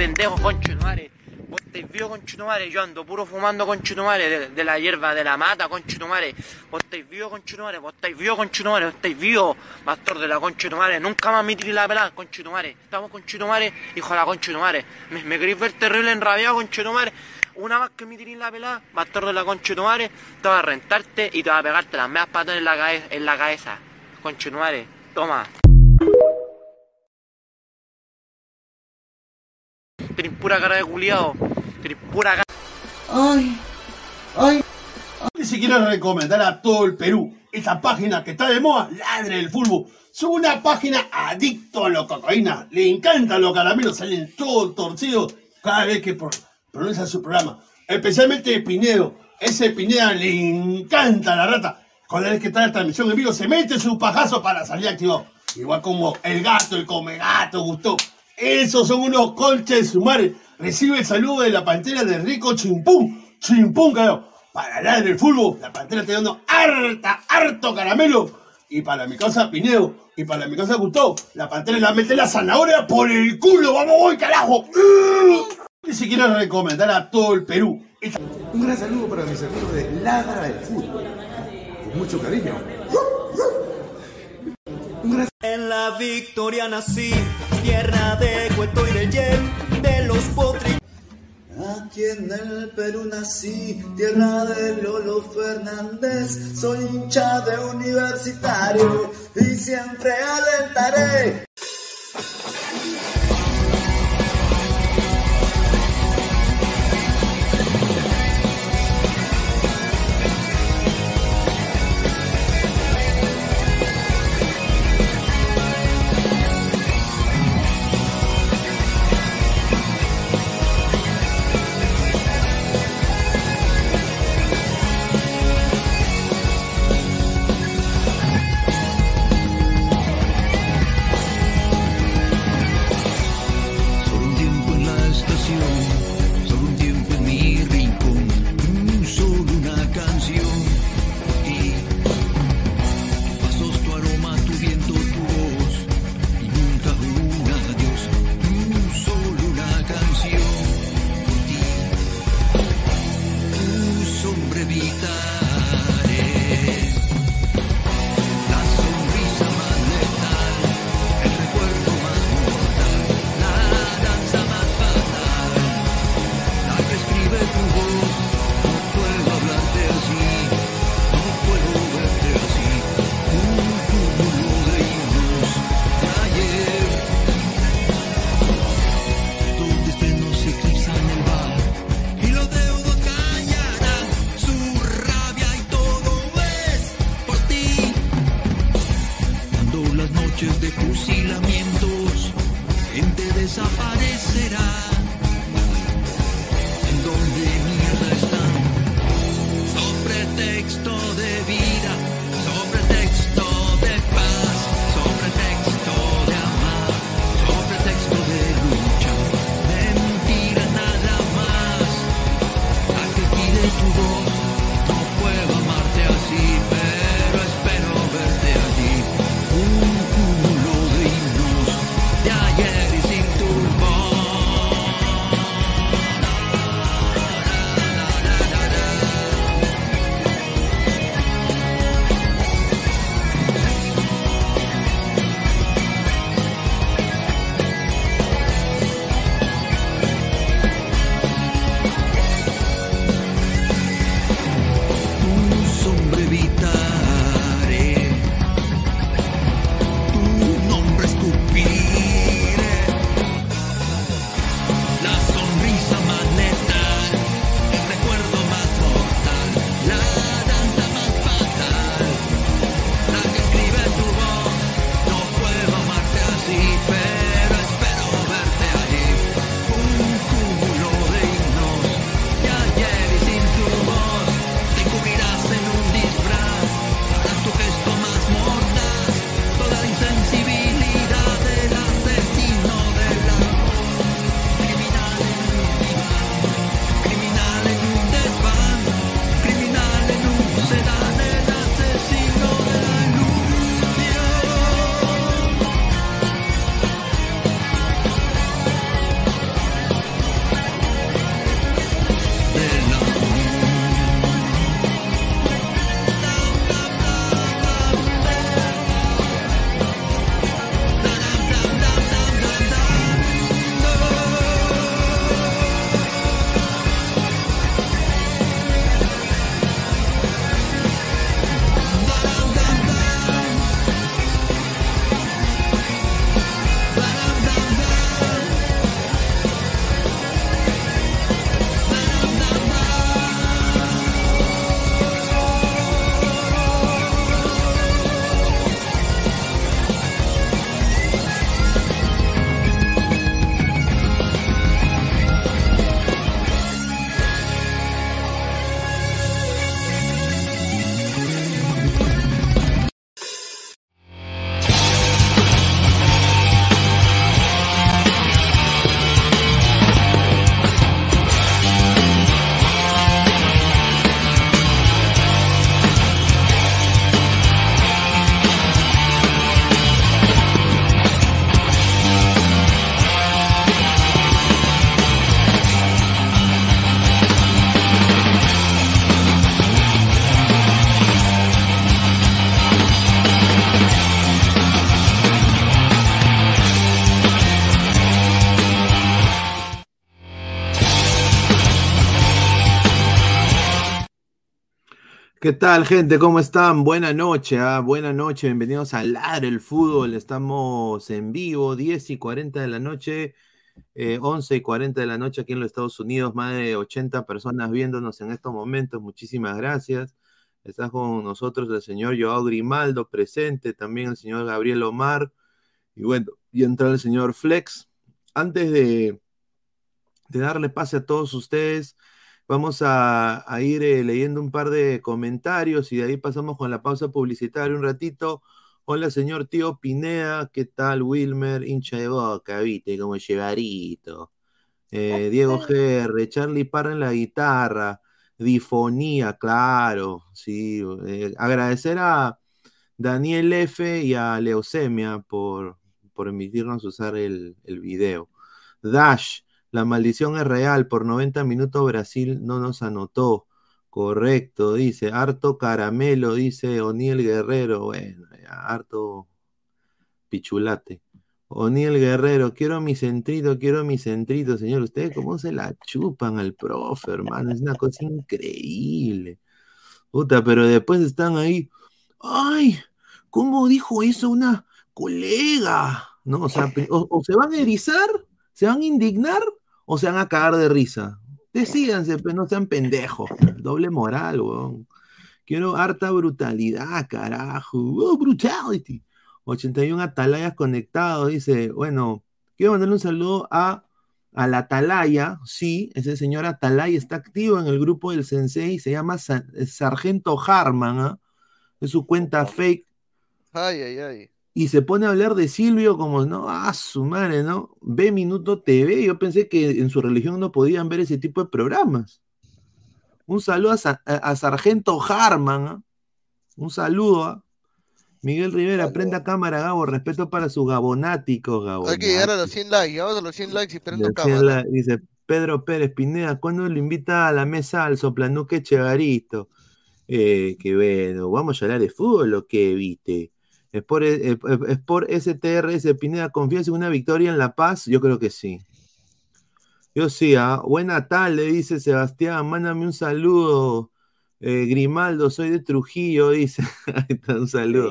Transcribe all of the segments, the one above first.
Pendejo, conchetumare. Vos estáis vivo, conchetumare. Yo ando puro fumando, conchetumare, de, de la hierba de la mata, conchetumare. Vos estáis vivo, conchetumare. Vos estáis vivo, conchetumare. Vos estáis vivo, pastor de la conchetumare. Nunca más me tiré la pelada, conchetumare. Estamos, conchetumare, hijo de la conchetumare. Me, me queréis ver terrible enrabiado, conchetumare. Una vez que me tiré la pelada, pastor de la conchetumare, te va a rentarte y te va a pegarte las medias patas en la, en la cabeza. Conchetumare, toma. Tenés pura cara de culiao. Tenés pura cara. Ay, ay. Y si quiero recomendar a todo el Perú esta página que está de moda, Ladre del Fútbol. Es una página adicto a la cocaína. Le encantan los caramelos, salen todos torcidos cada vez que pro- pronuncia su programa. Especialmente Pinedo. Ese Pineda le encanta la rata. Cada vez que está la transmisión en vivo, se mete su pajazo para salir activado. Igual como el gato, el come gato, gustó. Esos son unos colches de su madre. Recibe el saludo de la pantera de Rico Chimpún. Chimpún, carajo. Para la del fútbol, la pantera está dando harta, harto caramelo. Y para mi casa Pinedo, y para mi casa Gustavo, la pantera le mete la zanahoria por el culo. ¡Vamos, voy, carajo! Y si quiero recomendar a todo el Perú. Un gran saludo para mis amigos de Ladra del Fútbol. Con mucho cariño. Un gran En la victoria nací, tierra de Cueto y de Jet, de los potri. Aquí en el Perú nací, tierra de Lolo Fernández, soy hincha de universitario y siempre alentaré. Tal, gente? ¿Cómo están? Buena noche, ¿ah? buena noche. Bienvenidos a Ladre el Fútbol. Estamos en vivo, 10 y 40 de la noche, eh, 11 y 40 de la noche aquí en los Estados Unidos. Más de 80 personas viéndonos en estos momentos. Muchísimas gracias. Está con nosotros el señor Joao Grimaldo presente, también el señor Gabriel Omar. Y bueno, y entra el señor Flex. Antes de, de darle pase a todos ustedes, Vamos a, ir eh, leyendo un par de comentarios y de ahí pasamos con la pausa publicitaria un ratito. Hola, señor tío Pineda, ¿qué tal, Wilmer? Hincha de boca, viste, como llevarito. Eh, Diego GR, Charlie Parra en la guitarra, difonía, claro, sí. Eh, agradecer a Daniel F y a Leucemia por, por permitirnos usar el, el video. Dash, la maldición es real. Por 90 minutos Brasil no nos anotó. Correcto, dice. Harto caramelo, dice Oniel Guerrero. Bueno, harto pichulate. Oniel Guerrero, quiero mi centrito, quiero mi centrito, señor. Ustedes cómo se la chupan al profe, hermano. Es una cosa increíble. Puta, pero después están ahí. ¡Ay! ¿Cómo dijo eso una colega? ¿No? O sea, o se van a erizar, se van a indignar, o se van a cagar de risa. Decídanse, pero pues, no sean pendejos. Doble moral, weón. Quiero harta brutalidad, carajo. Oh, brutality. 81 atalayas conectados. Dice, bueno, quiero mandarle un saludo a, a la Atalaya. Sí, ese señor Atalaya está activo en el grupo del Sensei. Se llama Sargento Harman. ¿ah? Es su cuenta fake. Ay, ay, ay y se pone a hablar de Silvio como, no, a su madre, ¿no? Ve Minuto TV, yo pensé que en su religión no podían ver ese tipo de programas. Un saludo a, Sargento Harman, ¿ah? un saludo a Miguel Rivera, prenda cámara, Gabo, respeto para sus gabonáticos, Gabo. Hay que llegar a los 100 likes, vamos a los 100 likes y prendo cámara. dice Pedro Pérez Pineda, ¿cuándo lo invita a la mesa al soplanuque Chegarito? Eh, que bueno, ¿vamos a hablar de fútbol o qué, viste? Es por, eh, es por STRS Pineda, ¿confías en una victoria en La Paz? Yo creo que sí. Yo sí, ¿ah? buena tarde, dice Sebastián, mándame un saludo. Eh, Grimaldo, soy de Trujillo, dice. Ahí está, un saludo.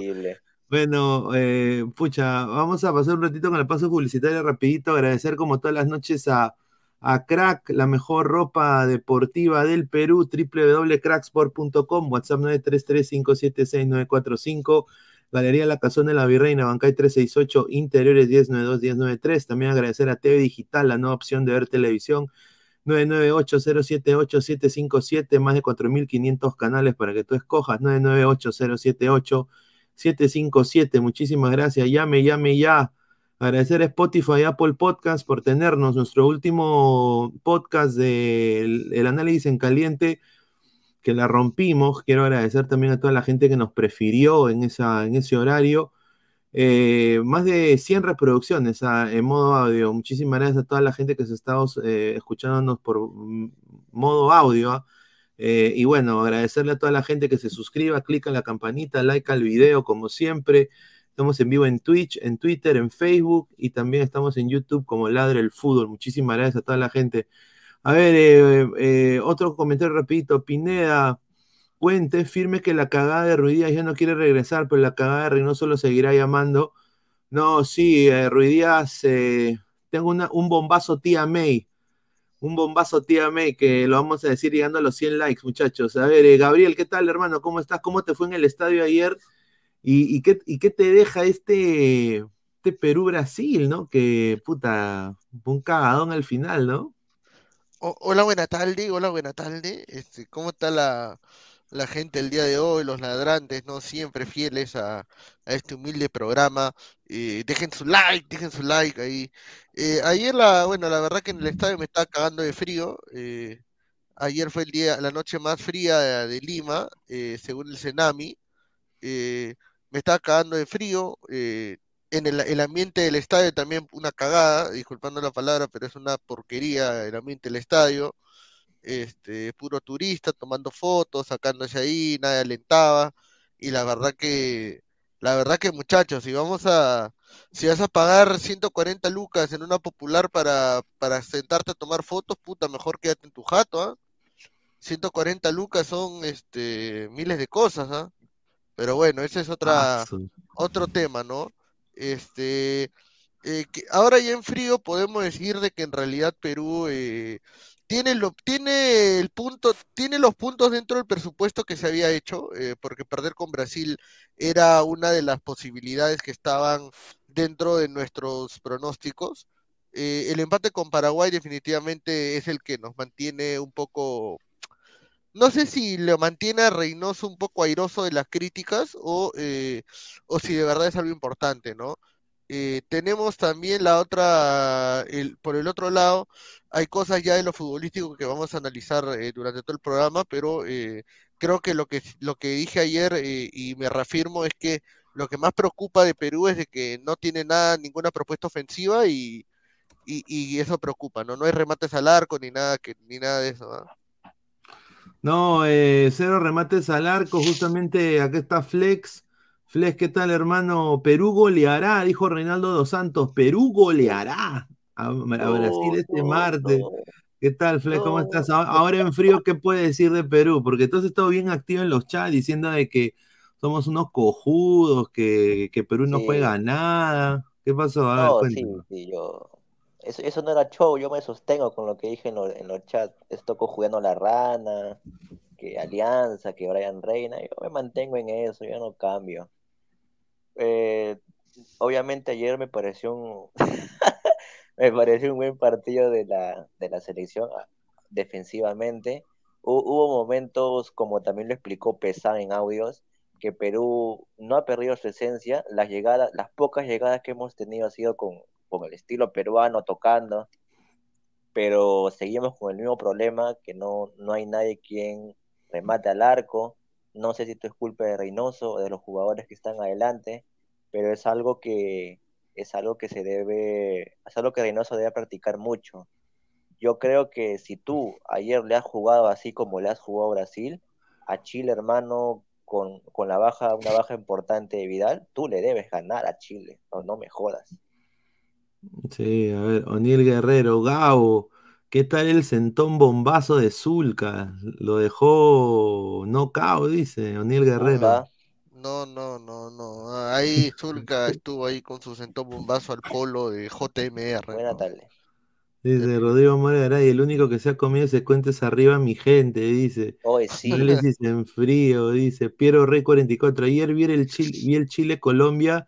Bueno, eh, pucha, vamos a pasar un ratito con el paso publicitario rapidito, agradecer como todas las noches a, a Crack, la mejor ropa deportiva del Perú, www.cracksport.com, WhatsApp 933 Galería La Cazón de la Virreina, Bancay 368, Interiores 1092-1093. También agradecer a TV Digital, la nueva opción de ver televisión. 998-078-757, más de 4.500 canales para que tú escojas. 998-078-757. Muchísimas gracias. Llame, llame ya. Agradecer a Spotify y Apple Podcast por tenernos. Nuestro último podcast del el análisis en caliente que la rompimos. Quiero agradecer también a toda la gente que nos prefirió en, esa, en ese horario. Eh, más de 100 reproducciones ah, en modo audio. Muchísimas gracias a toda la gente que se está eh, escuchándonos por mm, modo audio. Ah. Eh, y bueno, agradecerle a toda la gente que se suscriba, clica en la campanita, like al video, como siempre. Estamos en vivo en Twitch, en Twitter, en Facebook y también estamos en YouTube como Ladre el Fútbol. Muchísimas gracias a toda la gente. A ver, eh, eh, otro comentario rapidito. Pineda, cuente, firme que la cagada de Ruidías ya no quiere regresar, pero la cagada de Reynoso lo seguirá llamando. No, sí, eh, Ruidías, eh, tengo un bombazo tía May. Un bombazo tía May que lo vamos a decir llegando a los 100 likes, muchachos. A ver, Gabriel, ¿qué tal, hermano? ¿Cómo estás? ¿Cómo te fue en el estadio ayer? ¿Y, qué, y qué, te deja este, este Perú-Brasil, no? Que, puta, un cagadón al final, ¿no? Hola, buena tarde, hola, buena tarde. Este, ¿cómo está la, gente el día de hoy? Los ladrantes, ¿no? Siempre fieles a, este humilde programa. Eh, dejen su like, dejen su like ahí. Eh, ayer, la, bueno, la verdad que en el estadio me estaba cagando de frío. Eh, ayer fue el día, la noche más fría de, Lima, según el Cenami. me estaba cagando de frío en el, ambiente del estadio también una cagada, disculpando la palabra, pero es una porquería el ambiente del estadio. Este, puro turista tomando fotos, sacándose ahí, nadie alentaba. Y la verdad que, la verdad que muchachos, si vamos a, si vas a pagar 140 lucas en una popular para, para sentarte a tomar fotos, puta, mejor quédate en tu jato, ¿ah? 140 lucas son este miles de cosas, ¿ah? Pero bueno, ese es otra, otro tema, ¿no? Este, eh, ahora ya en frío podemos decir de que en realidad Perú eh, tiene, lo, tiene el punto, tiene los puntos dentro del presupuesto que se había hecho, eh, porque perder con Brasil era una de las posibilidades que estaban dentro de nuestros pronósticos. el empate con Paraguay definitivamente es el que nos mantiene un poco no sé si lo mantiene a Reynoso un poco airoso de las críticas o, eh, o si de verdad es algo importante, ¿no? Eh, tenemos también la otra, el, por el otro lado, hay cosas ya de lo futbolístico que vamos a analizar eh, durante todo el programa, pero creo que lo que lo que dije ayer y me reafirmo es que lo que más preocupa de Perú es de que no tiene nada, ninguna propuesta ofensiva y, y, eso preocupa, ¿no? No hay remates al arco ni nada que ni nada de eso. No, eh, cero remates al arco, justamente acá está Flex. Flex, ¿qué tal, hermano? Perú goleará, dijo Reinaldo dos Santos. Perú goleará a, Brasil este martes. ¿Qué tal, Flex? ¿Cómo estás? Ahora en frío, ¿qué puede decir de Perú? Porque tú has estado bien activo en los chats diciendo de que somos unos cojudos, que, Perú no juega nada. ¿Qué pasó? A ver, sí, sí, yo eso, eso no era show, yo me sostengo con lo que dije en, en los chats. Estoy jugando la rana, que Alianza, que Brian Reina. Yo me mantengo en eso, yo no cambio. Eh, obviamente ayer me pareció un me pareció un buen partido de la, de la selección ah, defensivamente. Hubo momentos, como también lo explicó Pesán en audios, que Perú no ha perdido su esencia. Las llegadas, las pocas llegadas que hemos tenido ha sido con, con el estilo peruano tocando, pero seguimos con el mismo problema, que no, no hay nadie quien remate al arco. No sé si esto es culpa de Reynoso o de los jugadores que están adelante, pero es algo que es algo que se debe, es algo que Reynoso debe practicar mucho. Yo creo que si tú ayer le has jugado así como le has jugado a Brasil, a Chile, hermano, con, con la baja, una baja importante de Vidal, tú le debes ganar a Chile, no, no me jodas. Sí, a ver, O'Neill Guerrero, Gabo, ¿qué tal el sentón bombazo de Zulca? Lo dejó no cao, dice O'Neill Guerrero. No, no, no, no. Ahí Zulca estuvo ahí con su sentón bombazo al polo de JMR. Buena tarde. Dice Rodrigo Mora y el único que se ha comido ese cuentes arriba, mi gente, dice. Hoy sí. en frío, dice. Piero Rey 44. Ayer vi el Chile, vi el Chile Colombia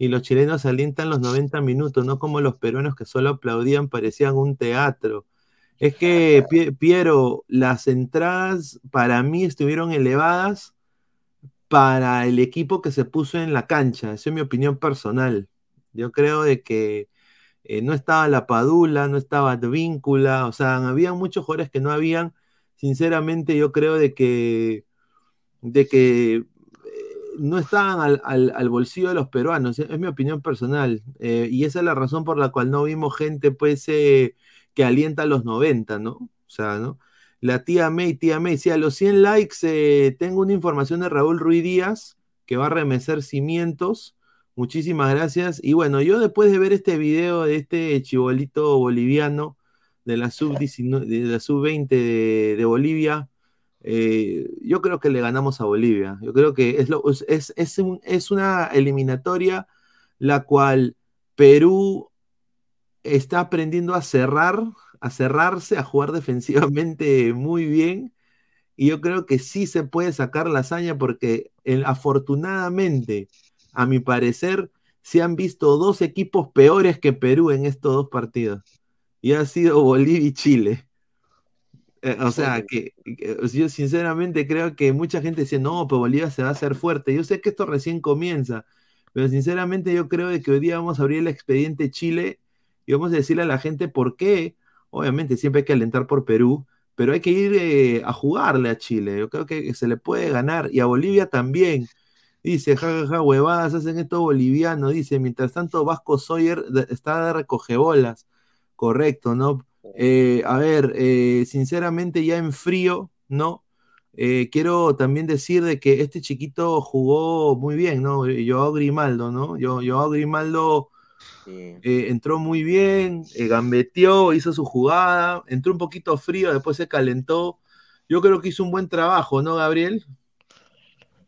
y los chilenos alientan los 90 minutos, no como los peruanos que solo aplaudían, parecían un teatro. Es que, Piero, las entradas para mí estuvieron elevadas para el equipo que se puso en la cancha. Esa es mi opinión personal. Yo creo de que eh, no estaba la Padula, no estaba Víncula, o sea, había muchos jugadores que no habían. Sinceramente, yo creo de que, de que no estaban al, bolsillo de los peruanos, es mi opinión personal. Eh, y esa es la razón por la cual no vimos gente pues eh, que alienta a los 90, ¿no? O sea, ¿no? La tía May, tía May, si a los 100 likes eh, tengo una información de Raúl Ruiz Díaz que va a remecer cimientos. Muchísimas gracias. Y bueno, yo después de ver este video de este chibolito boliviano de la sub-20 de, la sub de Bolivia, eh, yo creo que le ganamos a Bolivia. Yo creo que es, lo, es, es, una eliminatoria la cual Perú está aprendiendo a cerrar, a cerrarse, a jugar defensivamente muy bien. Y yo creo que sí se puede sacar la hazaña porque afortunadamente, a mi parecer, se han visto dos equipos peores que Perú en estos dos partidos. Y ha sido Bolivia y Chile. Eh, o sea, que, yo sinceramente creo que mucha gente dice, no, pero Bolivia se va a hacer fuerte. Yo sé que esto recién comienza, pero sinceramente yo creo de que hoy día vamos a abrir el expediente Chile y vamos a decirle a la gente por qué. Obviamente siempre hay que alentar por Perú, pero hay que ir eh, a jugarle a Chile. Yo creo que se le puede ganar y a Bolivia también. Dice, jajaja, ja, ja, huevadas, hacen esto boliviano. Dice, mientras tanto Vasco Sawyer está de recogebolas. Correcto, ¿no? Eh, a ver, eh, sinceramente ya en frío, ¿no? Eh, quiero también decir de que este chiquito jugó muy bien, ¿no? Yo Grimaldo, ¿no? Yo, yo Grimaldo entró muy bien, gambeteó, hizo su jugada, entró un poquito frío, después se calentó yo creo que hizo un buen trabajo, ¿no, Gabriel?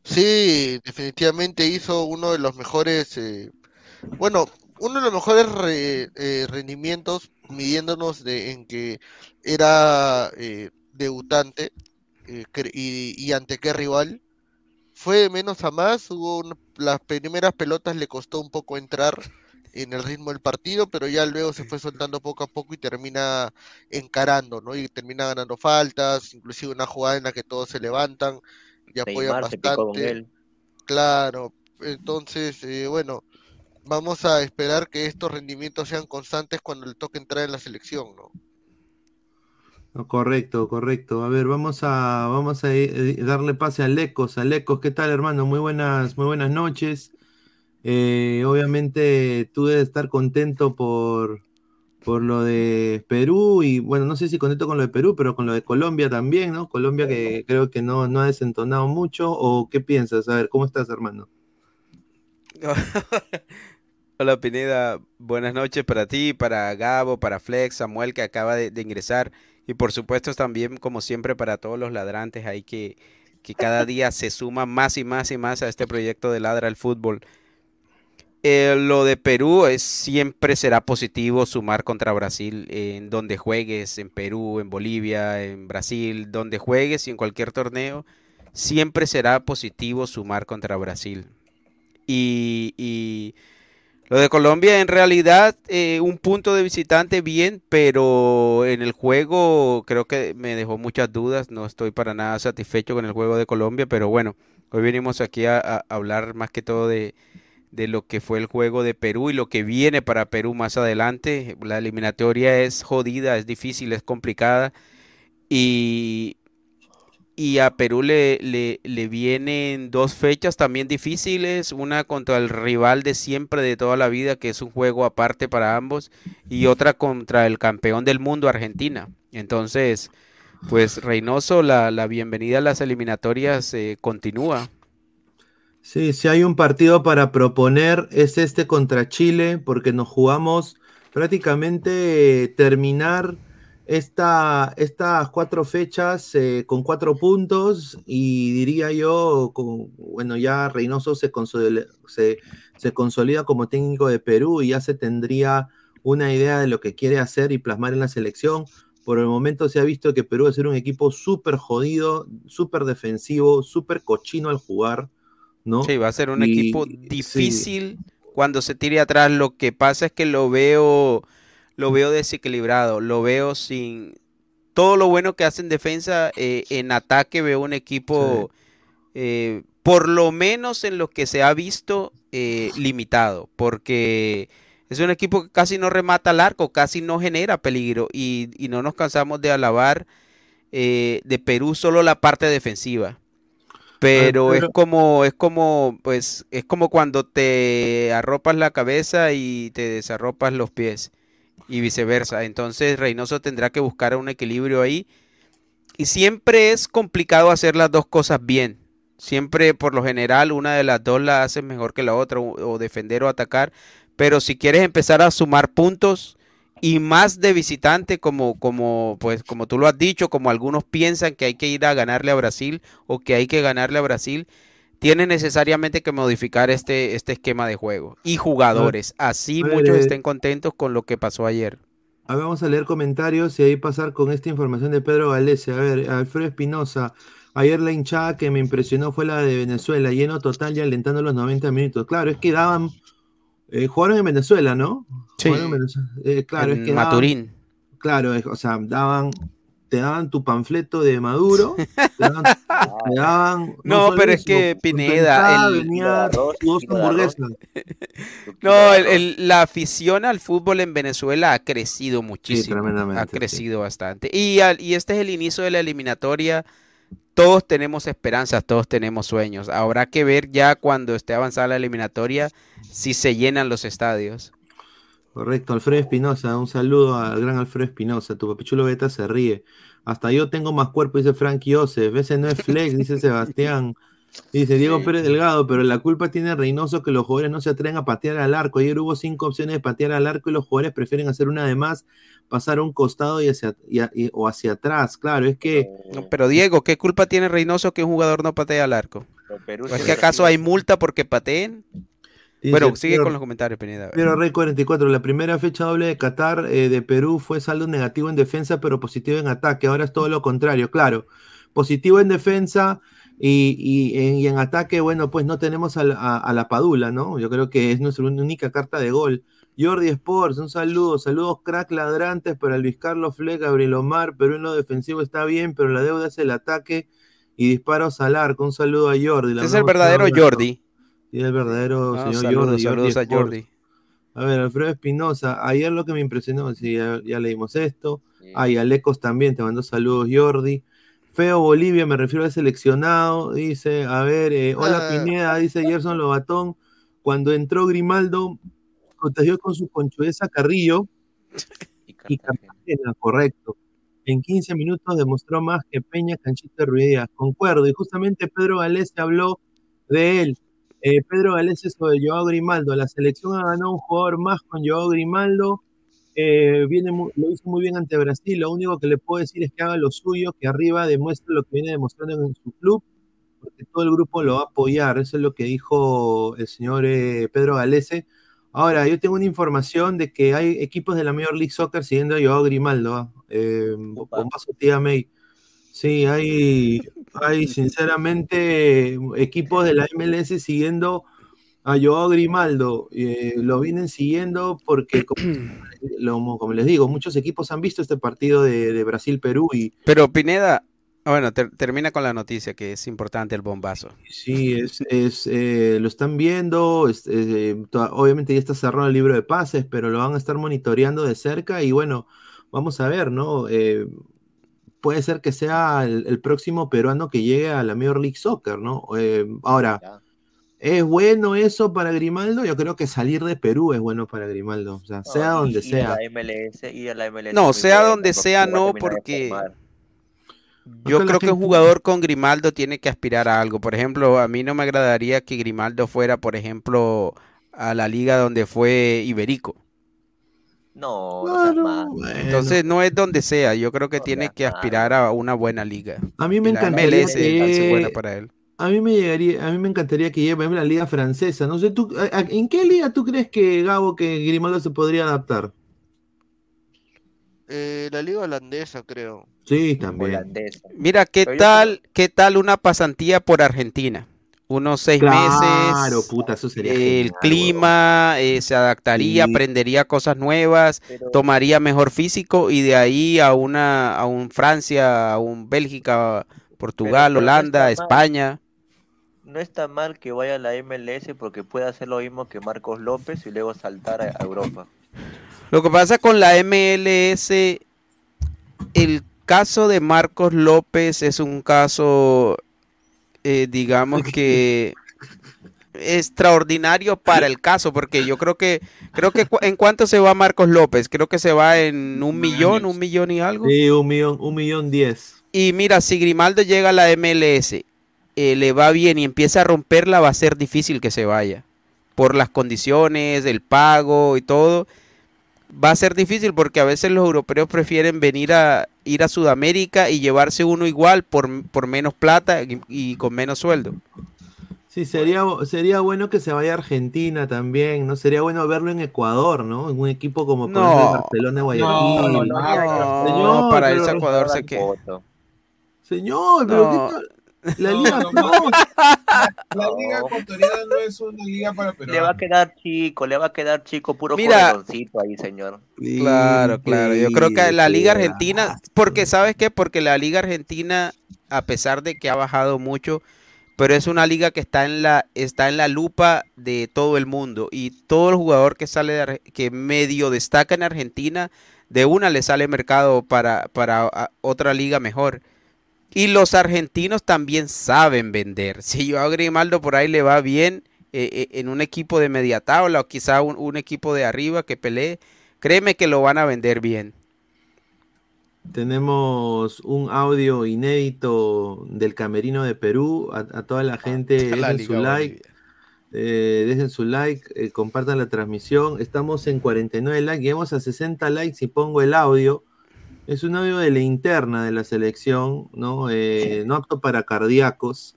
Sí, definitivamente hizo uno de los mejores, eh, bueno, uno de los mejores eh, rendimientos midiéndonos de, en que era eh, debutante y, y, ante qué rival. Fue de menos a más, hubo las primeras pelotas le costó un poco entrar en el ritmo del partido, pero ya luego se fue soltando poco a poco y termina encarando, ¿no? Y termina ganando faltas, inclusive una jugada en la que todos se levantan y apoyan bastante. Claro, entonces, eh, bueno, vamos a esperar que estos rendimientos sean constantes cuando le toque entrar en la selección, ¿no? correcto, correcto. A ver, vamos a, vamos a eh, darle pase a Lecos. A Lecos, ¿qué tal, hermano? Muy buenas, muy buenas noches. Eh, obviamente tú debes estar contento por, por lo de Perú y bueno, no sé si contento con lo de Perú, pero con lo de Colombia también, ¿no? Colombia que creo que no, no ha desentonado mucho, ¿o qué piensas? A ver, ¿cómo estás, hermano? Hola Pineda, buenas noches para ti, para Gabo, para Flex, Samuel que acaba de, ingresar y por supuesto también como siempre para todos los ladrantes ahí que, que cada día se suman más y más y más a este proyecto de Ladra el Fútbol. Eh, lo de Perú es, siempre será positivo sumar contra Brasil en donde juegues, en Perú, en Bolivia, en Brasil, donde juegues y en cualquier torneo, siempre será positivo sumar contra Brasil. Y, lo de Colombia en realidad eh, un punto de visitante bien, pero en el juego creo que me dejó muchas dudas, no estoy para nada satisfecho con el juego de Colombia, pero bueno, hoy venimos aquí a hablar más que todo de de lo que fue el juego de Perú y lo que viene para Perú más adelante. La eliminatoria es jodida, es difícil, es complicada. Y, y a Perú le, le, vienen dos fechas también difíciles, una contra el rival de siempre, de toda la vida, que es un juego aparte para ambos, y otra contra el campeón del mundo, Argentina. Entonces, pues Reynoso, la, la bienvenida a las eliminatorias eh, continúa. Sí, si hay un partido para proponer es este contra Chile, porque nos jugamos prácticamente terminar esta, estas cuatro fechas eh, con cuatro puntos y diría yo, bueno, ya Reynoso se se, se consolida como técnico de Perú y ya se tendría una idea de lo que quiere hacer y plasmar en la selección. Por el momento se ha visto que Perú va a ser un equipo súper jodido, súper defensivo, súper cochino al jugar. Sí, va a ser un equipo difícil cuando se tire atrás. Lo que pasa es que lo veo, lo veo desequilibrado, lo veo sin todo lo bueno que hace en defensa, eh, en ataque veo un equipo, eh, por lo menos en lo que se ha visto, eh, limitado, porque es un equipo que casi no remata al arco, casi no genera peligro y, y no nos cansamos de alabar de Perú solo la parte defensiva. Pero, es como, es como, pues, es como cuando te arropas la cabeza y te desarropas los pies y viceversa. Entonces Reynoso tendrá que buscar un equilibrio ahí. Y siempre es complicado hacer las dos cosas bien. Siempre, por lo general, una de las dos la haces mejor que la otra, o defender o atacar. Pero si quieres empezar a sumar puntos, y más de visitante como, como, pues, como tú lo has dicho, como algunos piensan que hay que ir a ganarle a Brasil o que hay que ganarle a Brasil, tiene necesariamente que modificar este, este esquema de juego y jugadores. Así muchos estén contentos con lo que pasó ayer. A ver, vamos a leer comentarios y ahí pasar con esta información de Pedro Galese. A ver, Alfredo Espinosa. Ayer la hinchada que me impresionó fue la de Venezuela, lleno total y alentando los 90 minutos. Claro, es que daban eh, jugaron en Venezuela, ¿no? Sí. Eh, claro, es que Maturín. claro, o sea, daban, te daban tu panfleto de Maduro, te daban, no, pero es que Pineda, el, venía No, la afición al fútbol en Venezuela ha crecido muchísimo, ha crecido bastante. Y, y este es el inicio de la eliminatoria todos tenemos esperanzas, todos tenemos sueños. Habrá que ver ya cuando esté avanzada la eliminatoria si se llenan los estadios. Correcto, Alfredo Espinosa, un saludo al gran Alfredo Espinosa, tu papichulo beta se ríe. Hasta yo tengo más cuerpo, dice Frankie Joseph, ese no es flex, dice Sebastián. Dice Diego Pérez Delgado, pero la culpa tiene Reynoso que los jugadores no se atreven a patear al arco. Ayer hubo cinco opciones de patear al arco y los jugadores prefieren hacer una de más, pasar a un costado y hacia, o hacia atrás. Claro, es que. pero Diego, ¿qué culpa tiene Reynoso que un jugador no patea al arco? ¿Es que acaso hay multa porque pateen? Bueno, sigue con los comentarios, Pineda. Pero Rey 44, la primera fecha doble de Qatar eh, de Perú fue saldo negativo en defensa, pero positivo en ataque. Ahora es todo lo contrario, claro. Positivo en defensa y, en, ataque, bueno, pues no tenemos a, la Padula, ¿no? Yo creo que es nuestra única carta de gol. Jordi Sports, un saludo, saludos crack ladrantes para Luis Carlos Fleck, Gabriel Omar, Perú en lo defensivo está bien, pero la deuda es el ataque y disparos al arco. Un saludo a Jordi. es el verdadero Jordi. Sí, el verdadero ah, señor Jordi. Saludos a Jordi. A ver, Alfredo Espinosa, ayer lo que me impresionó, sí, ya, leímos esto. Ay, Alecos también, te mando saludos, Jordi. Feo Bolivia, me refiero al seleccionado, dice, a ver, eh, hola ah. Pineda, dice Gerson Lobatón, cuando entró Grimaldo, contagió con su conchueza Carrillo y Cartagena, correcto. En 15 minutos demostró más que Peña, Canchita Ruidías, concuerdo, y justamente Pedro Galés habló de él. Eh, Pedro Galés sobre Joao Grimaldo, la selección ha ganado un jugador más con Joao Grimaldo, eh, viene lo hizo muy bien ante Brasil. Lo único que le puedo decir es que haga lo suyo, que arriba demuestre lo que viene demostrando en su club, porque todo el grupo lo va a apoyar. Eso es lo que dijo el señor eh, Pedro Galese. Ahora, yo tengo una información de que hay equipos de la Major League Soccer siguiendo a Joao Grimaldo. ¿ah? Eh, paso tía May. Sí, hay, hay sinceramente equipos de la MLS siguiendo a Joao Grimaldo. Eh, lo vienen siguiendo porque como les digo, muchos equipos han visto este partido de, Brasil-Perú y... Pero Pineda, bueno, termina con la noticia que es importante el bombazo. Sí, es, eh, lo están viendo, eh, obviamente ya está cerrado el libro de pases, pero lo van a estar monitoreando de cerca y bueno, vamos a ver, ¿no? Eh, puede ser que sea el, próximo peruano que llegue a la Major League Soccer, ¿no? ahora... ¿Es bueno eso para Grimaldo? Yo creo que salir de Perú es bueno para Grimaldo. O sea, sea donde sea. no, sea donde sea, no, porque yo creo que un jugador con Grimaldo tiene que aspirar a algo. Por ejemplo, a mí no me agradaría que Grimaldo fuera, por ejemplo, a la liga donde fue Iberico. No, no entonces no es donde sea. Yo creo que tiene que aspirar a una buena liga. A mí me encantaría que... buena para él a mí me llegaría, a mí me encantaría que llegue la liga francesa. No sé, tú, ¿en qué liga tú crees que Gabo, que Grimaldo se podría adaptar? Eh, la liga holandesa, creo. Sí, también. Mira, ¿qué tal, qué tal una pasantía por Argentina? Unos seis meses. Claro, puta, eso sería. el clima eh, se adaptaría, aprendería cosas nuevas, tomaría mejor físico y de ahí a una, a un Francia, a un Bélgica, Portugal, Holanda, España no está mal que vaya a la MLS porque puede hacer lo mismo que Marcos López y luego saltar a Europa. Lo que pasa con la MLS, el caso de Marcos López es un caso, eh, digamos que extraordinario para el caso, porque yo creo que, creo que en cuánto se va Marcos López, creo que se va en un millón, un millón y algo. Sí, un millón, un millón diez. Y mira, si Grimaldo llega a la MLS eh, le va bien y empieza a romperla, va a ser difícil que se vaya. Por las condiciones, el pago y todo. Va a ser difícil porque a veces los europeos prefieren venir a ir a Sudamérica y llevarse uno igual por, menos plata y, con menos sueldo. Sí, sería, sería bueno que se vaya a Argentina también, ¿no? Sería bueno verlo en Ecuador, ¿no? En un equipo como Barcelona, Guayaquil. No, no, Señor, para irse a Ecuador se que... Señor, pero ¿qué la liga, la liga ecuatoriana no es una liga para Le va a quedar chico, le va a quedar chico, puro Mira, ahí, señor. Claro, claro. Yo creo que la liga argentina, porque ¿sabes qué? Porque la liga argentina, a pesar de que ha bajado mucho, pero es una liga que está en la está en la lupa de todo el mundo. Y todo el jugador que sale de, que medio destaca en Argentina de una le sale mercado para para otra liga mejor y los argentinos también saben vender. Si yo a Grimaldo por ahí le va bien eh, eh, en un equipo de media tabla o quizá un, equipo de arriba que pelee, créeme que lo van a vender bien. Tenemos un audio inédito del Camerino de Perú. A, a toda la gente, La dejen su like. eh, dejen su like, eh, compartan la transmisión. Estamos en 49 likes, llegamos a 60 likes y pongo el audio. Es un audio de la interna de la selección, ¿no? Eh, no apto para cardíacos.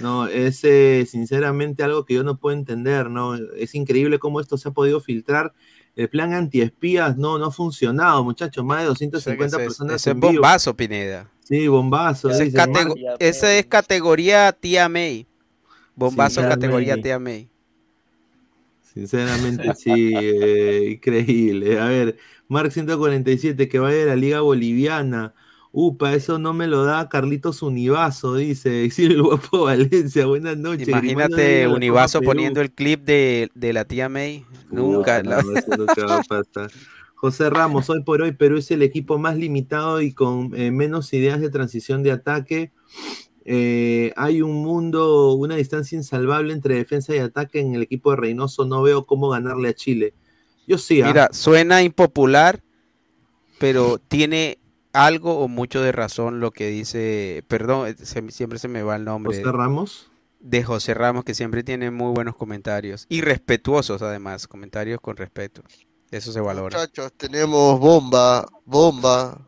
No, es eh, sinceramente algo que yo no puedo entender, ¿no? Es increíble cómo esto se ha podido filtrar. El plan antiespías no, no ha funcionado, muchachos. Más de 250 Ese es- personas ese es bombazo, Pineda. Sí, bombazo. Ese es, dice, catego- "Mar- ese es categoría tía May. Bombazo categoría May. tía May. Sinceramente, sí, eh, increíble. A ver, Mark 147, que vaya a la Liga Boliviana. Upa, eso no me lo da Carlitos Univaso, dice. Exilio el guapo Valencia. Buenas noches. Imagínate Univaso poniendo el clip de, de la tía May. Nunca. Puta, la- no, eso nunca va a pasar. José Ramos, hoy por hoy Perú es el equipo más limitado y con eh, menos ideas de transición de ataque. Eh, hay un mundo, una distancia insalvable entre defensa y ataque en el equipo de Reynoso. No veo cómo ganarle a Chile. Yo sí. ¿ah? Mira, suena impopular, pero tiene algo o mucho de razón lo que dice, perdón, eh, se- siempre se me va el nombre. José Ramos. De José Ramos, que siempre tiene muy buenos comentarios. Y respetuosos además, comentarios con respeto. Eso se valora. Muchachos, tenemos bomba, bomba.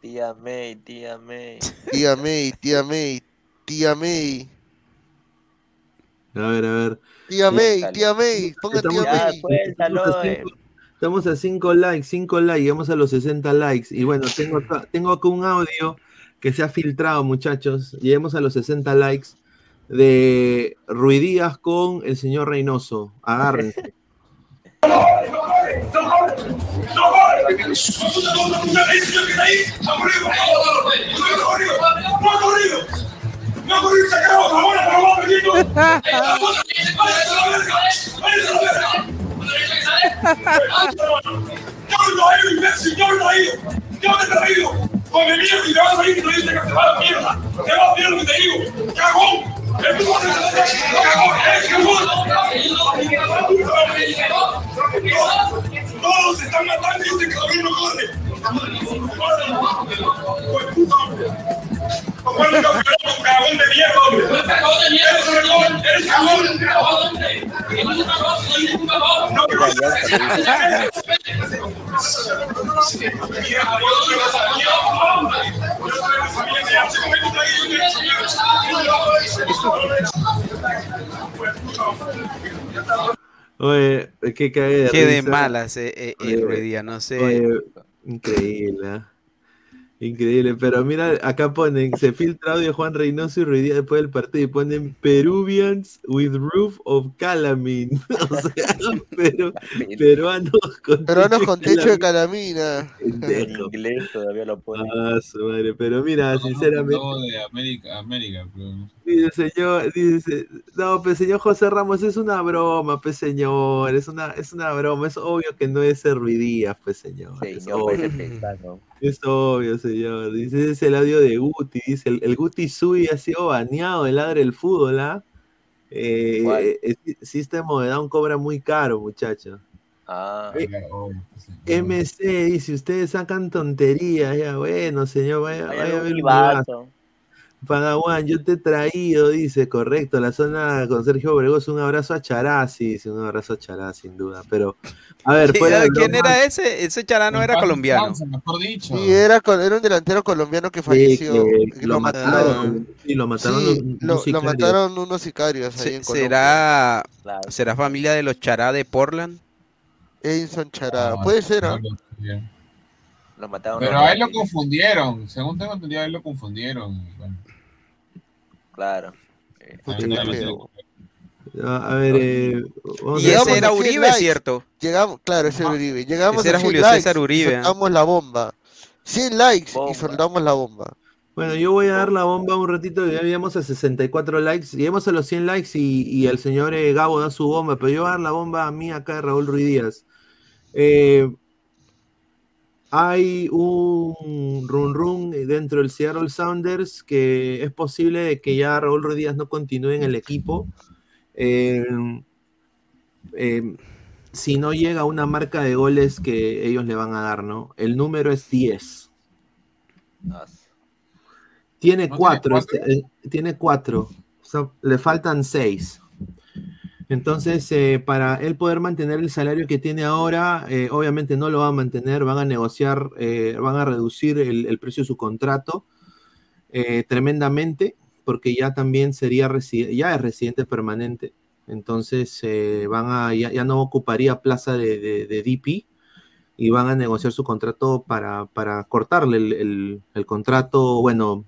Tía May, tía May. Tía May, tía May, tía May. A ver, a ver. Tía May, tía May, ponga tía May. estamos a cinco, estamos a cinco likes, cinco likes, llegamos a los 60 likes. Y bueno, tengo acá, tengo acá un audio que se ha filtrado, muchachos. Lleguemos a los 60 likes de Ruidías con el señor Reynoso. Agárrense. No ha corrido, se ha quedado la bola, pero va perdiendo. ¡Váyase a la verga! ¡Llámalo a él, imbécil! ¡Llámalo a él! ¡Llámate traído! ¡Come mierda y te vas a ir y te dice que te va a la mierda! ¡Te va a mierda lo que te digo! ¡Cagón! ¡El puto de ¡Cagón! ¡Es cagón! Todos se están matando y este cabrón no corre. ¡Pues puto! ¡Juan de campeonato, cagón de mierda, hombre! ¡Cagón de mierda! ¡Eres cagón! ¡Eres cagón! ¡No, pero Oye, qué cae de Qué de malas eh, eh, Ruidía, no sé. oye, increíble. ¿ah? Increíble, pero mira, acá ponen, se filtra audio de Juan Reynoso y Ruidía después del partido y ponen Peruvians with roof of calamine. o sea, peru- peruanos con Peruanos techo con de techo de calamina. En inglés todavía lo ponen. Ah, su madre, pero mira, sinceramente. No, de América, América, pero... Dice señor, dice, no, pues señor José Ramos, es una broma, pues señor, es una, es una broma, es obvio que no es Ruidías, pues señor. es Señor, parece obvio. Es obvio, señor. Dice, es el audio de Guti. Dice, el, el Guti Sui ha sido baneado del ladre del fútbol, ¿ah? Eh, eh, el System of a Down cobra muy caro, muchacho. Ah, Eh, MC dice, ustedes sacan tonterías, ya, bueno, señor, vaya, Hay vaya a ver. Padawan, yo te he traído, dice, correcto, la zona con Sergio Obregón, un abrazo a Charasi, dice, un abrazo a Charasi, sin duda, pero, a ver, fuera ¿Quién broma- era ese? Ese charano era colombiano. Mejor dicho. Sí, era, era un delantero colombiano que Sí, falleció. que y lo mataron, sí, lo mataron Sí, los- lo, unos lo sicarios. mataron unos sicarios ahí Se- en Colombia. ¿Será, Claro. ¿Será familia de los chará de Portland? Edison Chará. Ah, Puede ser, ¿ah? claro, sí. Lo mataron. Pero a él lo confundieron. Según tengo entendido, a él lo confundieron. y bueno, Claro. Feo. A ver, eh, Y ese era a 100 Uribe, likes. ¿cierto? Llegamos, claro, ese era Uribe. Llegamos Ese era a 100 Julio likes César Uribe, y ¿ah? soltamos la bomba. 100 likes Bomba. y soltamos la bomba. Bueno, yo voy a dar la bomba un ratito, ya llegamos a 64 likes, llegamos a los 100 likes y, y el señor eh, Gabo da su bomba, pero yo voy a dar la bomba a mí acá de Raúl Ruiz Díaz. Eh, hay un run run dentro del Seattle Sounders que es posible de que ya Raúl Díaz no continúe en el equipo. Eh, eh, si no llega a una marca de goles que ellos le van a dar, ¿no? El número es 10. Tiene ¿No tiene cuatro, cuatro? este, eh. O sea, le faltan seis. Entonces, eh, para él poder mantener el salario que tiene ahora, eh, obviamente no lo va a mantener, van a negociar, eh, van a reducir el, precio de su contrato eh, tremendamente, porque ya también sería ya es residente permanente. Entonces, eh, van a, ya, ya no ocuparía plaza de, de- DP y van a negociar su contrato para, para cortarle el, el- el contrato, bueno,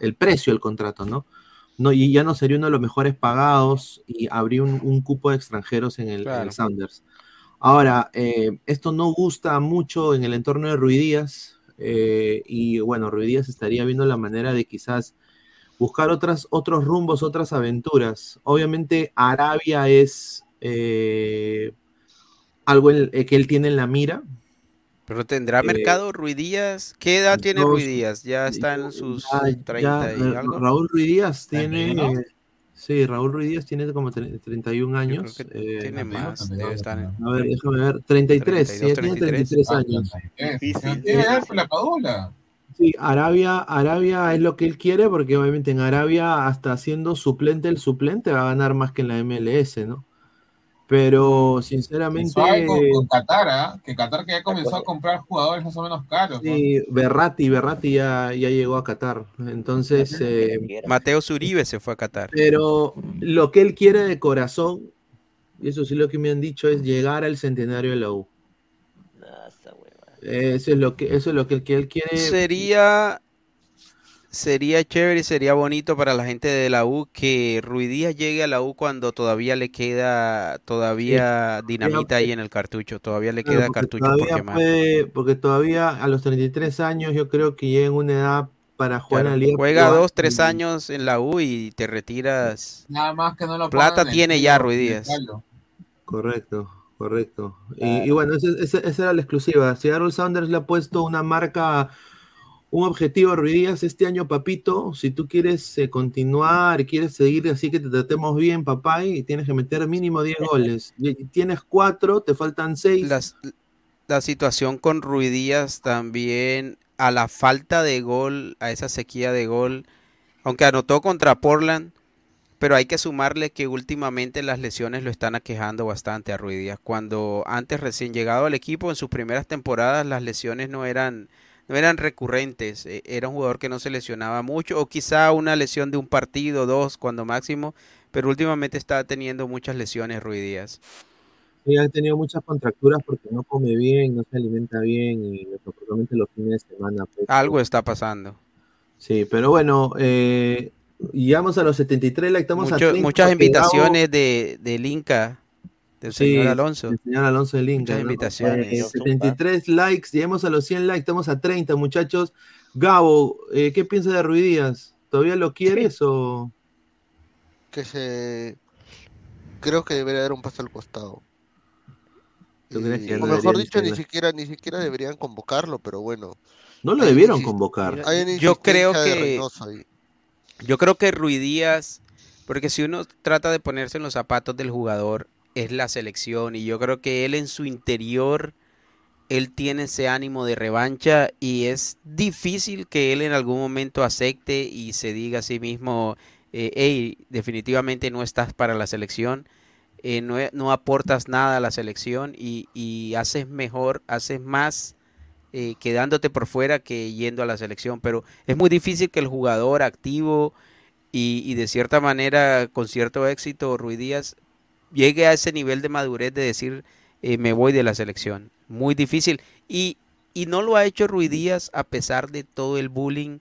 el precio del contrato, ¿no? No, y ya no sería uno de los mejores pagados y habría un, un cupo de extranjeros en el, en el Claro. Sounders. Ahora, eh, esto no gusta mucho en el entorno de Ruidías eh, y bueno, Ruidías estaría viendo la manera de quizás buscar otras, otros rumbos, otras aventuras. Obviamente Arabia es eh, algo en- eh, que él tiene en la mira. Pero tendrá Eh, mercado Ruidías. ¿Qué edad tiene no, Ruidías? Ya está en sus Ya- 30 ya, y algo. Raúl Ruidías tiene, ¿31? sí, Raúl Ruidías tiene como tre- 31 Yo años. creo que eh, tiene más. 32, Debe estar en- a ver, déjame ver, 33, sí, 32, ya tiene 33. 33 años. Tiene edad la padula. Sí, Arabia, Arabia es lo que él quiere, porque obviamente en Arabia, hasta siendo suplente, el suplente va a ganar más que en la MLS, ¿no? Pero sinceramente, con, con Qatar, ¿ah? que Qatar que ya comenzó a comprar jugadores más o menos caros. ¿no? sí, Berratti, Berratti ya, ya llegó a Qatar. Entonces, eh, Mateo Zuribe se fue a Qatar. pero lo que él quiere de corazón, y eso sí lo que me han dicho, es llegar al centenario de la U. Eso es lo que, eso es lo que él quiere. Sería sería chévere y sería bonito para la gente de la U que Ruidías llegue a la U cuando todavía le queda todavía dinamita ahí en el cartucho, todavía le Claro, queda porque cartucho todavía porque todavía a los 33 años yo creo que llega en una edad para jugar Claro, en la liga. juega dos, tres años en la U y te retiras. Nada más que no lo Plata tiene ya palo. Correcto, correcto. Y, y bueno, ese- ese- esa era la exclusiva. Seattle Sounders le ha puesto una marca, un objetivo Díaz este año, papito. Si tú quieres eh, continuar, quieres seguir así que te tratemos bien, papá, y tienes que meter mínimo 10 goles. Tienes cuatro, te faltan seis. Las- la situación con Ruidías también, a la falta de gol, a esa sequía de gol, aunque anotó contra Portland, pero hay que sumarle que últimamente las lesiones lo están aquejando bastante a Ruidías. Cuando antes recién llegado al equipo, en sus primeras temporadas, las lesiones no eran, no eran recurrentes. eh, Era un jugador que no se lesionaba mucho, o quizá una lesión de un partido, dos, cuando máximo, pero últimamente está teniendo muchas lesiones Ruidías. Sí, ha tenido muchas contracturas porque no come bien, no se alimenta bien y probablemente los fines de semana. pues, Algo está pasando. Sí, pero bueno, eh, llegamos a los 73, like, estamos a Mucho- 30 muchas invitaciones de, del Inca, del Sí, señor Alonso. El señor Alonso del Inca. Muchas ¿no? invitaciones. Eh, 73 likes, llegamos a los 100 likes, estamos a 30, muchachos. Gabo, eh, ¿qué piensas de Ruiz Díaz? ¿Todavía lo quieres o...? Que se. Creo que debería dar un paso al costado. ¿Tú crees Y- que o no mejor dicho, ni siquiera, ni siquiera deberían convocarlo, pero bueno. No lo debieron convocar. Yo creo que yo creo que Ruidías, porque si uno trata de ponerse en los zapatos del jugador, es la selección y yo creo que él en su interior él tiene ese ánimo de revancha y es difícil que él en algún momento acepte y se diga a sí mismo, eh, hey, definitivamente no estás para la selección, eh, no, no aportas nada a la selección y, y haces mejor, haces más eh, quedándote por fuera que yendo a la selección, pero es muy difícil que el jugador activo y, y de cierta manera con cierto éxito, Ruiz Díaz, llegue a ese nivel de madurez de decir eh, me voy de la selección. Muy difícil. Y, y no lo ha hecho Ruiz Díaz a pesar de todo el bullying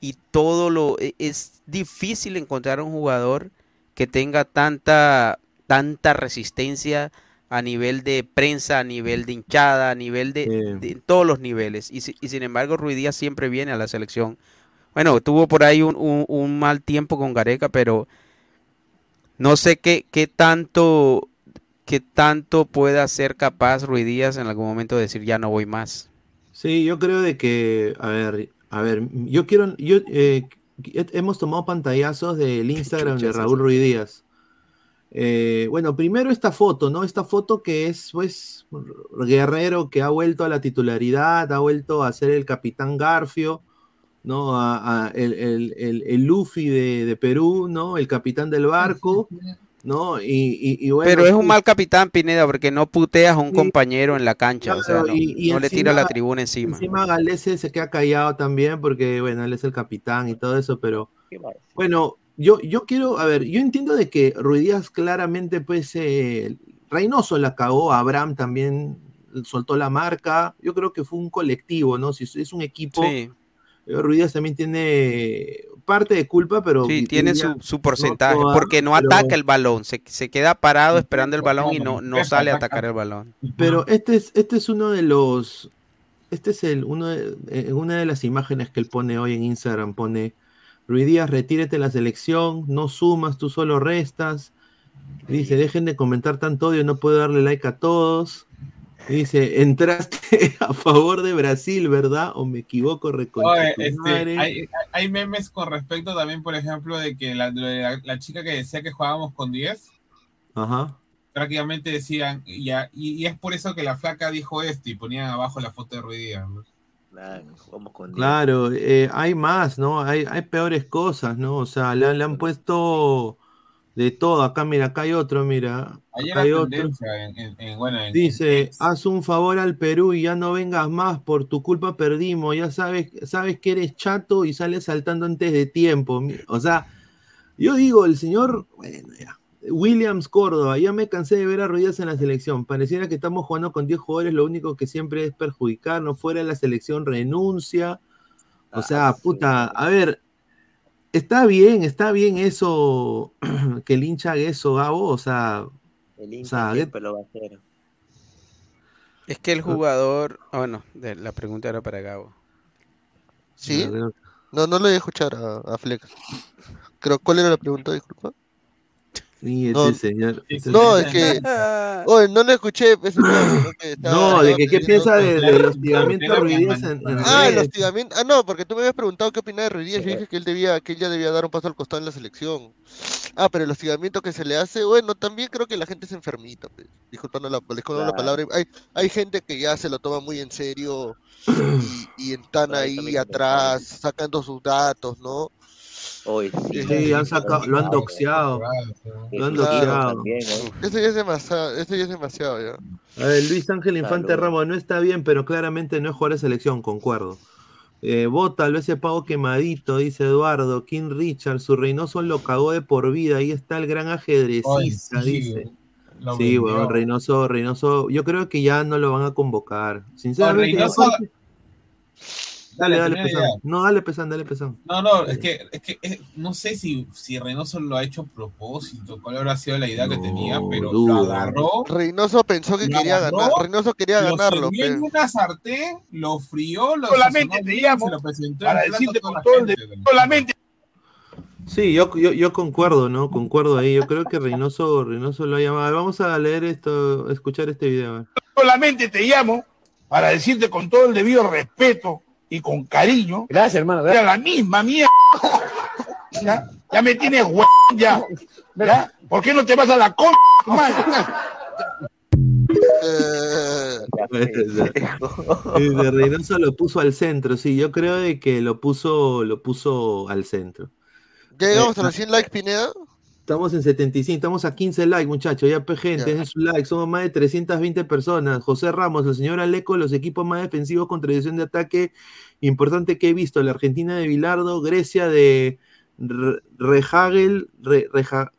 y todo lo... e- Es difícil encontrar un jugador que tenga tanta, tanta resistencia a nivel de prensa, a nivel de hinchada, a nivel de, de- todos los niveles. Y, si- y sin embargo, Ruiz Díaz siempre viene a la selección. Bueno, tuvo por ahí un, un- un mal tiempo con Gareca, pero no sé qué, qué tanto qué tanto pueda ser capaz Ruiz Díaz en algún momento de decir ya no voy más. Sí, yo creo de que, a ver, a ver, yo quiero, yo, eh, he- hemos tomado pantallazos del Instagram de Raúl Ruiz Díaz. Eh, bueno, primero esta foto, ¿no? Esta foto que es, pues, Guerrero que ha vuelto a la titularidad, ha vuelto a ser el capitán Garfio, ¿no? A, a el, el, el, el Luffy de, de Perú, ¿no? El capitán del barco, ¿no? Y, y, y bueno, Pero es un mal capitán, Pineda, porque no puteas a un compañero en la cancha, o sea, claro, no, y- y no le tira la tribuna encima. Encima Galese se queda callado también porque, bueno, él es el capitán y todo eso, pero bueno, yo, yo quiero, a ver, yo entiendo de que Ruidías claramente, pues, eh, Reynoso la cagó, Abraham también soltó la marca, yo creo que fue un colectivo, ¿no? Si es un equipo, Sí. Ruidías también tiene parte de culpa, pero... Sí, tiene su, su porcentaje, toda, porque no pero- ataca el balón, se, se queda parado esperando el balón y no, no sale a atacar el balón. Pero este es, este es uno de los. Este es el uno de, eh, una de las imágenes que él pone hoy en Instagram. Pone Ruiz Díaz, retírete de la selección, no sumas, tú solo restas. Dice, dejen de comentar tanto odio, no puedo darle like a todos. Dice, entraste a favor de Brasil, ¿verdad? O me equivoco, Oye, este, hay, hay memes con respecto también, por ejemplo, de que la, la, la chica que decía que jugábamos con 10, Ajá. prácticamente decían, y, ya- y, y es por eso que la flaca dijo esto y ponían abajo la foto de ¿no? Claro, jugamos con Claro, eh, hay más, ¿no? Hay, hay peores cosas, ¿no? O sea, le han puesto de todo. Acá, mira, acá hay otro, mira. Acá hay otro. tendencia en, en- en- bueno, en- Dice, haz un favor al Perú y ya no vengas más, por tu culpa perdimos, ya sabes, sabes que eres chato y sales saltando antes de tiempo. O sea, yo digo, el señor, bueno, ya. Williams Córdoba, ya me cansé de ver a Ruiz en la selección. Pareciera que estamos jugando con 10 jugadores, lo único que siempre es perjudicar, no fuera de la selección renuncia. O sea, puta, a ver, está bien, está bien eso, que el hincha haga eso, Gabo, o sea, El o hincha sea, siempre lo va a hacer. Es que el jugador, ah, bueno, de- la pregunta era para Gabo. ¿Sí? No, no lo voy a escuchar a, a Flex. Creo, ¿Cuál era la pregunta? Disculpa. No, señor. No, señor- es que. Oye, no lo escuché. ¿no? Que estaba- No, de que qué piensa de- del hostigamiento a en, en Ah, el hostigamiento. Ah, no, porque tú me habías preguntado qué opinaba de Ruiz Díaz. Yo dije que él debía, que él ya debía dar un paso al costado en la selección. Ah, pero el hostigamiento que se le hace, bueno, también creo que la gente es enfermita, pues. Disculpando la, disculpando la palabra. Hay, hay gente que ya se lo toma muy en serio y, y están ahí atrás sacando sus datos, ¿no? Hoy sí. Sí, han sacado, lo han doxeado. Lo han doxeado. Eso ya es demasiado, eso ya es demasiado ya. A ver, Luis Ángel Infante Salud. Ramos no está bien, pero claramente no es jugador de selección, concuerdo. Eh, Bota, lo ese pago quemadito, dice Eduardo. King Richard, su Reynoso lo cagó de por vida. Ahí está el gran ajedrecista, Ay, sí, dice. Sí, vendió. weón, Reynoso, Reynoso, yo creo que ya no lo van a convocar. Sinceramente, Reynoso- Dale, dale, pesán. No, dale, pesán, dale, pesán. No, no, es que, es que no sé si, si Reynoso lo ha hecho a propósito, cuál habrá sido la idea que tenía, pero lo agarró, Reynoso pensó que Lo quería agarró, ganar, Reynoso quería lo ganarlo, sirvió en una sartén, lo frió, lo Solamente sazonó llamo se lo presentó para decirte con todo el de- solamente Sí, yo, yo, yo concuerdo, ¿no? Concuerdo ahí. Yo creo que Reynoso, Reynoso lo ha llamado. A ver, Vamos a leer esto, a escuchar este video. solamente te llamo para decirte con todo el debido respeto y con cariño. Gracias, hermano. Era la misma mierda. Ya, ya me tienes hue... ya. ¿Ya? ¿Por qué no te vas a la con Eh, Dice, Reynoso lo puso al centro, sí, yo creo de que lo puso, lo puso al centro. ¿Ya llegamos Eh, a los 100 likes, Pineda? Estamos en 75, estamos a 15 likes, muchachos. Ya, gente, Ya. dejen su like. Somos más de 320 personas. José Ramos, el señor Aleco, los equipos más defensivos con tradición de ataque importante que he visto. La Argentina de Bilardo, Grecia de Re- Rehagel, Re- Reja-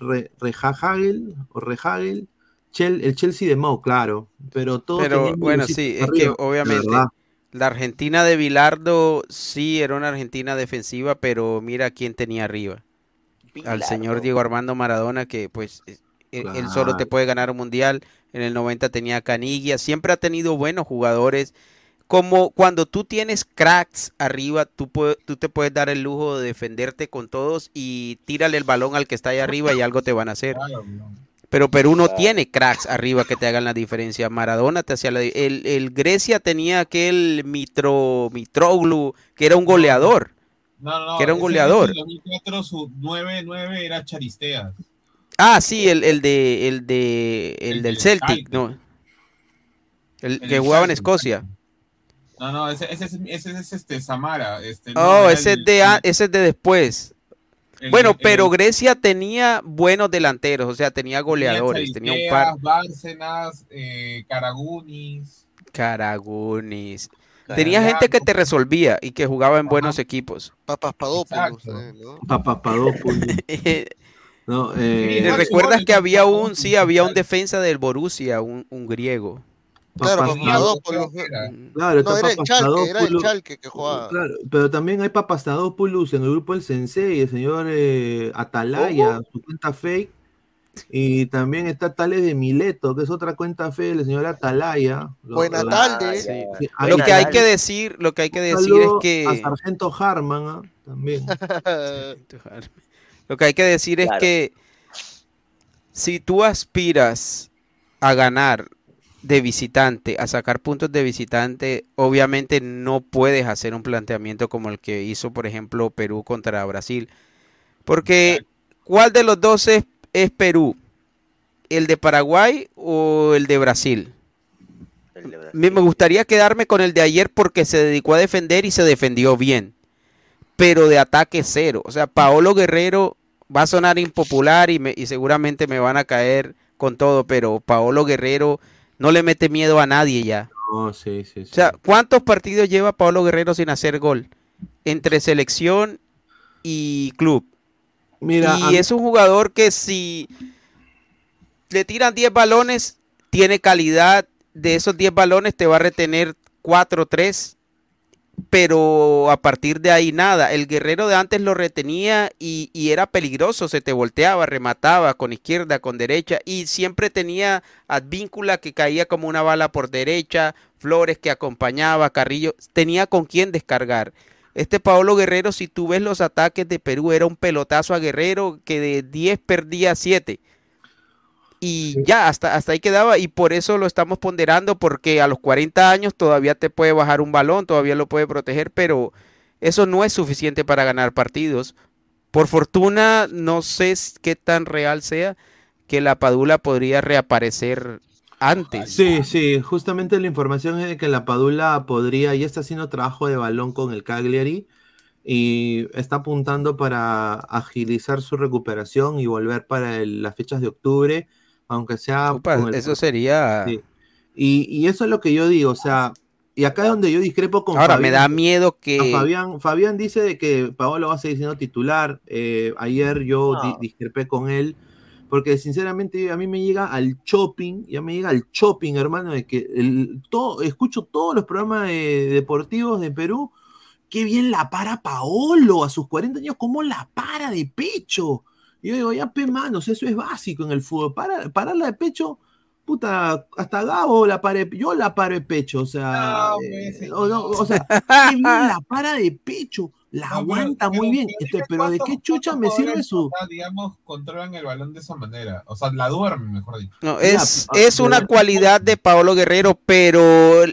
Re- Rehagel o Rehagel, Chel- el Chelsea de Mau, claro. Pero todo Pero bueno, sí, es arriba, que obviamente la Argentina de Bilardo sí era una Argentina defensiva, pero mira quién tenía arriba. Al señor Diego Armando Maradona, que pues eh, él él solo te puede ganar un mundial. En el 90 tenía a Caniggia, siempre ha tenido buenos jugadores. Como cuando tú tienes cracks arriba, tú, tú te puedes dar el lujo de defenderte con todos y tírale el balón al que está ahí arriba y algo te van a hacer. Pero Perú no tiene cracks arriba que te hagan la diferencia. Maradona te hacía la el, el Grecia tenía aquel Mitro, Mitroglou, que era un goleador. No, no, Que era un goleador. En 2004 su 9-9 era Charistea. Ah, sí, el, el de el de el, del Celtic, ¿no? El, El que jugaba en. Escocia. No, no, ese, ese, es- ese es este Samara. Este, no, Oh, ese es de, ese es de después. Bueno, pero Grecia tenía buenos delanteros, o sea, tenía goleadores, tenía un par. Bárcenas, eh, Caragunis. Caragunis. Tenía gente que te resolvía y que jugaba en buenos equipos. Papas Padopoulos, Exacto. eh, ¿no? Papapadopoulos. No, eh, ¿Te recuerdas que había un, sí, había un defensa del Borussia, un, un griego? Claro, Papas- Papadopoulos. Claro, No, era el Chalque, era el. Chalque que jugaba. Claro, pero también hay Papastatopoulos en el grupo del Sensei, el señor eh, Atalaya, su cuenta fake. Y también está Tales de Mileto, que es otra cuenta fake del señor Atalaya. Buena lo- tarde. Sí. Sí, Lo que hay que decir, lo que hay que decir es saludo A que Sargento Harman, ¿ah? también. lo que hay que decir es Claro. que si tú aspiras a ganar de visitante, a sacar puntos de visitante, obviamente no puedes hacer un planteamiento como el que hizo, por ejemplo, Perú contra Brasil. Porque, ¿cuál de los dos es, es Perú? ¿El de Paraguay o el de Brasil? El de Brasil. Me me gustaría quedarme con el de ayer porque se dedicó a defender y se defendió bien. Pero de ataque cero. O sea, Paolo Guerrero va a sonar impopular y, me- y seguramente me van a caer con todo, pero Paolo Guerrero no le mete miedo a nadie ya. No, sí, sí, sí. O sea, ¿cuántos partidos lleva Paolo Guerrero sin hacer gol? Entre selección y club. Mira, y es un jugador que si le tiran 10 balones, tiene calidad. De esos 10 balones te va a retener 4 o 3. Pero a partir de ahí nada. El guerrero de antes lo retenía y, y era peligroso. Se te volteaba, remataba con izquierda, con derecha. Y siempre tenía Advíncula que caía como una bala por derecha. Flores que acompañaba, Carrillo. Tenía con quién descargar. Este Paolo Guerrero, si tú ves los ataques de Perú, era un pelotazo a Guerrero que de 10 perdía 7. Y ya, hasta, hasta ahí quedaba. Y por eso lo estamos ponderando, porque a los 40 años todavía te puede bajar un balón, todavía lo puede proteger, pero eso no es suficiente para ganar partidos. Por fortuna, no sé qué tan real sea que la Padula podría reaparecer antes. Sí, sí, justamente la información es de que la Padula podría, ya está haciendo trabajo de balón con el Cagliari y está apuntando para agilizar su recuperación y volver para el- las fechas de octubre, aunque sea... El- eso sería... Sí. Y, y eso es lo que yo digo, o sea, y acá es donde yo discrepo con Ahora, me Fabián. da miedo que... Fabián, Fabián dice de que Paolo va a seguir siendo titular. eh, ayer yo No. di- discrepé con él, porque sinceramente a mí me llega al shopping, ya me llega al shopping, hermano, de que el, todo, escucho todos los programas de- deportivos de Perú. Qué bien la para Paolo a sus 40 años, cómo la para de pecho. Yo digo, ya, pe manos, eso es básico en el fútbol. Para, pararla de pecho, puta, hasta Gabo la paré, yo la paro de pecho, o sea, No, eh, pues, no, no, o sea, la para de pecho, la No, pero- aguanta muy pero- bien, pero este, pero ¿de qué chucha me sirve su...? digamos, controlan el balón de esa manera. O sea, la duermen, mejor dicho. No, es, es una cualidad de Paolo Guerrero, pero,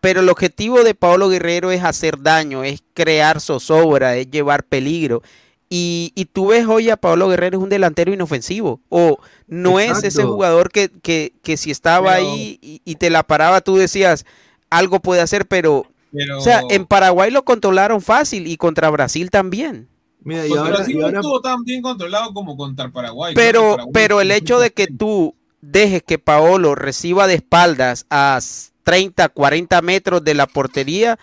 pero el objetivo de Paolo Guerrero es hacer daño, es crear zozobra, es llevar peligro. Y, y tú ves hoy a Paolo Guerrero es un delantero inofensivo. O no es ese jugador que, que, que si estaba Pero- ahí y, y te la paraba, tú decías, algo puede hacer, pero... Pero, O sea, en Paraguay lo controlaron fácil y contra Brasil también. Mira, y ahora, Brasil y no estuvo tan bien controlado como contra Paraguay. Pero, Paraguay pero el hecho de que tú dejes que Paolo reciba de espaldas a 30, 40 metros de la portería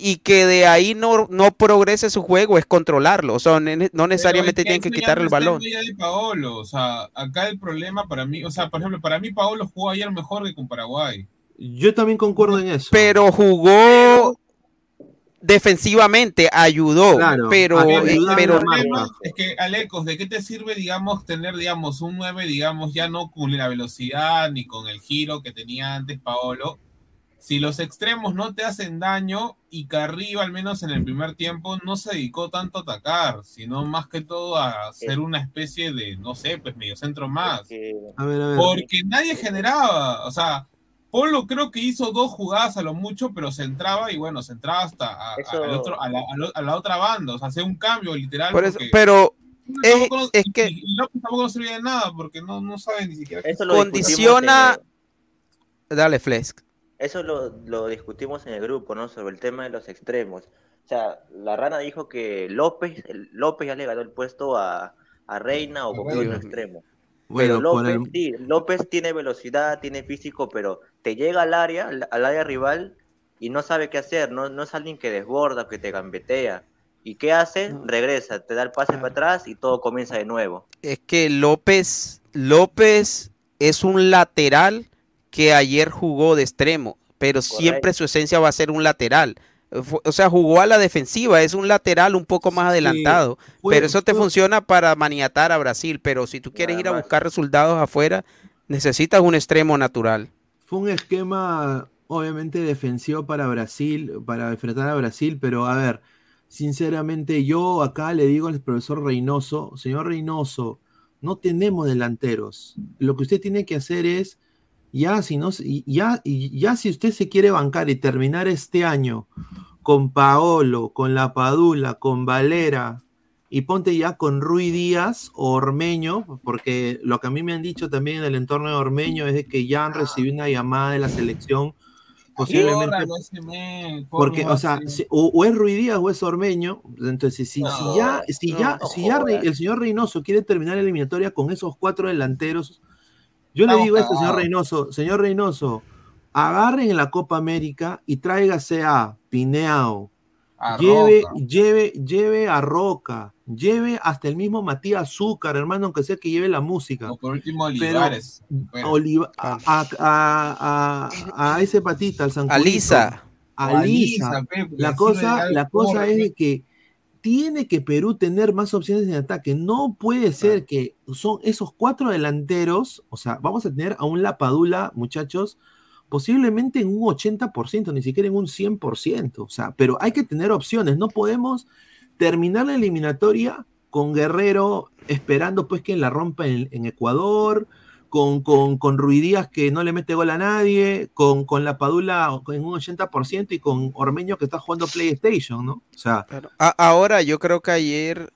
y que de ahí no, no progrese su juego es controlarlo. O sea, ne- no necesariamente tienen que eso ya quitar no el balón. de Paolo. O sea, acá el problema para mí, o sea, por ejemplo, para mí Paolo jugó ayer mejor que con Paraguay. yo también concuerdo en eso. Pero jugó defensivamente, ayudó. Claro, pero, eh, pero es que, Alecos, ¿de qué te sirve, digamos, tener, digamos, un 9, digamos, ya no con la velocidad ni con el giro que tenía antes Paolo? Si los extremos no te hacen daño y Carrillo, al menos en el primer tiempo, no se dedicó tanto a atacar, sino más que todo a ser una especie de, no sé, pues medio centro más. A ver, a ver. Porque nadie generaba, o sea, Polo creo que hizo dos jugadas a lo mucho, pero se entraba y bueno, se entraba hasta a, a- Eso- al otro- a la, a lo- a la otra banda, o sea, hacía un cambio literal. por eso, porque- pero es, tampoco no- es que López tampoco no servía de nada porque no, no sabe ni siquiera. Eso lo Condiciona- Dale, Flex. Eso lo, lo discutimos en el grupo, ¿no? Sobre el tema de los extremos. O sea, la rana dijo que López, el- López ya le ganó el puesto a, a Reina o con otro extremo. Bueno, pero López, el- sí, López tiene velocidad, tiene físico, pero te llega al área, al al área rival y no sabe qué hacer, no, no es alguien que desborda, que te gambetea. ¿Y qué hace? Regresa, te da el pase para atrás y todo comienza de nuevo. Es que López, López es un lateral que ayer jugó de extremo, pero siempre su esencia va a ser un lateral. O sea, jugó a la defensiva, es un lateral un poco más adelantado, fue- pero eso te fue- funciona para maniatar a Brasil, pero si tú quieres ir a buscar resultados afuera, necesitas un extremo natural. Fue un esquema, obviamente, defensivo para Brasil, para enfrentar a Brasil, pero a ver, sinceramente, yo acá le digo al profesor Reynoso, señor Reynoso, no tenemos delanteros. Lo que usted tiene que hacer es, ya si, no, ya, ya si usted se quiere bancar y terminar este año con Paolo, con La Padula, con Valera, y ponte ya con Rui Díaz o Ormeño, porque lo que a mí me han dicho también en el entorno de Ormeño es de que ya han recibido una llamada de la selección, posiblemente porque, o sea, si- o, o es Rui Díaz o es Ormeño, entonces si, si ya, si ya, no si ya el señor Reynoso quiere terminar la eliminatoria con esos cuatro delanteros, yo le digo esto, señor. Reynoso, señor Reynoso, agarren en la Copa América y tráigase a Pineao, A lleve, Roca. lleve, lleve a Roca, lleve hasta el mismo Matías Azúcar, hermano, aunque sea que lleve la música. O por último, Pero- Olivares. Oliva- a, a, a- a- a ese patita, al San Alisa. A O a Lisa. Lisa, pe, porque La cosa, la cosa es de que tiene que Perú tener más opciones en ataque. No puede ser que son esos cuatro delanteros, o sea, vamos a tener a un Lapadula, muchachos, posiblemente en un 80%, ni siquiera en un 100%. O sea, pero hay que tener opciones. No podemos terminar la eliminatoria con Guerrero esperando pues que la rompa en, en Ecuador, con, con, con Rui Díaz que no le mete gol a nadie, con, con la Padula en un 80% y con Ormeño que está jugando PlayStation, ¿no? O sea, A- ahora, yo creo que ayer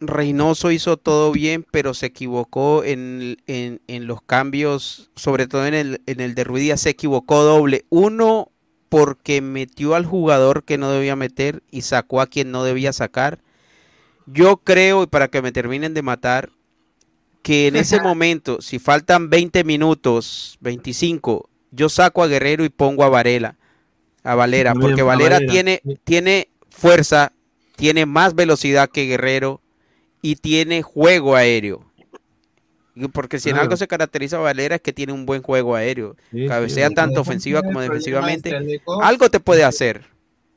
Reynoso hizo todo bien, pero se equivocó en, en- en los cambios, sobre todo en el, en el de Ruiz Díaz, se equivocó doble. Uno, porque metió al jugador que no debía meter y sacó a quien no debía sacar. Yo creo, y para que me terminen de matar, que en ese momento, si faltan 20 minutos, 25, yo saco a Guerrero y pongo a Varela, a Valera, porque Valera Valera. tiene, tiene fuerza, tiene más velocidad que Guerrero y tiene juego aéreo. Y Porque si en algo se caracteriza a Valera es que tiene un buen juego aéreo. Sí, Cabecea sí. tanto ¿Sabes ofensiva como es defensivamente. este? Algo te puede hacer.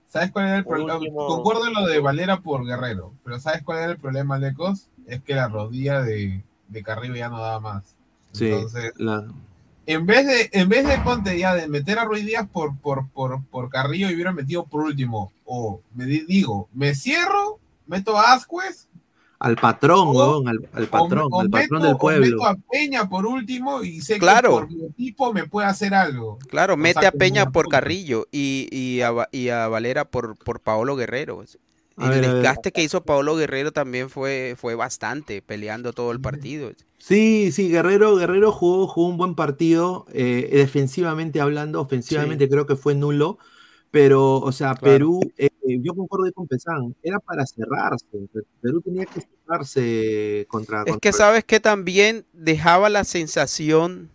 ¿Sabes cuál era el problema? Concuerdo en lo de Valera por Guerrero, pero ¿sabes cuál era el problema, Lecos? Es que la rodilla de, de Carrillo ya no daba más. sí, Entonces, la- en vez de, en vez de ponte ya de meter a Ruiz Díaz por, por, por, por Carrillo y hubiera metido por último, o me di- digo, me cierro, meto a Ascuez, al patrón, weón, al, al o, patrón, o al patrón meto, del o pueblo. meto a Peña por último y sé Claro. que por mi equipo me puede hacer algo. Claro, O mete sea, a Peña por Carrillo y, y, a, y a Valera por, por Paolo Guerrero. A El ver, desgaste que hizo Paolo Guerrero también fue, fue bastante, peleando todo el partido. Sí, sí, Guerrero, Guerrero jugó, jugó un buen partido, eh, defensivamente hablando, ofensivamente creo que fue nulo, pero, o sea, Claro. Perú, eh, yo concuerdo con Pesán, era para cerrarse, Perú tenía que cerrarse contra... Es contra- que sabes que también dejaba la sensación,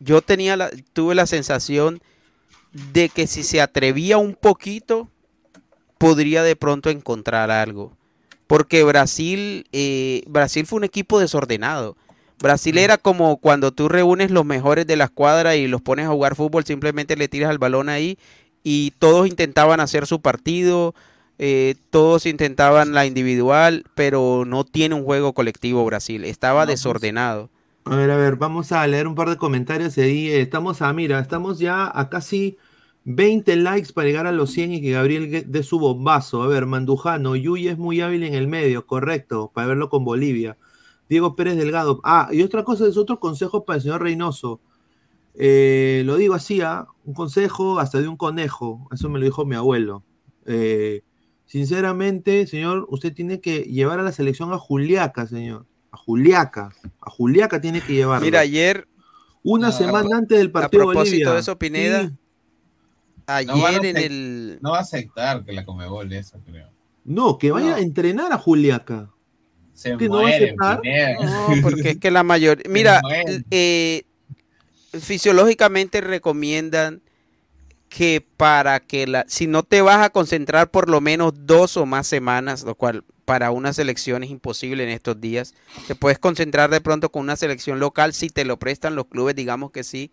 yo tenía la, tuve la sensación de que si se atrevía un poquito, podría de pronto encontrar algo. Porque Brasil, eh, Brasil fue un equipo desordenado. Brasil era como cuando tú reúnes los mejores de la escuadra y los pones a jugar fútbol, simplemente le tiras el balón ahí y todos intentaban hacer su partido, eh, todos intentaban la individual, pero no tiene un juego colectivo Brasil, estaba desordenado. A ver, a ver, vamos a leer un par de comentarios ahí. eh, Estamos a, mira, estamos ya a casi 20 likes para llegar a los 100 y que Gabriel dé su bombazo. A ver, Mandujano, Yuy es muy hábil en el medio, correcto, para verlo con Bolivia. Diego Pérez Delgado. Ah, y otra cosa, es otro consejo para el señor Reynoso. Eh, lo digo así, ¿ah? un consejo hasta de un conejo. Eso me lo dijo mi abuelo. Eh, sinceramente, señor, usted tiene que llevar a la selección a Juliaca, señor. A Juliaca. A Juliaca tiene que llevarlo. Mira, ayer Una a- semana antes del a partido de propósito Bolivia. de eso, Pineda, Sí. Ayer No en el... No va a aceptar que la Comebol eso, creo. No, que vaya No. a entrenar a Juliaca. Se ¿Que no va a muere, aceptar? Pineda. No, porque es que la mayoría... Mira, eh, fisiológicamente recomiendan que para que la... Si no te vas a concentrar por lo menos dos o más semanas, lo cual para una selección es imposible en estos días, te puedes concentrar de pronto con una selección local si te lo prestan los clubes, digamos que sí,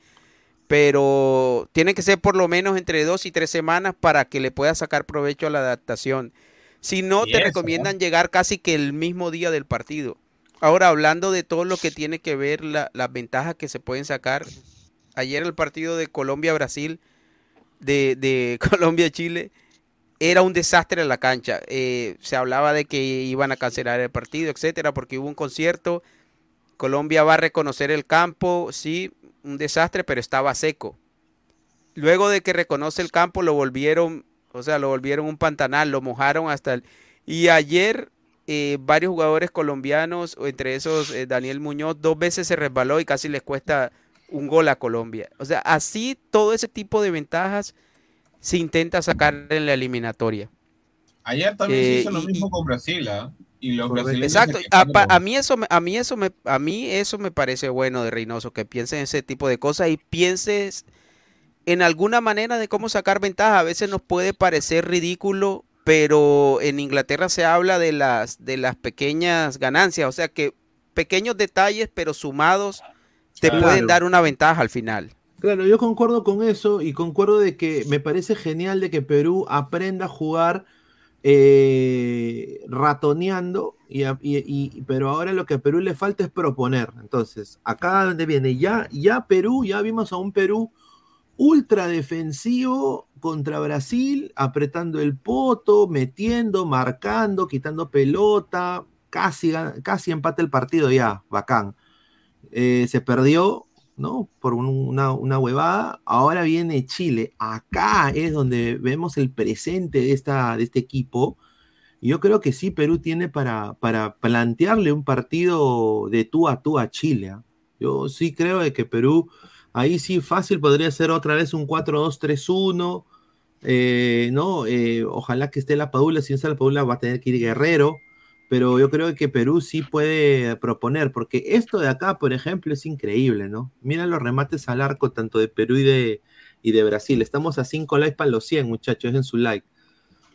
pero tiene que ser por lo menos entre dos y tres semanas para que le puedas sacar provecho a la adaptación. Si no, Y te eso, recomiendan llegar casi que el mismo día del partido. Ahora, hablando de todo lo que tiene que ver la- las ventajas que se pueden sacar, ayer el partido de Colombia-Brasil, de, de Colombia-Chile, era un desastre en la cancha. Eh, se hablaba de que iban a cancelar el partido, etcétera, porque hubo un concierto. Colombia va a reconocer el campo, sí, un desastre, pero estaba seco. Luego de que reconoce el campo, lo volvieron, o sea, lo volvieron un pantanal, lo mojaron hasta el... Y ayer eh, varios jugadores colombianos, o entre esos eh, Daniel Muñoz, dos veces se resbaló y casi les cuesta un gol a Colombia. O sea, así todo ese tipo de ventajas se intenta sacar en la eliminatoria. Ayer también Eh, se hizo lo y- mismo con Brasil, ¿ah? Y los Correcto. brasileños Exacto. A, quejaron. pa- a mí eso, me- a mí eso me, a mí eso me parece bueno de Reynoso que piense en ese tipo de cosas y pienses en alguna manera de cómo sacar ventaja. A veces nos puede parecer ridículo, pero en Inglaterra se habla de las de las pequeñas ganancias, o sea que pequeños detalles pero sumados te Claro. pueden dar una ventaja al final. Claro, yo concuerdo con eso y concuerdo de que me parece genial de que Perú aprenda a jugar eh, ratoneando, y, pero ahora lo que a Perú le falta es proponer. Entonces, acá donde viene, ya, ya Perú, ya vimos a un Perú ultra defensivo contra Brasil, apretando el poto, metiendo, marcando, quitando pelota, casi, casi empate el partido ya, bacán. Eh, se perdió, ¿no? Por un- una, una huevada. Ahora viene Chile. Acá es donde vemos el presente de, esta, de este equipo. Yo creo que sí, Perú tiene para, para plantearle un partido de tú a tú a Chile. ¿ah? Yo sí creo de que Perú, ahí sí fácil podría ser otra vez un 4-2-3-1. eh, ¿no? Eh, ojalá que esté la Padula. Si no está la Padula, va a tener que ir Guerrero pero yo creo que Perú sí puede proponer, porque esto de acá, por ejemplo, es increíble, ¿no? Mira los remates al arco tanto de Perú y de, y de Brasil. Estamos a 5 likes para los 100, muchachos, en su like.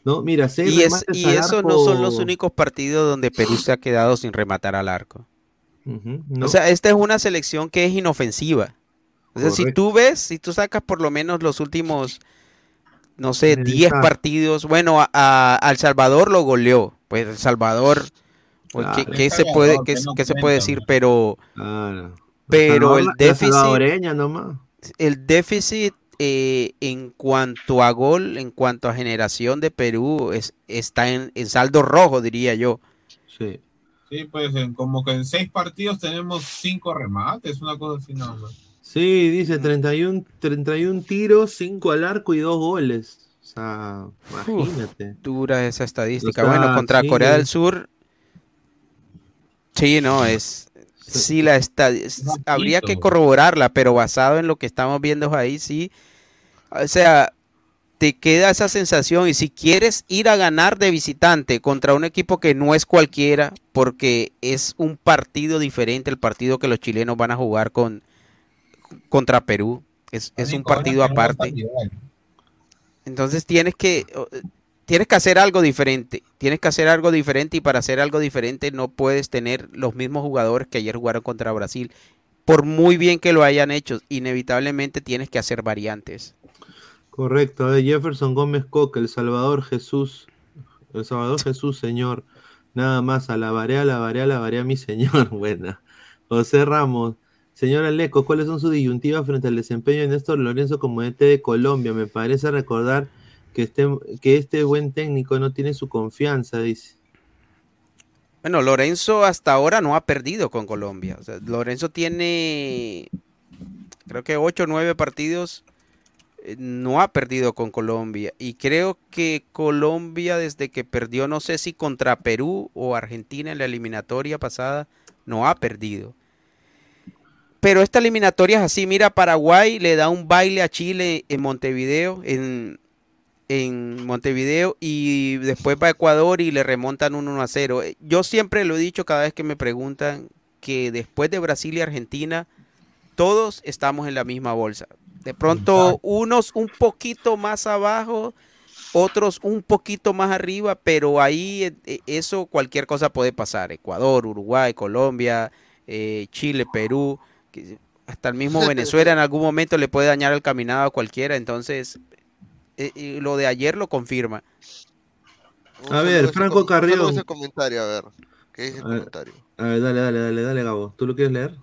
¿No? Mira, seis Y, es, y al no son los únicos partidos donde Perú se ha quedado sin rematar al arco. ¿no? O sea, esta es una selección que es inofensiva. O sea, si tú ves, si tú sacas por lo menos los últimos, no sé, En el 10 chat. partidos, bueno, a, a- al Salvador lo goleó. Pues El Salvador, pues, Claro. ¿qué, se puede, qué, que no qué se puede decir? Pero, Claro. pero el déficit, nomás. el déficit eh, en cuanto a gol, en cuanto a generación de Perú, es, está en, en saldo rojo, diría yo. Sí. Sí, pues en- como que en seis partidos tenemos cinco remates, una cosa así nada más. Sí, dice 31, 31 tiros, 5 al arco y 2 goles. O sea, imagínate. dura esa estadística. O sea, bueno, contra sí. Corea del Sur, sí, no, es, sí, la esta- es- habría que corroborarla, pero basado en lo que estamos viendo ahí, sí, o sea, te queda esa sensación y si quieres ir a ganar de visitante contra un equipo que no es cualquiera, porque es un partido diferente, el partido que los chilenos van a jugar con contra Perú, es, es un partido aparte. Entonces tienes que o- tienes que hacer algo diferente. Tienes que hacer algo diferente y para hacer algo diferente no puedes tener los mismos jugadores que ayer jugaron contra Brasil. Por muy bien que lo hayan hecho, inevitablemente tienes que hacer variantes. Correcto, ver, Jefferson Gómez Coca, El Salvador Jesús, El Salvador Jesús, Señor. Nada más, alabaré, alabaré, alabaré a mi Señor. Buena. José Ramos, señor Aleco, ¿cuáles son sus disyuntivas frente al desempeño de Néstor Lorenzo como DT de Colombia? Me parece recordar que este, que este buen técnico no tiene su confianza, dice. Bueno, Lorenzo hasta ahora no ha perdido con Colombia. Lorenzo tiene creo que 8 o 9 partidos eh, no ha perdido con Colombia. Y creo que Colombia, desde que perdió, no sé si contra Perú o Argentina en la eliminatoria pasada, no ha perdido. Pero esta eliminatoria es así. Mira, Paraguay le da un baile a Chile en Montevideo, en, en Montevideo, y después va a Ecuador y le remontan un 1 a 0. Yo siempre lo he dicho cada vez que me preguntan que después de Brasil y Argentina, todos estamos en la misma bolsa. De pronto, unos un poquito más abajo, otros un poquito más arriba, pero ahí eh, eh, eso cualquier cosa puede pasar. Ecuador, Uruguay, Colombia, eh, Chile, Perú, que hasta el mismo Venezuela en algún momento le puede dañar el caminado a cualquiera. Entonces, eh, y lo de ayer lo confirma. A ver, Franco Com- saludo Carrión. ese comentario, a ver. ¿Qué dice el A ver, comentario? a ver, dale, dale, dale, dale, Gabo. ¿Tú lo quieres leer?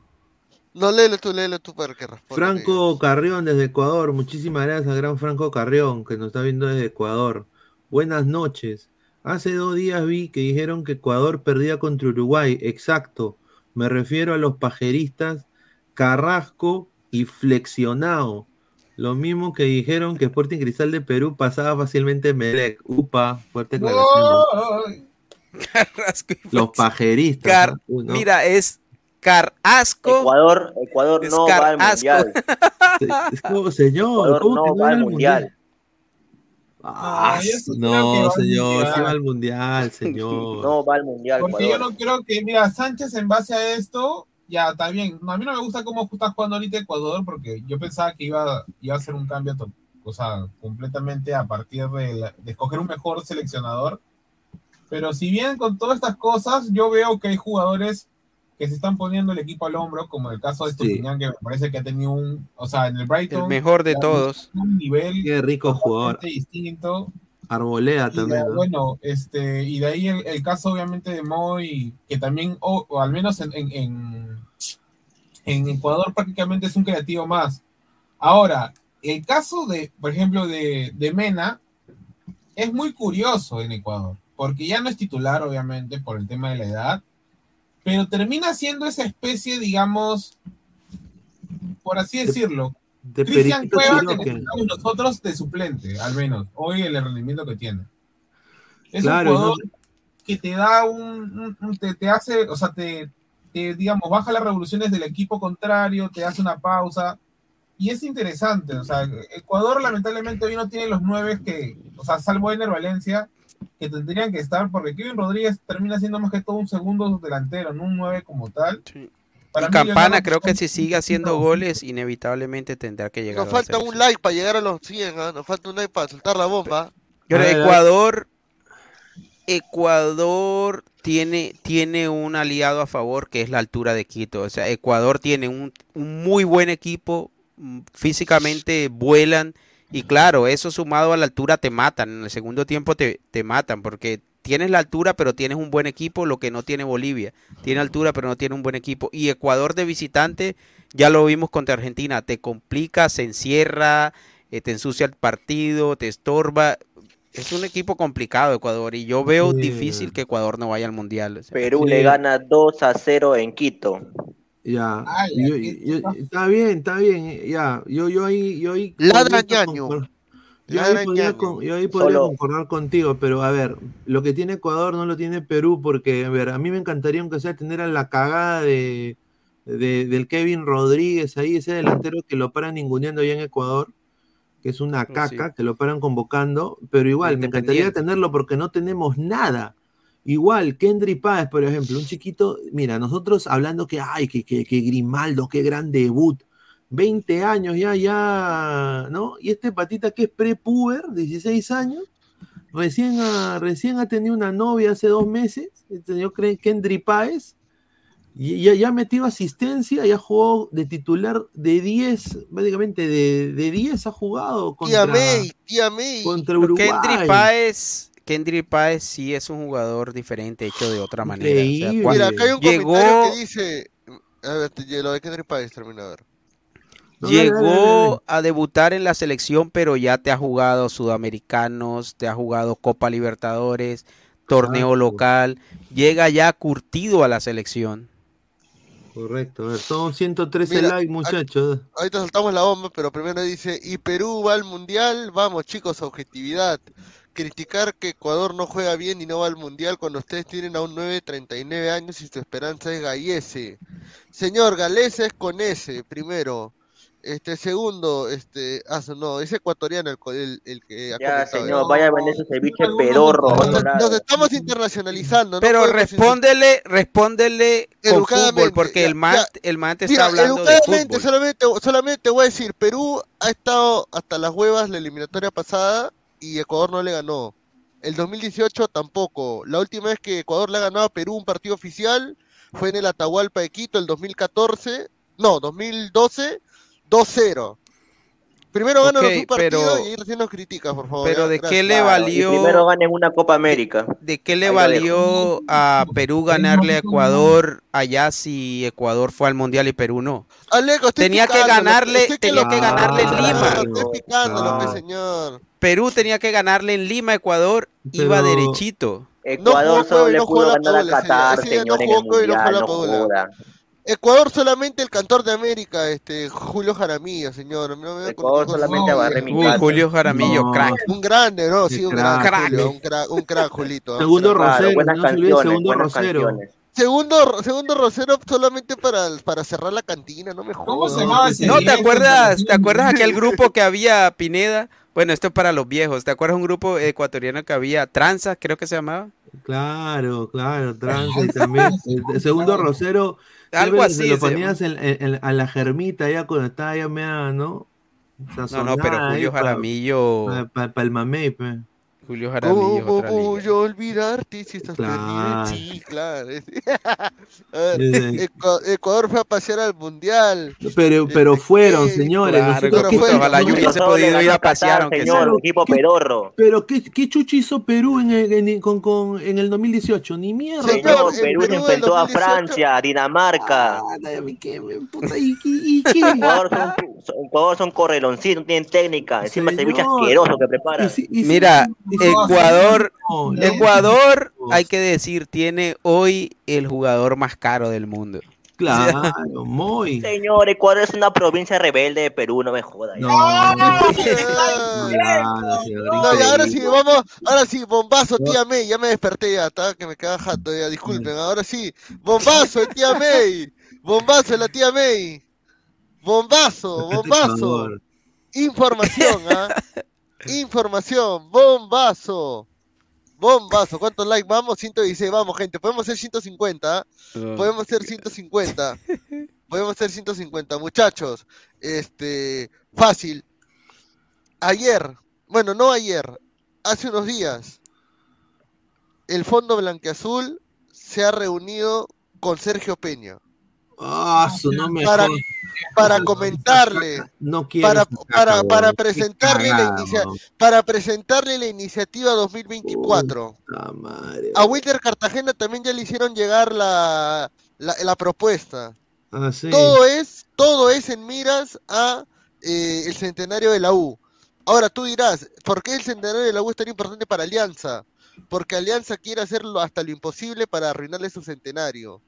No, léelo tú, léelo tú para que responda. Franco Carrión desde Ecuador. Muchísimas gracias al gran Franco Carrión que nos está viendo desde Ecuador. Buenas noches. Hace dos días vi que dijeron que Ecuador perdía contra Uruguay. Exacto. Me refiero a los pajeristas Carrasco y Flexionado. Lo mismo que dijeron que Sporting Cristal de Perú pasaba fácilmente en Melec. Upa, fuerte aclaración. Los pajeristas. Car- ¿no? Uy, no. Mira, es Carasco. Ecuador, Ecuador Es no va al Carrasco. mundial. Es como, señor, Ecuador ¿cómo no que no va al mundial. Ah, no, va al señor, sí mundial. va al mundial, señor. No va al mundial. Porque yo no creo que, mira, Sánchez en base a esto, ya está bien. No, a mí no me gusta cómo está jugando ahorita Ecuador, porque yo pensaba que iba, iba a hacer un cambio, o sea, completamente a partir de, la- de escoger un mejor seleccionador. Pero si bien con todas estas cosas, yo veo que hay jugadores que se están poniendo el equipo al hombro, como el caso de Estupiñán, que me parece que ha tenido un, o sea, en el Brighton. El mejor de todos. Un nivel Qué rico jugador. distinto. Y de- también, ¿no? bueno, este, y de ahí el, el caso obviamente de Moy, que también, o, o al menos en, en, en, en Ecuador prácticamente es un creativo más. Ahora, el caso de, por ejemplo, de, de Mena es muy curioso en Ecuador, porque ya no es titular, obviamente, por el tema de la edad, pero termina siendo esa especie, digamos, por así decirlo, De Cristian Cueva que necesitamos nosotros de suplente, al menos, hoy el rendimiento que tiene. Es Claro, un y no- jugador que te da un, un- un- te, te hace, o sea, te, te, digamos, baja las revoluciones del equipo contrario, te hace una pausa, y es interesante, o sea, Ecuador lamentablemente hoy no tiene los nueve que, o sea, salvo Ener Valencia, que tendrían que estar, porque Kevin Rodríguez termina siendo más que todo un segundo delantero, no un nueve como tal. Para Y Campana creo que si sigue haciendo goles, inevitablemente tendrá que llegar Nos a la falta un like para llegar a los 100, ¿ah? Nos falta un like para soltar la bomba. Ver. Ecuador, Ecuador tiene, tiene un aliado a favor que es la altura de Quito. O sea, Ecuador tiene un, un muy buen equipo, mm, físicamente vuelan y claro, eso sumado a la altura te matan. En el segundo tiempo te, te matan porque tienes la altura pero tienes un buen equipo, lo que no tiene Bolivia. Tiene altura pero no tiene un buen equipo. Y Ecuador de visitante, ya lo vimos contra Argentina, te complica, se encierra, eh, te ensucia el partido, te estorba. Es un equipo complicado Ecuador y yo veo Sí. difícil que Ecuador no vaya al mundial. o sea. Perú Sí. le gana 2 a 0 en Quito. Ya. Yo- yo- está bien, está bien. Ya. Yo, yo ahí, yo ahí. Ladra concor- Yo ahí podría, ñaño. con- yo ahí podría Solo- concordar contigo, pero a ver, lo que tiene Ecuador no lo tiene Perú, porque, a ver, a mí me encantaría, aunque sea, tener a la cagada de, de- del Kevin Rodríguez ahí, ese delantero que lo paran ninguneando allá en Ecuador, que es una sí. caca, que lo paran convocando, pero igual, me encantaría tenerlo porque no tenemos nada. Igual, Kendry Páez, por ejemplo, un chiquito, mira, nosotros hablando que, ay, que, que, que Grimaldo, qué gran debut, 20 años ya, ya, ¿no? Y este patita que es pre-puber, 16 años, recién ha, recién ha tenido una novia hace dos meses, este señor Kendry Páez, y ya, ya ha metido asistencia, ya jugó de titular de 10, básicamente de, de 10 ha jugado Tía contra, May, tía May. contra Uruguay. Kendry Páez, Kendry Páez sí es un jugador diferente, hecho de otra manera. O sea, Mira, acá hay un Llegó- comentario que dice. A ver, te- lo de Kendrick Páez termina Llegó a debutar en la selección, pero ya te ha jugado Sudamericanos, te ha jugado Copa Libertadores, torneo Exacto. local, llega ya curtido a la selección. Correcto, a ver, son 113 Mira, likes, muchachos. Ahorita soltamos la bomba, pero primero dice, y Perú va al Mundial, vamos chicos, objetividad. Criticar que Ecuador no juega bien y no va al Mundial cuando ustedes tienen a un 9, 39 años y su esperanza es Gallese. Señor, Galesa es con S, primero. Este, segundo, este, ah, no, es ecuatoriano el, el, el que ha Ya, comentado. señor, vaya a vender su ceviche pedorro. Nos, estamos internacionalizando, ¿no? Pero respóndele, respóndele con Educadamente, fútbol, porque ya, el man, ya. el man te Mira, está hablando de fútbol. solamente, solamente voy a decir, Perú ha estado hasta las huevas la eliminatoria pasada y Ecuador no le ganó. El 2018 tampoco. La última vez que Ecuador le ha ganado a Perú un partido oficial fue en el Atahualpa de Quito el 2014, no, 2012, 2-0. Primero ganan Ok, un partido pero- y recién nos criticas, por favor. Pero ya, ¿de gracias. qué le Claro, valió? primero ganen una Copa América. ¿De qué le Ahí valió a Perú ganarle a Ecuador allá si Ecuador fue al mundial y Perú no? Aleco, estoy Tenía que ganarle- estoy tenía lo- que ganarle en Ah, Lima. Estoy Ah. señor. Perú tenía que ganarle en Lima, Ecuador, iba Pero- derechito. Ecuador jugó solo le no jugó pudo ganar a. Qatar, no señor, en el Cueva y no jugó mundial, la no joda. Ecuador solamente el cantor de América, este Julio Jaramillo, señor. No me Ecuador solamente barré mi Uy. Julio Jaramillo, No. crack. Un grande, ¿no? Sí, un crack. gran Julio, un crack, un crack, Julito. un Segundo crack. Claro, Rosero, buenas no canciones, segundo buenas Rosero. canciones. Segundo, segundo Rosero solamente para, para cerrar la cantina, no me jodas. ¿Cómo se llamaba ese No, ¿te acuerdas? ¿Te acuerdas aquel grupo que había Pineda? Bueno, esto es para los viejos. ¿Te acuerdas un grupo ecuatoriano que había Tranza, creo que se llamaba? Claro, claro, trance y también. El segundo Rosero, Algo así se lo ponías en, en- en- a la germita ya cuando estaba ya mea, ¿no? No, no, pero Julio Jaramillo, Para el mamey, pe. Julio Jaramillo ¿Cómo otra voy liga. a olvidarte si estás Claro. perdida en sí? Claro. Ecuador fue a pasear al mundial. Pero, pero fueron, señores. Claro, pero qué- fue- ojalá yo hubiese podido ir a pasear, aunque señor, sea. un equipo ¿Qué- pedorro. Pero ¿qué, qué chuchi hizo Perú en el, en, con, con- en el 2018? Ni mierda. Señor, Señor, Perú se Perú enfrentó a 2018. Francia, a Dinamarca. Ah, dame, ¿qué, puta, ¿y, y- y qué? Ecuador son, son- Ecuador son correloncitos, no tienen técnica. Encima ese bicho Señor. asqueroso que prepara. Mira, Ecuador, No, no. Ecuador, hay que decir, tiene hoy el jugador más caro del mundo. Claro, muy. Señor, Ecuador es una provincia rebelde de Perú, no me jodas. No, Ah, ahora sí, vamos, ahora sí, bombazo, tía May, ya me desperté ya, estaba que me quedaba jato ya, disculpen, ahora sí, bombazo, tía May, bombazo, la tía May, bombazo, bombazo, Ecuador. información, ¿ah? Información, bombazo, bombazo, ¿cuántos likes vamos? 116, vamos gente, podemos ser 150, ¿ah? Podemos ser 150. Podemos ser 150. Muchachos, este, fácil. Ayer, bueno, no ayer, hace unos días, el Fondo Blanqueazul se ha reunido con Sergio Peña Ah, su no me para. Para comentarle, No para, para, presentarle la inicia- para presentarle la iniciativa 2024. Puta madre, A. Wilder Cartagena también ya le hicieron llegar la, la, la propuesta. Ah, sí. Todo es, todo es en miras a eh, el centenario de la U. Ahora tú dirás, ¿por qué el centenario de la U es tan importante para Alianza? Porque Alianza quiere hacerlo hasta lo imposible para arruinarle su centenario.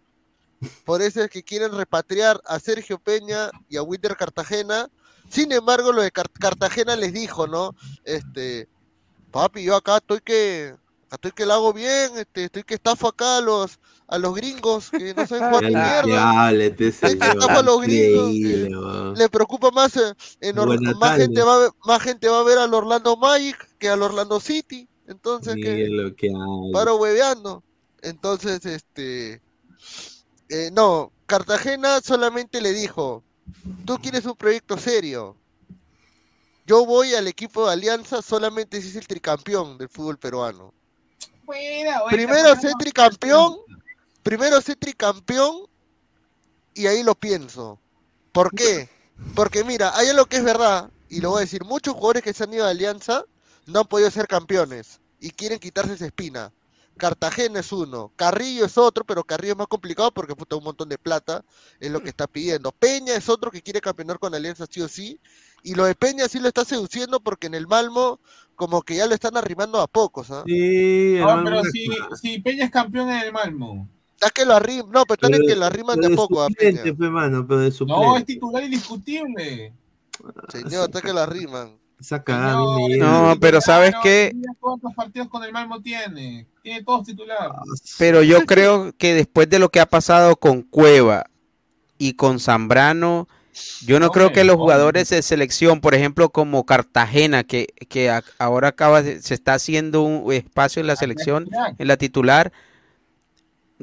Por eso es que quieren repatriar a Sergio Peña y a Winter Cartagena. Sin embargo, lo de Car- Cartagena les dijo, ¿no? Este, papi, yo acá estoy que, estoy que lo hago bien, este, estoy que estafo acá a los, a los gringos que no saben jugar mierda. ya, háblete, Es que señor. estamos los gringos. Le preocupa más, eh, en Buenas más gente va a ver, más gente va a ver al Orlando Magic que al Orlando City. Entonces, que que paro hueveando. Entonces, este, eh, no, Cartagena solamente le dijo, tú quieres un proyecto serio. Yo voy al equipo de Alianza solamente si es el tricampeón del fútbol peruano. Primero sé tricampeón, primero sé tricampeón y ahí lo pienso. ¿Por qué? Porque mira, hay algo que es verdad, y lo voy a decir, muchos jugadores que se han ido a Alianza no han podido ser campeones y quieren quitarse esa espina. Cartagena es uno, Carrillo es otro, pero Carrillo es más complicado porque puta un montón de plata es lo que está pidiendo. Peña es otro que quiere campeonar con Alianza sí o sí, y lo de Peña sí lo está seduciendo porque en el Malmo como que ya lo están arrimando a pocos, ¿ah? Sí, hermano, pero si, si Peña es campeón en el Malmo. Está que lo arrim, no, pero están en Pero- que lo arriman de a poco a Peña. pe, mano, pero de No, es titular indiscutible. Señor, está que lo arriman. No, pero ¿sabes qué? ¿Cuántos partidos con el Malmo tiene? Tiene todos titular. Pero yo creo que después de lo que ha pasado con Cueva y con Zambrano, yo no creo que los jugadores de selección, por ejemplo, como Cartagena, que, que a- ahora acaba de- se está haciendo un espacio en la selección, en la titular,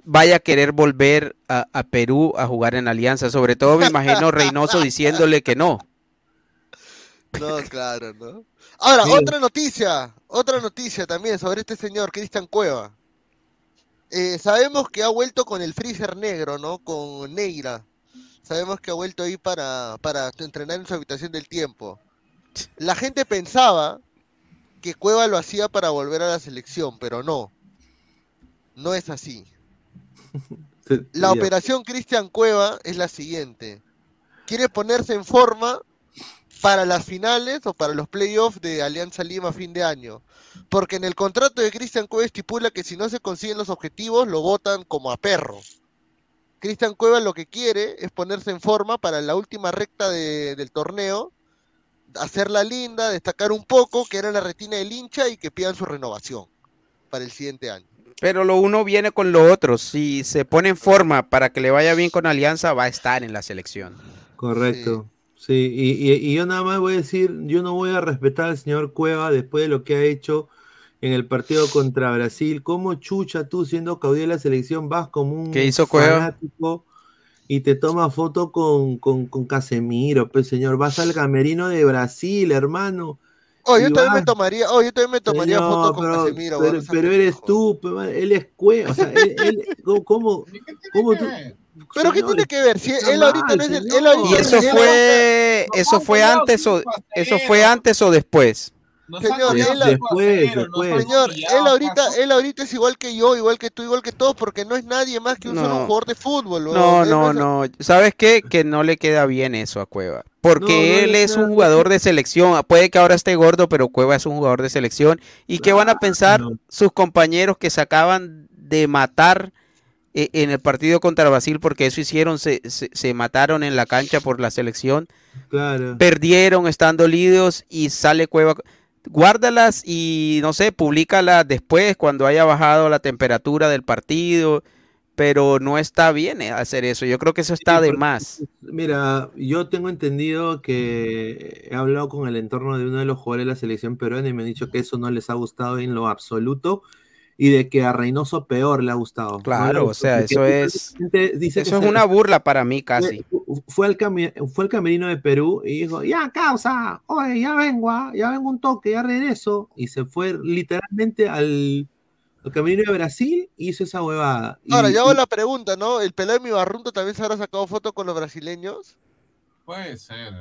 vaya a querer volver a, a Perú a jugar en Alianza. Sobre todo me imagino Reynoso diciéndole que no. No, claro, ¿no? Ahora, otra noticia, otra noticia también sobre este señor, Cristian Cueva. Eh, sabemos que ha vuelto con el freezer negro, ¿no? Con Neira. Sabemos que ha vuelto ahí para, para entrenar en su habitación del tiempo. La gente pensaba que Cueva lo hacía para volver a la selección, pero no. No es así. La operación Cristian Cueva es la siguiente. Quiere ponerse en forma para las finales o para los playoffs de Alianza Lima a fin de año. Porque en el contrato de Cristian Cueva estipula que si no se consiguen los objetivos, lo votan como a perro. Cristian Cueva lo que quiere es ponerse en forma para la última recta de- del torneo, hacerla linda, destacar un poco, que era la retina del hincha y que pidan su renovación para el siguiente año. Pero lo uno viene con lo otro. Si se pone en forma para que le vaya bien con Alianza, va a estar en la selección. Correcto. Sí, y, y- y yo nada más voy a decir, yo no voy a respetar al señor Cueva después de lo que ha hecho en el partido contra Brasil. ¿Cómo chucha tú siendo caudillo de la selección vas como un ¿Qué hizo Cueva? fanático y te toma foto con, con, con Casemiro, pues señor? Vas al camerino de Brasil, hermano. Oh, yo también me tomaría, oh, yo también me tomaría Señor, foto con pero, Casemiro, pero, weón, esa pero eres tú, man, él es Cueva, o sea, él, él- ¿cómo, cómo, tú? Pero ¿qué Señor, tiene que ver? Si él ahorita mal, no es el, él ahorita Y eso fue, eso fue antes o eso fue antes o después. Señor, él, después, después. señor, él ahorita, él ahorita es igual que yo, igual que tú, igual que todos, porque no es nadie más que un solo jugador de fútbol. No, no, es- no. ¿Sabes qué? Que no le queda bien eso a Cueva. Porque No, él es un jugador de selección. Puede que ahora esté gordo, pero Cueva es un jugador de selección. ¿Y qué van a pensar sus compañeros que se acaban de matar eh, en el partido contra Brasil? Porque eso hicieron, se, se- se mataron en la cancha por la selección. Claro. Perdieron estando líderes y sale Cueva. Guárdalas y no sé, públicalas después cuando haya bajado la temperatura del partido. Pero no está bien eh, hacer eso. Yo creo que eso está de más. Mira, yo tengo entendido que he hablado con el entorno de uno de los jugadores de la selección peruana y me han dicho que eso no les ha gustado en lo absoluto y de que a Reynoso peor le ha gustado. No Claro, o sea, eso es, dice eso es una burla para mí casi. Fue, al fue al camerino de Perú y dijo, ya causa, oye, ya vengo, ah, ya vengo un toque, ya regreso. Y se fue literalmente al, al camerino de Brasil y hizo esa huevada. Y- Ahora, yo hago y- la pregunta, ¿no? ¿El pelado de mi barrunto también se habrá sacado foto con los brasileños? Puede ser.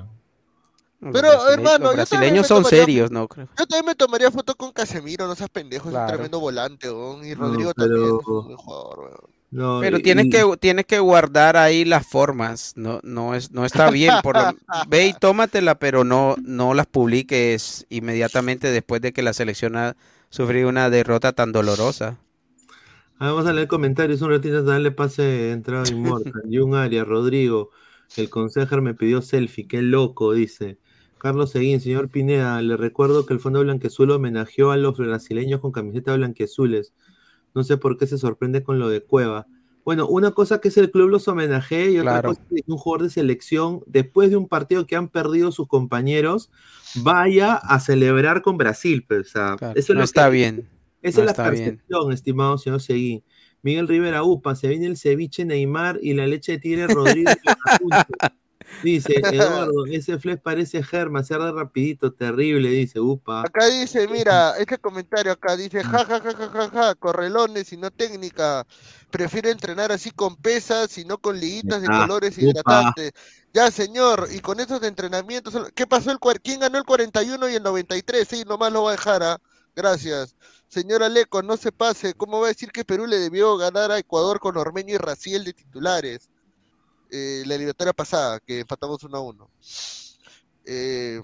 Los Pero, hermano, los brasileños son tomaría- serios, ¿no? Creo. Yo también me tomaría foto con Casemiro, no seas pendejo, es un tremendo volante, weón. Y No, Rodrigo pero- también es un buen jugador, weón. No, Pero y- tienes y- que, tienes que guardar ahí las formas. No, no es, no está bien. Por lo- ve y tómatela, pero no, no las publiques inmediatamente después de que la selección ha sufrido una derrota tan dolorosa. Ah, Vamos a leer comentarios un ratito, darle pase de entrada inmortal. Jun Arias, Rodrigo, el consejer me pidió selfie, qué loco, dice. Carlos Seguín, señor Pineda, le recuerdo que el Fondo Blanqueazul homenajeó a los brasileños con camisetas blanqueazules. No sé por qué se sorprende con lo de Cueva. Bueno, una cosa que es el club los homenajee y otra Claro. cosa es que un jugador de selección, después de un partido que han perdido sus compañeros, vaya a celebrar con Brasil. Pues, o sea, Claro, eso es no lo está que- bien. esa No es la bien. percepción, estimado señor Seguí. Miguel Rivera Upa, se viene el ceviche Neymar y la leche de tigre Rodrigo. dice Eduardo, ese flex parece germa, se arde rapidito, terrible, dice Upa. Acá dice, mira, este comentario acá dice, ja, ja, ja, ja, ja, ja, correlones y no técnica. Prefiero entrenar así con pesas y no con liguitas de Ah, colores upa. hidratantes. Ya, señor, y con esos entrenamientos, ¿qué pasó el ¿Quién ganó el 41 y el 93? Sí, nomás lo va a dejar, ¿ah? Gracias. Señora Leco, no se pase. ¿Cómo va a decir que Perú le debió ganar a Ecuador con Ormeño y Raciel de titulares? Eh, la eliminatoria pasada, que empatamos 1 a 1. Eh,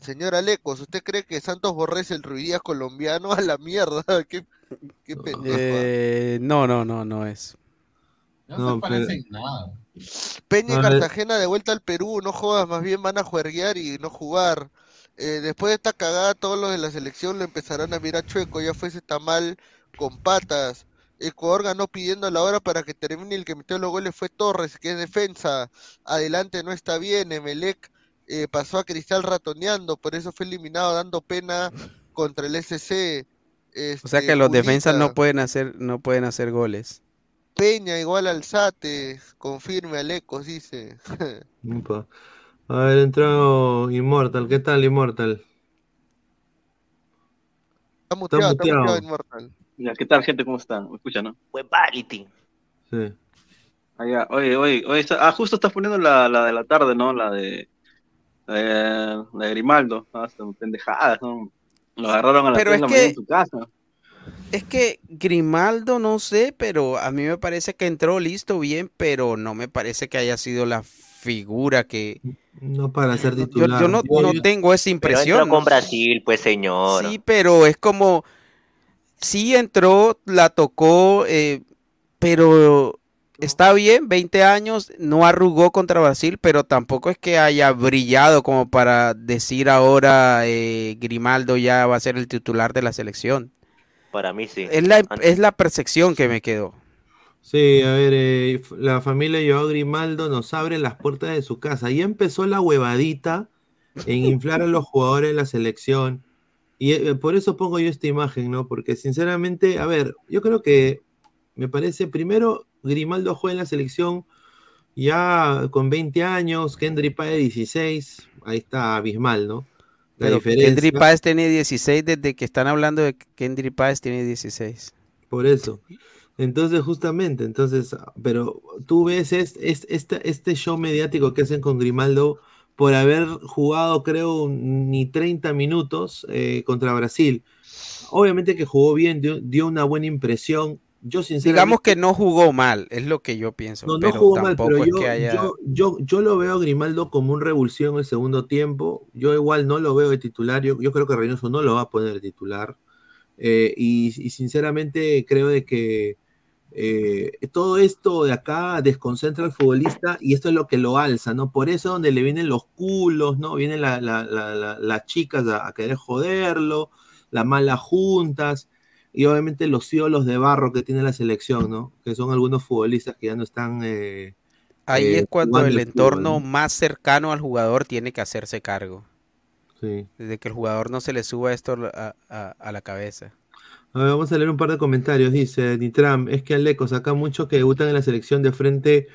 Señora Lecos, ¿usted cree que Santos Borrés el Ruidías colombiano? A la mierda, qué, qué pendejo. Eh, no, no, no, no es. No, No, se pero- parece en nada. Peña y No. Cartagena de vuelta al Perú, no jodas, más bien van a juerguear y no jugar. Eh, después de esta cagada, todos los de la selección lo empezarán a mirar chueco, ya fuese tamal con patas. Ecuador ganó pidiendo la hora para que termine el que metió los goles fue Torres, que es defensa. Adelante no está bien. Emelec eh, pasó a Cristal ratoneando, por eso fue eliminado dando pena contra el SC. o sea Este, que los defensas no pueden hacer, no pueden hacer goles. Peña igual al Sate, confirme Alecos, dice. Upa. A ver, entró Immortal. ¿Qué tal, Immortal? Está muteado, está muteado. muteado Inmortal. Ya, ¿qué tal, gente? ¿Cómo están? ¿Me escuchan, no? Webality. Sí. Ah, ya. Oye, oye, oye, está- ah, justo estás poniendo la, la de la tarde, ¿no? La de, la de, la de Grimaldo. Ah, son pendejadas, ¿no? Lo agarraron a las Pero 3 de la es mañana que- en su casa. Es que Grimaldo no sé, pero a mí me parece que entró listo bien, pero no me parece que haya sido la figura que No para ser titular. yo no, Yo- no tengo esa Pero impresión. entró con. Brasil, pues señor. Sí, pero es como sí entró, la tocó, eh, pero está bien, 20 años, no arrugó contra Brasil, pero tampoco es que haya brillado como para decir ahora eh, Grimaldo ya va a ser el titular de la selección. Para mí sí. Es la, es la percepción que me quedó. Sí, a ver, eh, la familia Joao Grimaldo nos abre las puertas de su casa. Ya empezó la huevadita en inflar a los jugadores de la selección. Y eh, por eso pongo yo esta imagen, ¿no? Porque sinceramente, a ver, yo creo que me parece, primero, Grimaldo juega en la selección ya con 20 años, Kendry Páez 16, ahí está abismal, ¿no? La Pero diferencia. Kendry Páez tiene 16 desde que están hablando de que Kendry Páez tiene 16. Por eso. Entonces, justamente, entonces, pero tú ves es, es- este, este show mediático que hacen con Grimaldo por haber jugado, creo, ni 30 minutos eh, contra Brasil. Obviamente que jugó bien, dio, dio una buena impresión. Yo sinceramente... Digamos que no jugó mal, es lo que yo pienso, No, no pero jugó mal, pero es yo, que haya... yo, yo, yo lo veo a Grimaldo como un revulsivo en el segundo tiempo. Yo igual no lo veo de titular. Yo, yo creo que Reynoso no lo va a poner de titular. Eh, y, y sinceramente creo de que eh, todo esto de acá desconcentra al futbolista y esto es lo que lo alza, ¿no? Por eso donde le vienen los culos, ¿no? Vienen la- la- la- la- las chicas a, a querer joderlo, las malas juntas y obviamente los ídolos de barro que tiene la selección, ¿no? Que son algunos futbolistas que ya no están... eh, Ahí eh, es cuando el fútbol, entorno ¿no? más cercano al jugador tiene que hacerse cargo. Sí. Desde que el jugador no se le suba esto a, a- a la cabeza. A ver, vamos a leer un par de comentarios. Dice Nitram, es que Aleco saca muchos que debutan en la selección de frente,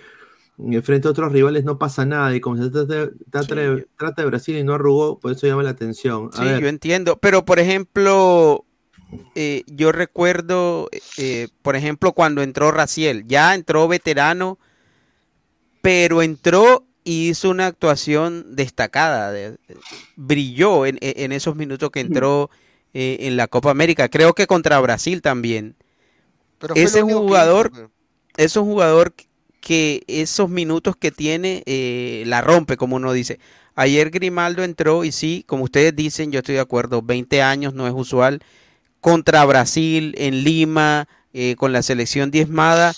frente a otros rivales no pasa nada. Y como se trata, trata de, trata de Brasil y no arrugó, por eso llama la atención. A Sí, ver, yo entiendo. Pero, por ejemplo, eh, yo recuerdo, eh, por ejemplo, cuando entró Raciel, ya entró veterano, pero entró y hizo una actuación destacada. de- brilló en, en esos minutos que entró eh, en la Copa América. Creo que contra Brasil también. Pero Ese jugador, es un jugador que esos minutos que tiene eh, la rompe, como uno dice. Ayer Grimaldo entró y sí, como ustedes dicen, yo estoy de acuerdo, 20 años no es usual. Contra Brasil, en Lima, eh, con la selección diezmada,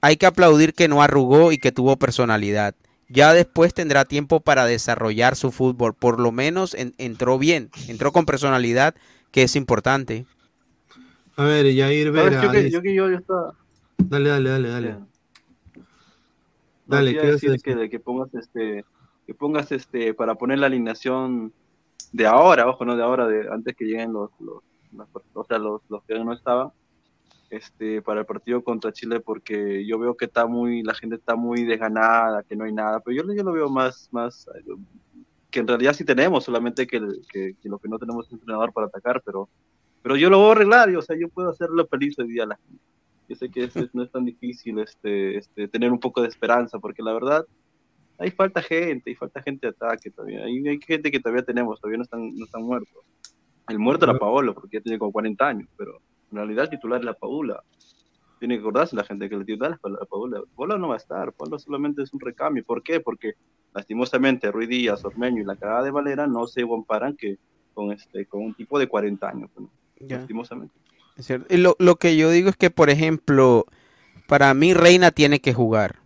hay que aplaudir que no arrugó y que tuvo personalidad. Ya después tendrá tiempo para desarrollar su fútbol. Por lo menos en- entró bien, entró con personalidad, que es importante. a ver, Yair A ver, Vera. yo que, yo que yo, yo estaba... Dale, dale, dale, dale. No, Dale, iba ¿qué decir que, de que pongas este, que pongas este, para poner la alineación de ahora, ojo, no de ahora, de antes que lleguen los, los, las- o sea, los, los que no estaban, este, para el partido contra Chile, porque yo veo que está muy, la gente está muy desganada, que no hay nada, pero yo, yo lo veo más, más, que en realidad sí tenemos, solamente que, que, que lo que no tenemos es un entrenador para atacar, pero, pero yo lo voy a arreglar, y, o sea, yo puedo hacerlo feliz hoy día la. Yo sé que es- es- no es tan difícil este, este, tener un poco de esperanza, porque la verdad, hay falta gente, hay falta gente de ataque todavía. Hay, hay gente que todavía tenemos, todavía no están, no están muertos. El muerto era Paolo, porque ya tiene como 40 años, pero en realidad el titular es la Paula. Tiene que acordarse la gente que el titular es la Paula. Paula no va a estar, Paula solamente es un recambio. ¿Por qué? Porque lastimosamente Ruiz Díaz, Ormeño y la cagada de Valera no se comparan que con, este, con un tipo de 40 años. Lastimosamente. Es cierto. Y lo, lo que yo digo es que, por ejemplo, para mí Reina tiene que jugar.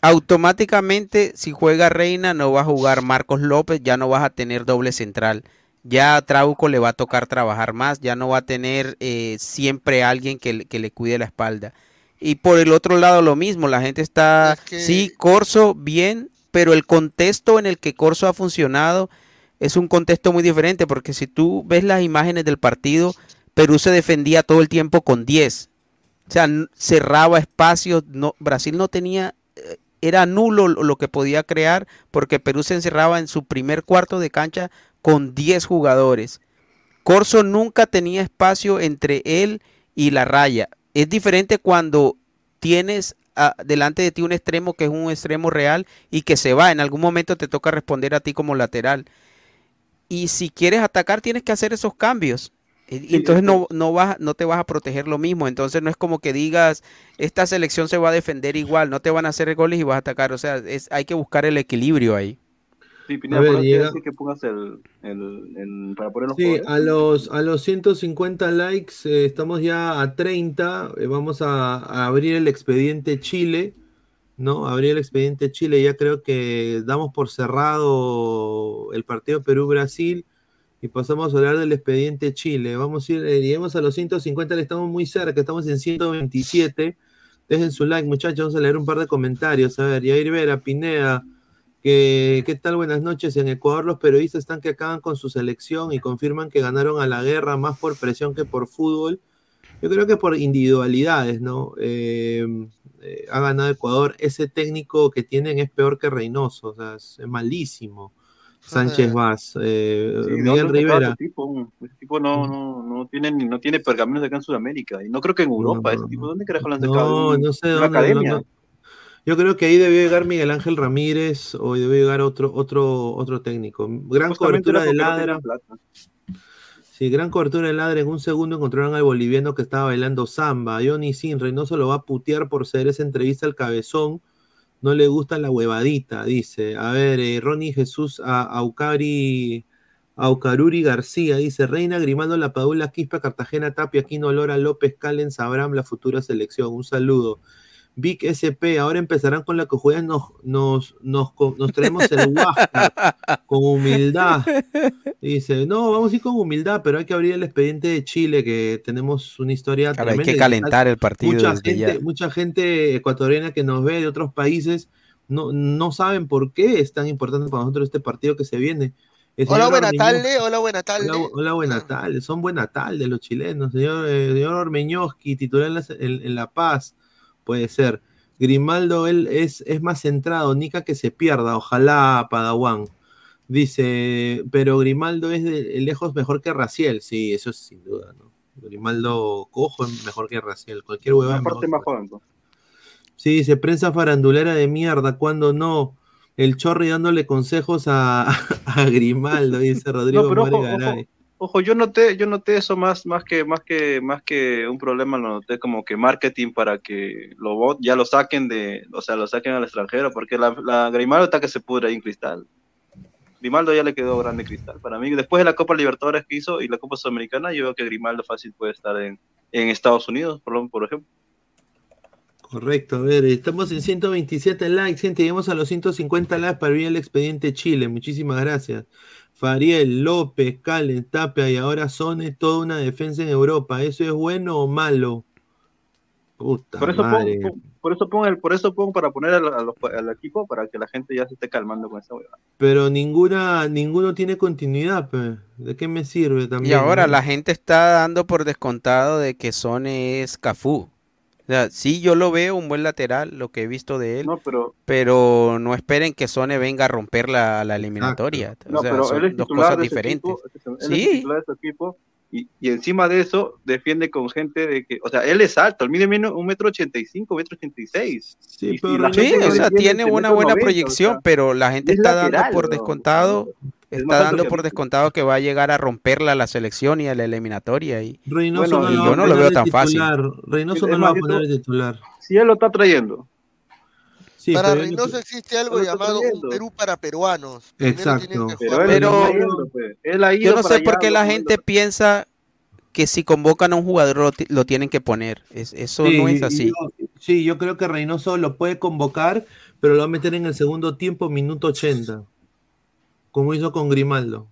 Automáticamente, si juega Reina, no va a jugar Marcos López, ya no vas a tener doble central ya a Trauco le va a tocar trabajar más, ya no va a tener eh, siempre alguien que, le- que le cuide la espalda. Y por el otro lado lo mismo, la gente está, sí, Corso bien, pero el contexto en el que Corso ha funcionado es un contexto muy diferente, porque si tú ves las imágenes del partido, Perú se defendía todo el tiempo con 10. O sea, cerraba espacios, no, Brasil no tenía, eh, era nulo lo lo que podía crear, porque Perú se encerraba en su primer cuarto de cancha con 10 jugadores. Corso nunca tenía espacio entre él y la raya. Es diferente cuando tienes ah, delante de ti un extremo que es un extremo real y que se va. En algún momento te toca responder a ti como lateral. Y si quieres atacar, tienes que hacer esos cambios. Y- y entonces no, no, vas, no te vas a proteger lo mismo. Entonces no es como que digas, esta selección se va a defender igual, no te van a hacer goles y vas a atacar. O sea, es, hay que buscar el equilibrio ahí. Sí, Pineda, A ver, ¿por qué llega- decir que pongas el, el, el- para poner los Sí, jugadores? a los, a los 150 likes eh, estamos ya a 30. eh, vamos a, a abrir el expediente Chile, ¿no? Abrir el expediente Chile. Ya creo que damos por cerrado el partido Perú-Brasil y pasamos a hablar del expediente Chile. Vamos a ir, eh, lleguemos a los 150, le estamos muy cerca, estamos en 127. Dejen su like, muchachos. Vamos a leer un par de comentarios. A ver, Yair Vera, Pineda. Que, ¿Qué tal? Buenas noches. En Ecuador los periodistas están que acaban con su selección y confirman que ganaron a la guerra más por presión que por fútbol. Yo creo que por individualidades, ¿no? Eh, eh, ha ganado Ecuador. Ese técnico que tienen es peor que Reynoso, o sea, es, malísimo. Sánchez Vaz, eh, Sí, ¿de Miguel Rivera. Ese tipo, ese tipo no, no, no, tiene, ni- no tiene pergaminos acá en Sudamérica. Y no creo que en Europa. ese tipo, ¿dónde carajo lo han sacado? No, ¿De un- no sé de dónde. academia? No. Yo creo que ahí debió llegar Miguel Ángel Ramírez o debió llegar otro, otro, otro técnico. Gran cobertura de no ladra. Sí, gran cobertura de ladra. En un segundo encontraron al boliviano que estaba bailando samba. Johnny Sin, Reynoso lo va a putear por ceder esa entrevista al cabezón. No le gusta la huevadita, dice. A ver, eh, Ronnie Jesús a Aucari, Aucaruri García dice: Reina Grimaldo, La Padula, Quispa, Cartagena, Tapia, Aquino, Lora, López, Callens, Abraham, la futura selección. Un saludo. Vic SP, ahora empezarán con la que juegan, nos, nos, nos, nos traemos el Huáscar con humildad. Dice, no, vamos a ir con humildad, pero hay que abrir el expediente de Chile, que tenemos una historia Claro, hay que calentar el partido Mucha desde gente, ya. mucha gente ecuatoriana que nos ve de otros países no, no saben por qué es tan importante para nosotros este partido que se viene. El Hola, buena Ormeño- tarde, hola, buena tarde. Hola, hola, buenas tardes. Son buenas tardes los chilenos. Señor, eh, señor Ormeñoski, titular en la, en- en La Paz, puede ser. Grimaldo, él es, es más centrado, Nica que se pierda, ojalá Padawan. Dice, pero Grimaldo es de lejos mejor que Raciel. Sí, eso es sin duda, ¿no? Grimaldo cojo es mejor que Raciel. Cualquier huevada. Aparte mejor más joven. Sí, dice prensa farandulera de mierda, cuando no. El Chorri dándole consejos a, a Grimaldo, dice Rodrigo No, pero More ojo, Garay. ojo, ojo, yo noté, yo noté eso más, más que, más que, más que un problema, lo noté como que marketing para que lo ya lo saquen de, o sea, lo saquen al extranjero, porque la, la Grimaldo está que se pudre ahí en cristal. Grimaldo ya le quedó grande cristal. Para mí, después de la Copa Libertadores que hizo y la Copa Sudamericana, yo veo que Grimaldo fácil puede estar en, en Estados Unidos, por, por ejemplo. Correcto, a ver, estamos en 127 likes, gente, llegamos a los 150 likes para abrir el expediente Chile, muchísimas gracias. Fariel, López, Calen, Tapia y ahora Sone, toda una defensa en Europa, ¿eso es bueno o malo? Puta Por eso, pon, madre. pon- por eso pongo el, por eso pongo para poner al, equipo para que la gente ya se esté calmando con esa huevada. Pero ninguna, ninguno tiene continuidad, pe. ¿de qué me sirve Y también? ahora no? la gente está dando por descontado de que Sone es Cafú. O sea, sí, yo lo veo un buen lateral, lo que he visto de él, No, pero pero no esperen que Sone venga a romper la, la eliminatoria. No, o sea, pero son él es dos cosas de ese diferentes. equipo, él es Sí. titular de ese equipo y, y encima de eso defiende con gente de que, o sea, él es alto, él mide menos un metro ochenta y cinco, metro ochenta y seis. Sí, Y- pero y la Sí, gente que o sea, tiene una buena 90, proyección, o sea, pero la gente es está dando por descontado, Es está dando por descontado que va a llegar a romperla a la selección y a la eliminatoria. Y, Reynoso Bueno, no y lo yo va no a lo poner veo tan fácil. titular. Reynoso no lo va a poner de titular. Si él lo está trayendo, Sí, para Reynoso existe algo llamado un. Perú para peruanos. Exacto. que pero él Pero- pues. Él ha ido yo no sé por qué la gente piensa que si convocan a un jugador lo, ti- lo tienen que poner. Es- eso Sí, no es así. yo- sí, yo creo que Reynoso lo puede convocar, pero lo va a meter en el segundo tiempo, minuto 80. Como hizo con Grimaldo.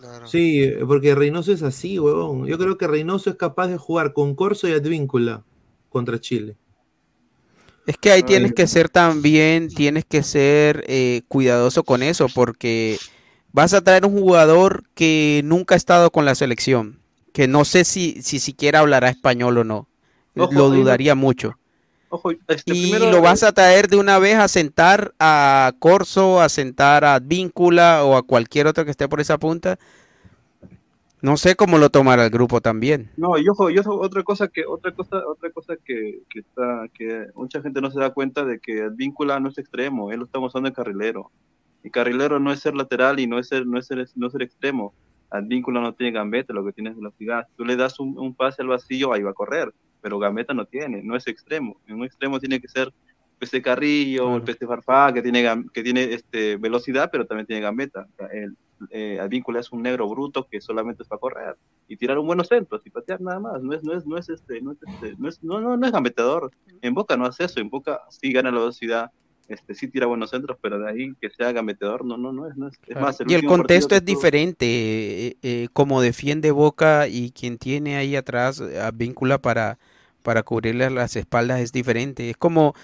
Claro. Sí, porque Reynoso es así, huevón. Yo creo que Reynoso es capaz de jugar con Corso y Advíncula contra Chile. Es que ahí tienes que ser también, tienes que ser eh, cuidadoso con eso, porque vas a traer un jugador que nunca ha estado con la selección, que no sé si, si siquiera hablará español o no. Ojo, Lo ahí dudaría mucho. Ojo, este, Y primero, lo vas a traer de una vez a sentar a Corso, a sentar a Víncula o a cualquier otro que esté por esa punta. No sé cómo lo tomará el grupo también. No, y ojo, y ojo, otra cosa que, otra cosa, otra cosa que, que está, que mucha gente no se da cuenta de que Advíncula no es extremo, él lo estamos usando de carrilero. Y carrilero no es ser lateral y no es ser, no es ser, no es ser extremo. Advíncula no tiene gambeta, lo que tiene es velocidad. Tú le das un, un pase al vacío, ahí va a correr, pero gambeta no tiene, no es extremo. En un extremo tiene que ser Pese Carrillo, el Pese Farfá, que tiene, gam- que tiene este, velocidad, pero también tiene gambeta. O sea, el, eh, Advíncula es un negro bruto que solamente es para correr y tirar un buenos centros y patear nada más. No es, no es, no es este, no es este, no es, no, no, no es gambeteador. En Boca no hace eso, en Boca sí gana la velocidad, este, sí tira buenos centros, pero de ahí que sea gambeteador, no, no, no es, no es. es más, y el contexto es diferente, eh, eh, como defiende Boca y quien tiene ahí atrás a Víncula para, para cubrirle las espaldas es diferente. Es como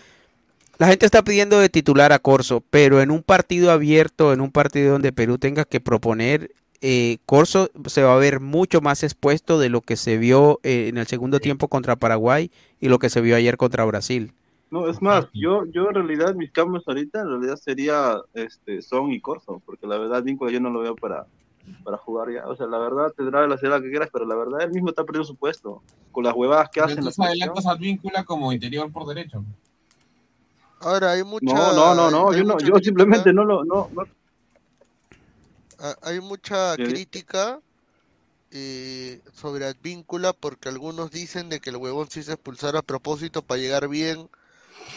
la gente está pidiendo de titular a Corso, pero en un partido abierto, en un partido donde Perú tenga que proponer, eh, Corso se va a ver mucho más expuesto de lo que se vio eh, en el segundo tiempo contra Paraguay y lo que se vio ayer contra Brasil. No, es más, yo, yo en realidad mis cambios ahorita en realidad sería este Son y Corso, porque la verdad Víncula yo no lo veo para, para jugar ya. O sea, la verdad tendrá la ciudad que quieras, pero la verdad él mismo está perdiendo su puesto. Con las huevadas que hacen Entonces adelantas a Víncula como interior por derecho. Ahora hay mucha. No, no, no, no, yo no, yo crítica- simplemente no lo, no, no. Ah, Hay mucha Sí. crítica eh, sobre Advíncula porque algunos dicen de que el huevón sí se expulsara a propósito para llegar bien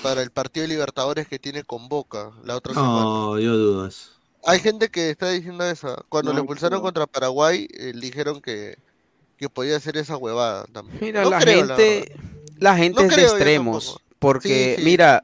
para el partido de Libertadores que tiene con Boca la otra semana. No, yo dudas. Hay gente que está diciendo eso. Cuando No, le expulsaron no. contra Paraguay, eh, dijeron que, que podía hacer esa huevada también. Mira, No la creo, la gente, la gente es de extremos, porque Sí, sí. mira,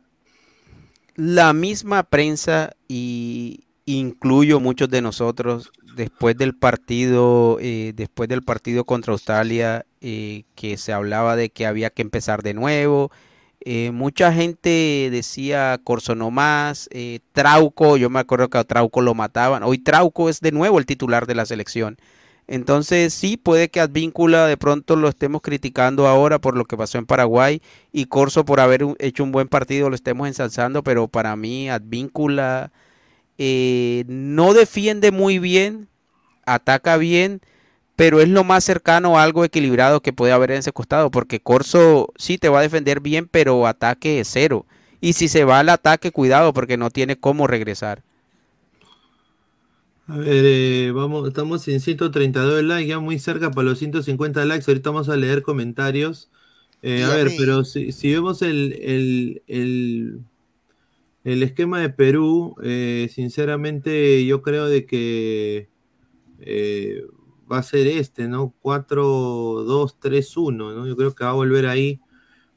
la misma prensa y incluyo muchos de nosotros después del partido, eh, después del partido contra Australia, eh, que se hablaba de que había que empezar de nuevo. Eh, mucha gente decía Corso no más, eh, Trauco, yo me acuerdo que a Trauco lo mataban. Hoy Trauco es de nuevo el titular de la selección. Entonces sí, puede que Advíncula de pronto lo estemos criticando ahora por lo que pasó en Paraguay y Corso por haber hecho un buen partido lo estemos ensalzando, pero para mí Advíncula eh, no defiende muy bien, ataca bien, pero es lo más cercano a algo equilibrado que puede haber en ese costado, porque Corso sí te va a defender bien, pero ataque es cero. Y si se va al ataque, cuidado, porque no tiene cómo regresar. A ver, eh, vamos, estamos en 132 likes, ya muy cerca para los 150 likes. Ahorita vamos a leer comentarios. Eh, a a ver, mí- pero si, si vemos el, el, el, el esquema de Perú, eh, sinceramente yo creo de que eh, va a ser este, ¿no? 4-2-3-1, ¿no? Yo creo que va a volver ahí.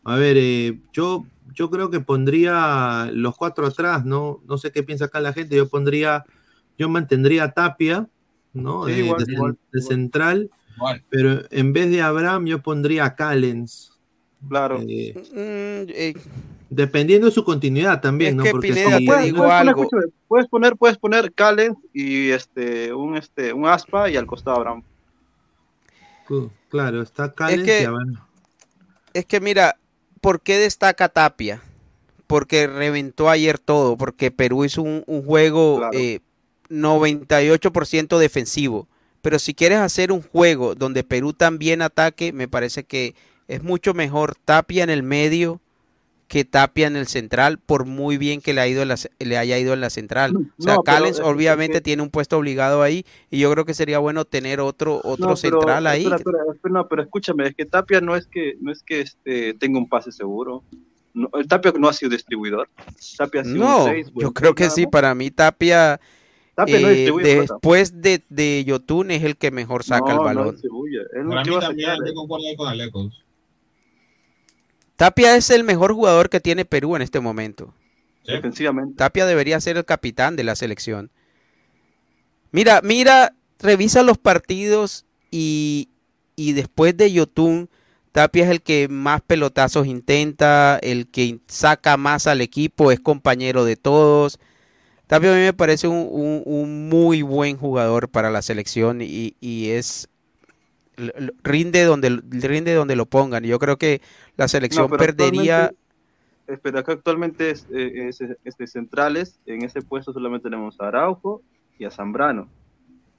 A ver, eh, yo, yo creo que pondría los cuatro atrás, ¿no? No sé qué piensa acá la gente. Yo pondría, yo mantendría a Tapia, ¿no? Sí, Eh, igual, de, igual, de igual. central, Igual. pero en vez de Abraham yo pondría a Callens. Claro. eh, Mm, eh, dependiendo de su continuidad también, Es ¿no? que, Porque Pineda, si- te Puedes, digo puedes poner, algo. puedes poner, puedes poner Callens y este, un este, un aspa y al costado Abraham. Claro, está Callens que- y Abraham. Es que mira, ¿por qué destaca Tapia? Porque reventó ayer todo, porque Perú hizo un, un juego Claro. eh, 98% defensivo. Pero si quieres hacer un juego donde Perú también ataque, me parece que es mucho mejor Tapia en el medio que Tapia en el central, por muy bien que le, ha ido la le haya ido en la central. O sea, No, pero Callens es- es obviamente que- tiene un puesto obligado ahí y yo creo que sería bueno tener otro, otro No, pero, central ahí. espera, espera, espera, no, pero escúchame, es que Tapia no es que no es que este tenga un pase seguro. No, el Tapia no ha sido distribuidor. Tapia ha sido No, un seis, yo buen creo que sí, para mí Tapia Tapia no eh, pelota. después de, de Yotun es el que mejor saca el No, no balón. no Para mí también, yo concuerdo ahí con Alecos. Tapia es el mejor jugador que tiene Perú en este momento. Sí. defensivamente. Tapia debería ser el capitán de la selección. Mira, mira, revisa los partidos y, y después de Yotun, Tapia es el que más pelotazos intenta, el que saca más al equipo, es compañero de todos. Tapia a mí me parece un, un- un muy buen jugador para la selección y, y es rinde donde rinde donde lo pongan. Yo creo que la selección No, perdería eh, Pero acá actualmente es, eh, es- este, centrales, en ese puesto solamente tenemos a Araujo y a Zambrano.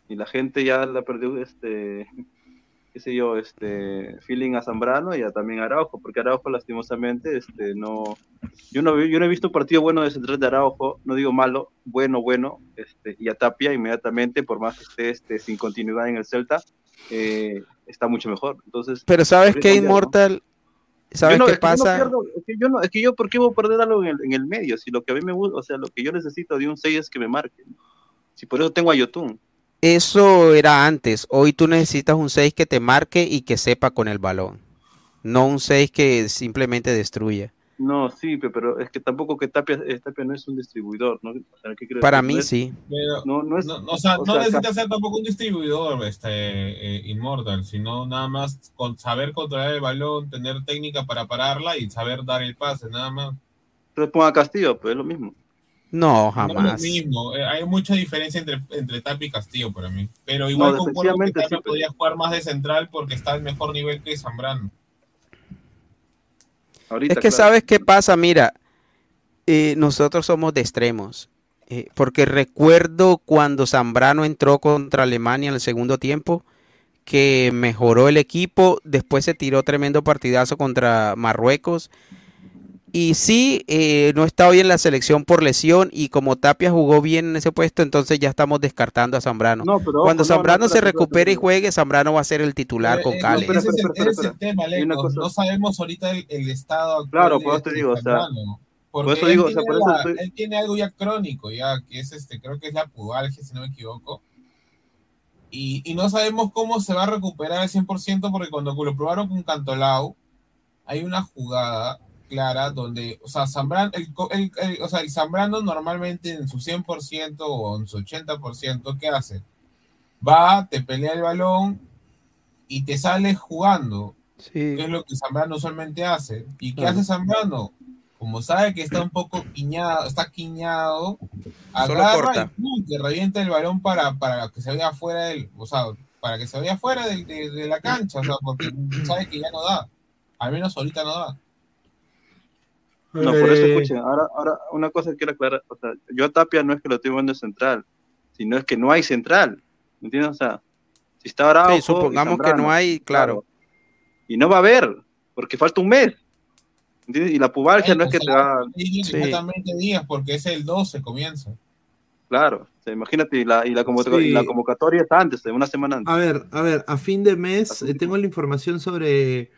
Y la gente ya la perdió, este, qué sé yo, este, feeling a Zambrano y a, también a Araujo, porque Araujo lastimosamente, este, no, yo no, yo no he visto un partido bueno de central de Araujo, no digo malo, bueno, bueno, este, y a Tapia inmediatamente, por más que esté este, sin continuidad en el Celta, eh, está mucho mejor. Entonces, Pero ¿sabes ¿no? Inmortal? ¿Sabes no, qué es que no pasa? pierdo, es que yo no, es que yo, ¿por qué voy a perder algo en el, en el medio? Si lo que a mí me gusta, o sea, lo que yo necesito de un 6 es que me marque. Si por eso tengo a Yotun. Eso era antes. Hoy tú necesitas un 6 que te marque y que sepa con el balón. No un 6 que simplemente destruya. No, sí, pe- pero es que tampoco que Tapia, eh, Tapia no es un distribuidor, ¿no? O sea, ¿qué quiero Para mí es- sí. Pero No, no es, no, o sea, o no sea, necesita ser tampoco un distribuidor este, eh, Immortal, sino nada más con saber controlar el balón, tener técnica para pararla y saber dar el pase, nada más. Entonces ponga a Castillo, pues es lo mismo. No, No jamás. es lo mismo, eh, hay mucha diferencia entre, entre Tapia y Castillo para mí. Pero igual No, concuerdo que Tapia sí, pero- podría jugar más de central porque está al mejor nivel que Zambrano. Ahorita, Es que claro. sabes qué pasa, mira, eh, nosotros somos de extremos. eh, porque recuerdo cuando Zambrano entró contra Alemania en el segundo tiempo, que mejoró el equipo, después se tiró tremendo partidazo contra Marruecos. Y sí, eh, no está hoy en la selección por lesión y como Tapia jugó bien en ese puesto, entonces ya estamos descartando a Zambrano. No, pero ojo, Cuando no, no, Zambrano se recupere y juegue, Zambrano va a ser el titular Eh, con eh, Cale. ese es el- tema, No sabemos ahorita el, el estado actual Claro, de- por eso te digo, o sea, Zambrano, por porque eso digo, él, o sea, tiene por eso la- estoy- él tiene algo ya crónico, ya que es este, creo que es la pubalgia, si no me equivoco. Y, y no sabemos cómo se va a recuperar al 100% porque cuando lo probaron con Cantolao, hay una jugada clara donde, o sea, Zambrano, el, el- el- o sea, el Zambrano normalmente en su 100% o en su 80%, ¿qué hace? Va, te pelea el balón y te sale jugando, Sí. que es lo que Zambrano usualmente hace. ¿Y qué Claro. hace Zambrano? Como sabe que está un poco quiñado, está quiñado, Solo agarra corta. y ¡pum! te revienta el balón para, para que se vaya afuera del, o sea, para que se vaya afuera del- de, de la cancha, o sea, porque sabe que ya no da. Al menos ahorita no da. No, por eso Eh, escuchen, ahora, ahora una cosa que quiero aclarar, o sea, yo a Tapia no es que lo estoy viendo central, sino es que no hay central, ¿me entiendes? O sea, si está Araujo Sí, y supongamos que no hay, claro. y no va a haber, porque falta un mes, ¿entiendes? Y la pubalgia no es que te va, exactamente días, porque es el 12 comienza. claro, o sea, imagínate, y la, y, la convocatoria, y la Sí. convocatoria está antes, de una semana antes. A ver, a ver, a fin de mes eh, tengo la información sobre.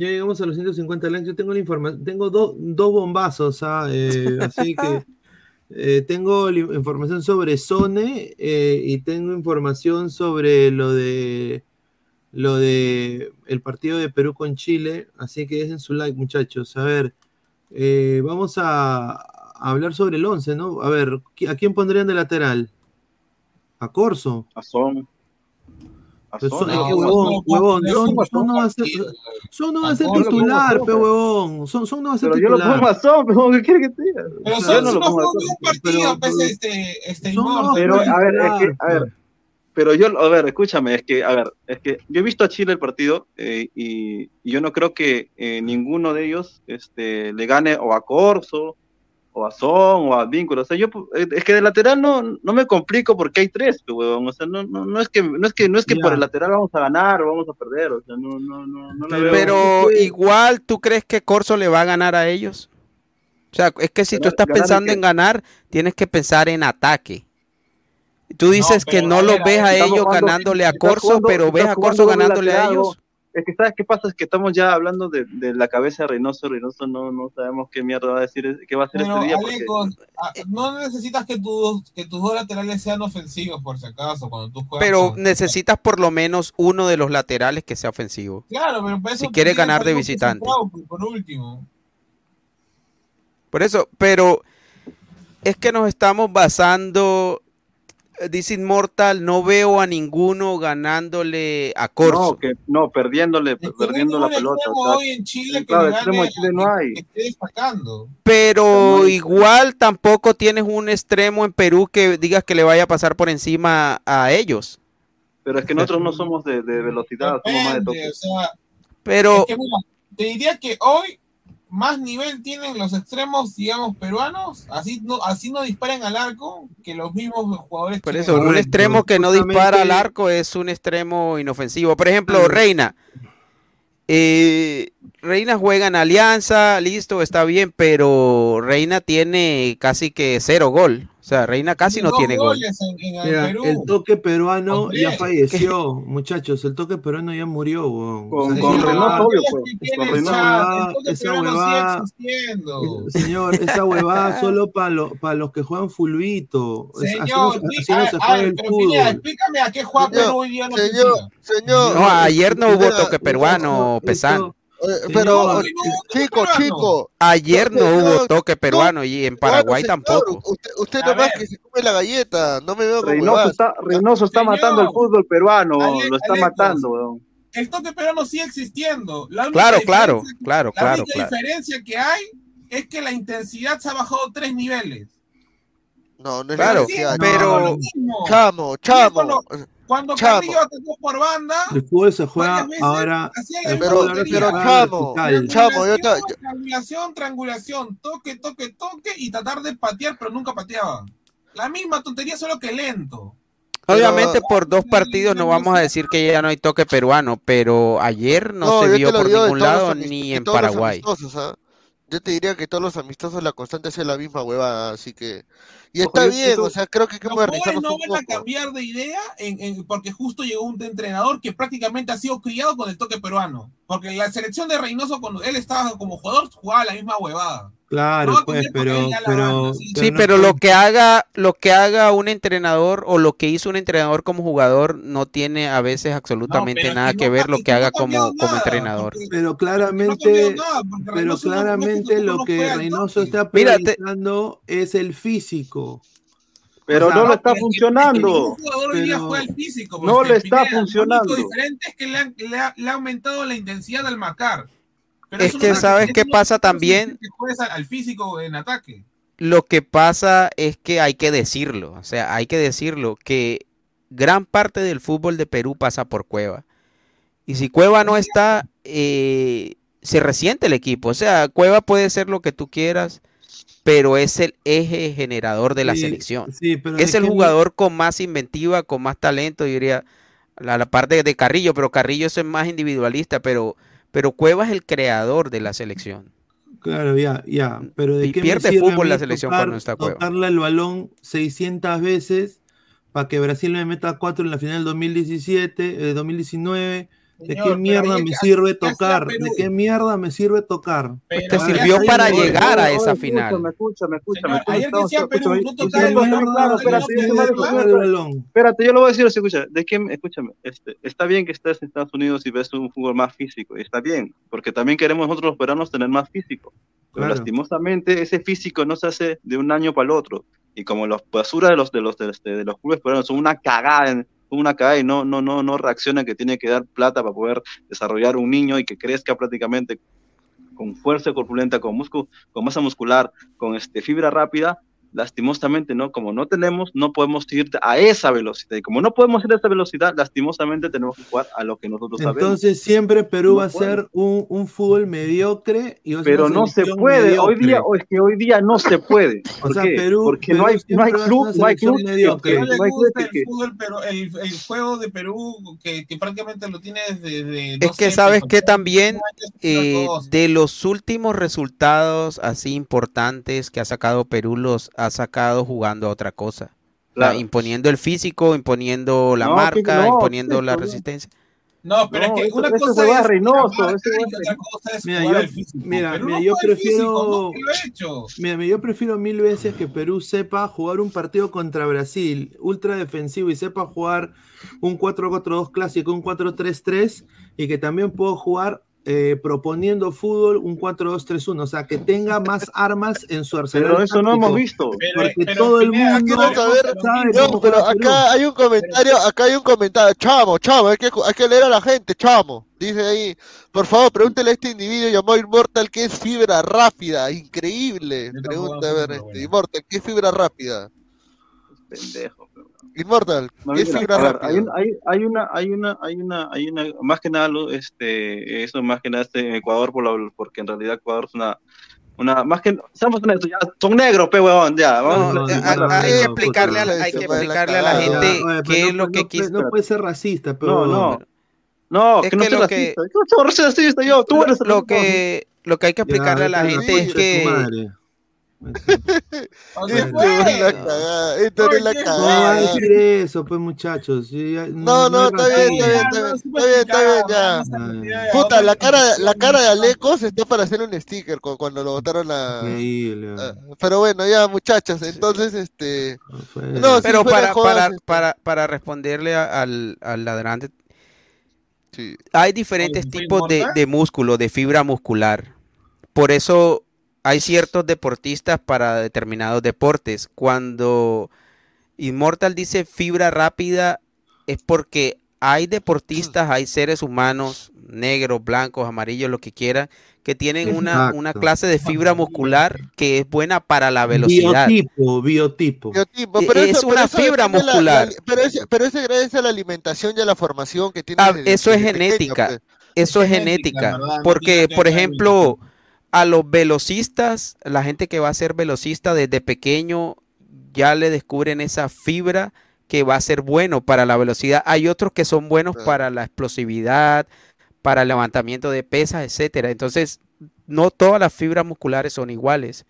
Ya llegamos a los 150 likes. Yo tengo la información. Tengo do- dos bombazos, ah, eh, así que. eh, tengo la información sobre Sone eh, y tengo información sobre lo de lo de el partido de Perú con Chile. Así que dejen su like, muchachos. A ver, eh, vamos a, a hablar sobre el 11, ¿no? A ver, ¿qui- ¿a quién pondrían de lateral? ¿A Corso? A Son. Pero Son, Son, es es que que huevón, huevón, no, Son, no, Son no va a ser, Son no va a ser titular, pe huevón. Son, Son no va a ser Pero yo lo titular. pongo a Son, pero ¿qué quiere que te diga? Pero Yo son no lo pongo a Son. un partido, pero- pues, este, este a. Pero, ver, es que, titular, a ver, pero yo, a ver, escúchame, es que, a ver, es que yo he visto a Chile el partido eh, y, y yo no creo que eh, ninguno de ellos este, le gane o a Corso, o a Son, o a Vínculo. O sea, yo, eh, es que de lateral no, no me complico porque hay tres, huevón. O sea, no, no, no es que, no es que, no es que por el lateral vamos a ganar o vamos a perder. O sea, no, no, no, no la Pero- veo. Pero Sí. igual, ¿tú crees que Corso le va a ganar a ellos? O sea, es que si tú Ganar- estás ganar en pensando en ganar, tienes que pensar en ataque. Tú dices que no los ves a ellos jugando- ganándole a estás Corso, jugando- pero estás ves a Corso ganándole a ellos. Es que, ¿sabes qué pasa? Es que estamos ya hablando de, de la cabeza de Reynoso. Reynoso no, no sabemos qué mierda va a decir, qué va a hacer Pero, este día. Porque... No necesitas que tus, que tus dos laterales sean ofensivos, por si acaso, cuando tú juegas. Pero con- necesitas por lo menos uno de los laterales que sea ofensivo. Claro, pero para eso si tienes ganar de visitante. Trauco, Por último. Por eso, pero es que nos estamos basando, dice Inmortal, no veo a ninguno ganándole a Corso. No, que, no perdiéndole, perdiendo la pelota. o sea, hoy en Chile que claro, le extremo gane de Chile no a- hay. que esté destacando. Pero igual tampoco tienes un extremo en Perú que digas que le vaya a pasar por encima a ellos. Pero es que nosotros no somos de, de velocidad, somos más de toque. Depende, o sea, Pero es que mira, te diría que hoy más nivel tienen los extremos, digamos, peruanos, así no, así no disparan al arco que los mismos jugadores por eso, un extremo que no dispara al arco es un extremo inofensivo. Por ejemplo. Reina. eh, Reina juega en Alianza, listo, está bien, pero Reina tiene casi que cero gol. O sea, Reina casi no tiene gol. goles en- en el Mira, Perú. el toque peruano Con ya falleció, muchachos. El toque peruano ya murió. Con- esa con huevada- Reynoso, obvio, pues, con toque Esa huevada- existiendo. Señor, esa huevada solo para los que juegan no, Señor, explícame a qué juega Perú hoy día Señor, señor. No, ayer no hubo toque peruano, Señor, pero, no, chico, peruano. chico. Ayer no No, hubo no, toque peruano y en Paraguay señor, tampoco. Usted, usted nomás que se come la galleta, no me veo como Reynoso está, Reynoso está Señor. matando el fútbol peruano, Ale- lo está matando, weón. El toque peruano sigue existiendo. La única Claro, claro, diferencia- claro, La claro, única claro. diferencia que hay es que la intensidad se ha bajado tres niveles. No, no es Claro, pero- mismo. Chamo, chamo. Cuando. Carrillo atacó por banda, El fútbol se juega ahora. Pero, pero chamo, chamo, yo, ta- Triangulación, triangulación, toque, toque, toque y tratar de patear, pero nunca pateaba. La misma tontería, solo que lento. Obviamente por dos partidos no vamos a decir que ya no hay toque peruano, pero ayer no, se vio te por ningún lado ni en todos los Paraguay. amistosos, ¿ah? Yo te diría que todos los amistosos la constante es la misma hueva, así que... Y está bien, o sea, creo que hay que Los jugadores modernizarnos no van a cambiar de idea en- en- porque justo llegó un entrenador que prácticamente ha sido criado con el toque peruano. Porque la selección de Reynoso, cuando él estaba como jugador, jugaba la misma huevada. Claro, No pues, pero. pero, banda, sí. No pero lo que haga, lo que haga un entrenador o lo que hizo un entrenador como jugador no tiene a veces absolutamente No, nada que ver lo que haga como, como entrenador. porque- Pero claramente. Pero claramente lo que Reynoso está priorizando es el físico. Pero O sea, no lo está funcionando. físico. No le está funcionando. Lo diferente es que le, han- le ha, le ha aumentado la intensidad al marcar. Pero Es que ¿sabes qué pasa también? al, físico en ataque. Lo que pasa es que hay que decirlo, o sea, hay que decirlo que gran parte del fútbol de Perú pasa por Cueva. Y si Cueva no está, eh, se resiente el equipo. O sea, Cueva puede ser lo que tú quieras, pero es el eje generador de la Sí, selección. sí, pero Es ¿de el jugador con más inventiva, con más talento, yo diría, a la parte de Carrillo, pero Carrillo es más individualista, pero, pero Cueva es el creador de la selección. Claro, ya, ya. Pero de Y qué me pierde sirve a fútbol la selección tocar- cuando está Cueva. Tocarle el balón 600 veces para que Brasil me meta 4 en la final del 2017, eh, 2019. ¿De qué mierda me sirve tocar? ¿De qué mierda me sirve tocar? Te sirvió para llegar a esa final. Escúchame, ayer estamos- decía Perú, escúchame, no el balón, espérate, yo lo- balón. el balón. Espérate, yo lo voy a decir así, escucha, de que, escúchame, este, está bien que estés en Estados Unidos y ves un fútbol más físico, y está bien, porque también queremos nosotros los peruanos tener más físico, pero Claro. lastimosamente ese físico no se hace de un año para el otro, y como las basuras de los, de los, de, este, de los clubes peruanos son una cagada, en- una y no, no, no, no reaccionan que tiene que dar plata para poder desarrollar un niño y que crezca prácticamente con fuerza corpulenta, con con masa muscular, con este, fibra rápida, lastimosamente, ¿no? Como no tenemos, no podemos ir a esa velocidad. Y como no podemos ir a esa velocidad, lastimosamente tenemos que jugar a lo que nosotros sabemos. Entonces siempre Perú No va a ser un, un fútbol mediocre y Pero no se puede, hoy día, o es que hoy día no se puede. O ¿Por sea, qué? Perú- Porque Perú no hay, no hay club, no hay club mediocre. que- No le no hay club gusta el que- fútbol, pero el, el juego de Perú, que, que prácticamente lo tiene desde. Es que sabes que también eh, de los últimos resultados así importantes que ha sacado Perú los ha sacado jugando a otra cosa. O sea, Claro. imponiendo el físico, imponiendo la No, marca, no, imponiendo la resistencia. No, pero No, es que una eso cosa es eso otra cosa es Mira, yo- físico. mira, mira, no yo físico, prefiero- hecho. Mira, mira, yo prefiero mil veces que Perú sepa jugar un partido contra Brasil ultra defensivo y sepa jugar un 4-4-2 clásico, un 4-3-3 y que también puedo jugar eh, proponiendo fútbol un 4-2-3-1, o sea, que tenga más armas en su arsenal. Pero eso no hemos visto. Porque todo el mundo quiero saber- sabe No, pero acá hay un comentario, acá hay un comentario, chamo, chamo, hay que, hay que leer a la gente, chamo. Dice ahí, por favor, pregúntele a este individuo llamado Immortal qué es fibra rápida, increíble. Pregunta, a ver, este, Immortal, ¿qué es fibra rápida? Pendejo. Immortal, No, ¿qué es mira, ver, hay, un- hay, hay una, hay una, hay una, hay una, más que nada, lo- este, eso más que nada este, en Ecuador, por la- porque en realidad Ecuador es una, una, más que, seamos honestos, ya, son negros, pe huevón, ya, vamos No, eh, a- hay que explicarle a la, hay que explicarle a la gente qué es lo que quiso. No puede ser racista, pero. No, no. No, Es que no soy lo que- racista. ¿Cómo soy racista yo? Tú eres Lo racista. que, lo que hay que explicarle a la gente es que madre. Esto es la cagada, esto no es la No va a cagada. decir eso, pues muchachos. Sí, ya- No, no, es está bien, está bien, está bien, está bien, está bien, ya. Puta, la cara, la cara de Alecos está para hacer un sticker cu- cuando lo votaron a... Increíble. a- Pero bueno, ya muchachos, entonces este... No, sí, Pero para, jodas, para, este, para, para responderle al, al ladrante, sí. hay diferentes ¿Fue tipos de, de músculo, de fibra muscular. Por eso hay ciertos deportistas para determinados deportes. Cuando Immortal dice fibra rápida, es porque hay deportistas, hay seres humanos, negros, blancos, amarillos, lo que quieran, que tienen una, una clase de fibra muscular que es buena para la velocidad. Biotipo, biotipo. Biotipo, E- pero es eso- una pero eso fibra la- muscular. la- pero, eso, pero eso es gracias a la alimentación y a la formación que tiene. Ah, desde- eso es pequeño, genética. pues. Eso es genética, genética. ¿verdad? No Porque, por ejemplo, a los velocistas, la gente que va a ser velocista desde pequeño, ya le descubren esa fibra que va a ser bueno para la velocidad. Hay otros que son buenos para la explosividad, para el levantamiento de pesas, etcétera. Entonces, no todas las fibras musculares son iguales.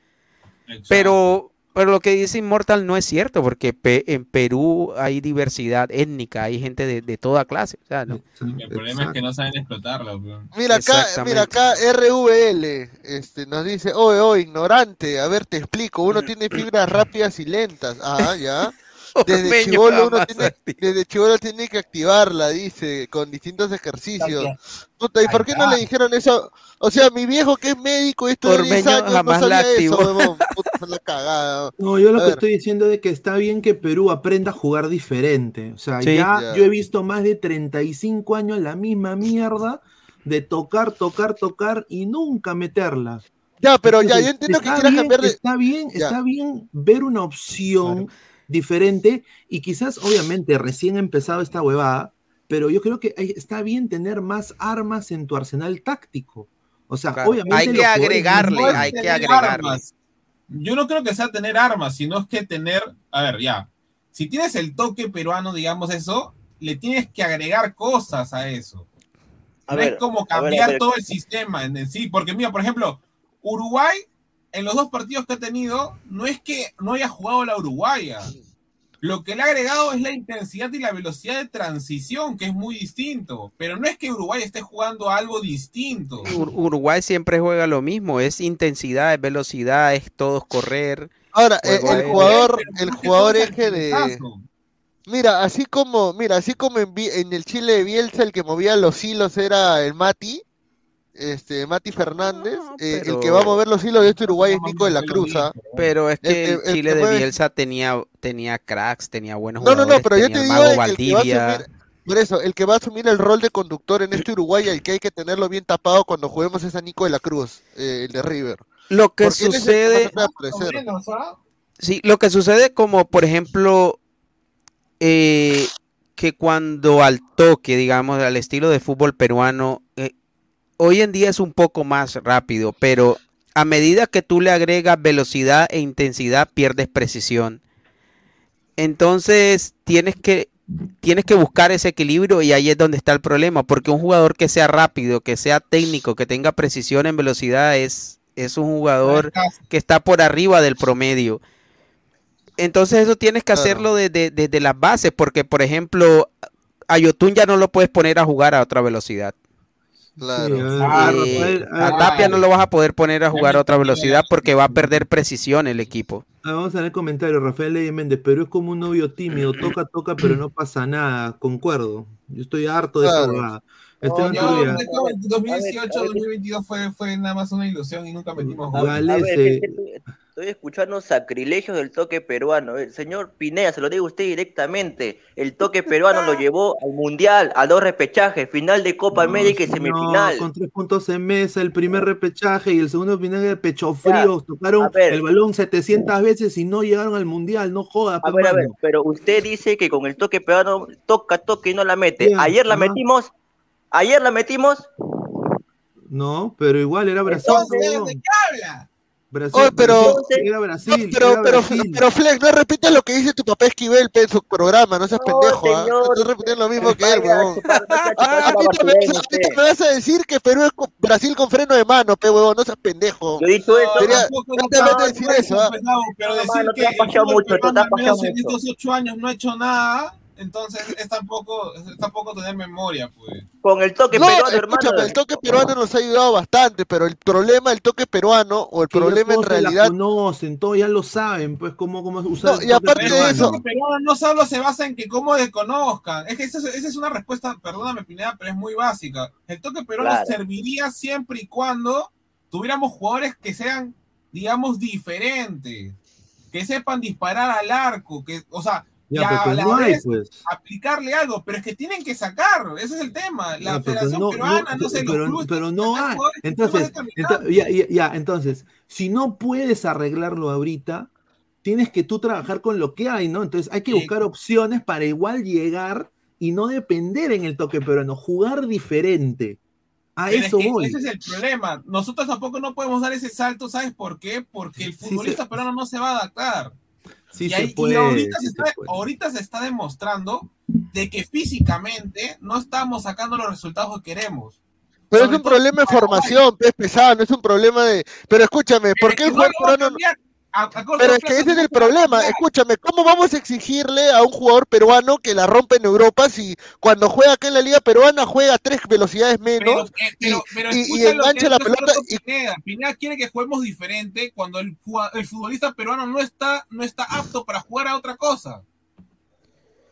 Exacto. Pero, pero lo que dice Immortal no es cierto, porque pe- en Perú hay diversidad étnica, hay gente de, de toda clase. O sea, no- El problema es que no saben explotarlo. Mira acá, mira acá RVL este, nos dice, oye, oye, ignorante, a ver, te explico, uno tiene fibras rápidas y lentas. Ah, ya. Desde chivolo uno tiene, desde chivolo tiene que activarla, dice, con distintos ejercicios. Puta, ¿y por qué no le dijeron eso? O sea, mi viejo que es médico, esto de 10 Ormeño años, no jamás la sabía eso. Puta, la cagada. No, yo lo A que ver. estoy diciendo es de que está bien que Perú aprenda a jugar diferente. O sea, Sí. ya Ya. yo he visto más de 35 años la misma mierda de tocar, tocar, tocar y nunca meterla. Ya, pero ya, yo entiendo que está quieras bien, cambiar de... Está bien, Ya. está bien ver una opción diferente y quizás, obviamente, recién ha empezado esta huevada, pero yo creo que está bien tener más armas en tu arsenal táctico. O sea, Claro, obviamente. hay que agregarle, no- hay que agregarle. armas. Yo no creo que sea tener armas, sino es que tener, a ver, ya, si tienes el toque peruano, digamos eso, le tienes que agregar cosas a eso. A no ver, es como a ver, a cambiar ver. todo el sistema en en sí, porque mira, por ejemplo, Uruguay, en los dos partidos que ha tenido, no es que no haya jugado la uruguaya. Lo que le ha agregado es la intensidad y la velocidad de transición, que es muy distinto. Pero no es que Uruguay esté jugando algo distinto. Ur- Uruguay siempre juega lo mismo, es intensidad, es velocidad, es todos correr. Ahora, el, Juego el jugador, el jugador eje de... Mira, así como, mira, así como en, en el Chile de Bielsa el que movía los hilos era el Mati, este, Mati Fernández, eh, el que va a mover los hilos de este Uruguay es Nico de la Cruz, ¿ah? Pero es que El- el, el- el Chile que de mueve- Bielsa tenía, tenía cracks, tenía buenos No, no, jugadores, no, pero yo te digo Mago el que va a Valdivia. asumir, por eso, el que va a asumir el rol de conductor en este Uruguay, el que hay que tenerlo bien tapado cuando juguemos es a Nico de la Cruz, eh, el de River. Lo que Porque que sucede, aparecer. sí, lo que sucede como por ejemplo eh, que cuando al toque, digamos, al estilo de fútbol peruano, eh, hoy en día es un poco más rápido, pero a medida que tú le agregas velocidad e intensidad, pierdes precisión. Entonces tienes que tienes que buscar ese equilibrio y ahí es donde está el problema, porque un jugador que sea rápido, que sea técnico, que tenga precisión en velocidad es, es un jugador que está por arriba del promedio. Entonces eso tienes que hacerlo desde, desde las bases, porque por ejemplo, a Yotun ya no lo puedes poner a jugar a otra velocidad. Claro. Ah, Eh, Rafael, a ah, Tapia no lo vas a poder poner a jugar a otra velocidad porque va a perder precisión el equipo. Ah, vamos a ver comentarios. Rafael Ley Méndez, Perú es como un novio tímido, toca, toca, pero no pasa nada. Concuerdo. Yo estoy harto de esa Claro. huevada. Esteban Yo, Turia. después del 2018, A ver, a ver. 2022 fue, fue nada más una ilusión y nunca metimos gol. A ver, Galese. Estoy- escuchando sacrilegios del toque peruano. El señor Pineda, se lo digo a usted directamente. El toque peruano lo llevó al Mundial, a dos repechajes, final de Copa América y No, semifinal. con tres puntos en mesa, el primer repechaje y el segundo final de pecho frío. Tocaron el balón 700 veces y no llegaron al mundial. No joda, A ver, a ver, pero usted dice que con el toque peruano toca, toque y no la mete. Bien, Ayer la metimos, ayer la metimos. No, pero igual era Brasil. Entonces, huevón. ¿de qué habla? Brasil, Oye, pero- Brasil, era Brasil, pero, era pero, Brasil. pero Flex, no repitas lo que dice tu papá Esquivel en su programa, no seas pendejo, ¿ah? señor. Estás repitiendo lo mismo que él, huevón. Ah, ahorita usted. me vas a decir que Perú es Brasil con freno de mano, pe, huevón, no seas pendejo. Yo he dicho eso. Sería- no no, te a no, decir no, eso, ¿ah? pues, no, pero No, decir te que te en mucho. estos ocho años no ha hecho nada, entonces es tampoco, es tampoco tener memoria, pues. Con el toque No, peruano, escúchame, hermano. el toque peruano nos ha ayudado bastante, pero el problema del toque peruano, o el Que problema en todos se la realidad, conocen, todos ya lo saben, pues cómo, cómo usar No, el y toque aparte de peruano. eso- El peruano no solo se basa en que cómo desconozcan, es que esa, es- esa es una respuesta, perdóname Pineda, pero es muy básica. El toque peruano Claro. serviría siempre y cuando tuviéramos jugadores que sean, digamos, diferentes, que sepan disparar al arco, que, o sea, Ya, pues no hay, pues. aplicarle algo, pero es que tienen que sacar, ese es el tema. La Ya, Federación no, Peruana, no, no, sé, pero, clubes pero no hay. Entonces, ento- ya, entonces, si no puedes arreglarlo ahorita, tienes que tú trabajar con lo que hay, ¿no? Entonces hay que Sí. buscar opciones para igual llegar y no depender en el toque peruano, jugar diferente. A Pero es eso que voy. Ese es el problema. Nosotros tampoco no podemos dar ese salto, ¿sabes por qué? Porque el Sí futbolista peruano no se va a adaptar. Sí y, se y puede, ahorita, sí se se está, puede. ahorita se está demostrando de que físicamente no estamos sacando los resultados que queremos. pero es un problema de formación, es pesado, no es un problema de... Pero escúchame, ¿por qué el no jugador peruano... cambiar. A- a corto Pero es que ese es el problema, escúchame, ¿cómo vamos a exigirle a un jugador peruano que la rompe en Europa si cuando juega acá en la liga peruana juega a tres velocidades Pero, menos eh, pero, pero y- engancha la pelota y- Pineda. Pineda quiere que juguemos diferente cuando el, el futbolista peruano no está, no está apto para jugar a otra cosa.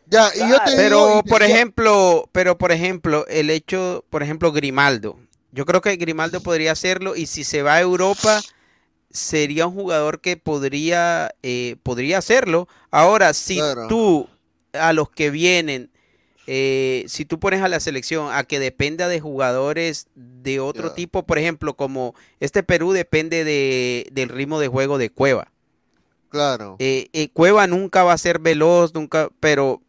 Ya, y yo te digo... Pero, y- por ejemplo, pero por ejemplo, el hecho, por ejemplo, Grimaldo. Yo creo que Grimaldo podría hacerlo y si se va a Europa sería un jugador que podría, eh, podría hacerlo. Ahora, si Claro. tú a los que vienen, eh, si tú pones a la selección a que dependa de jugadores de otro tipo, por ejemplo, como este Perú depende de, del ritmo de juego de Cueva. Claro. Eh, eh, Cueva nunca va a ser veloz, nunca, pero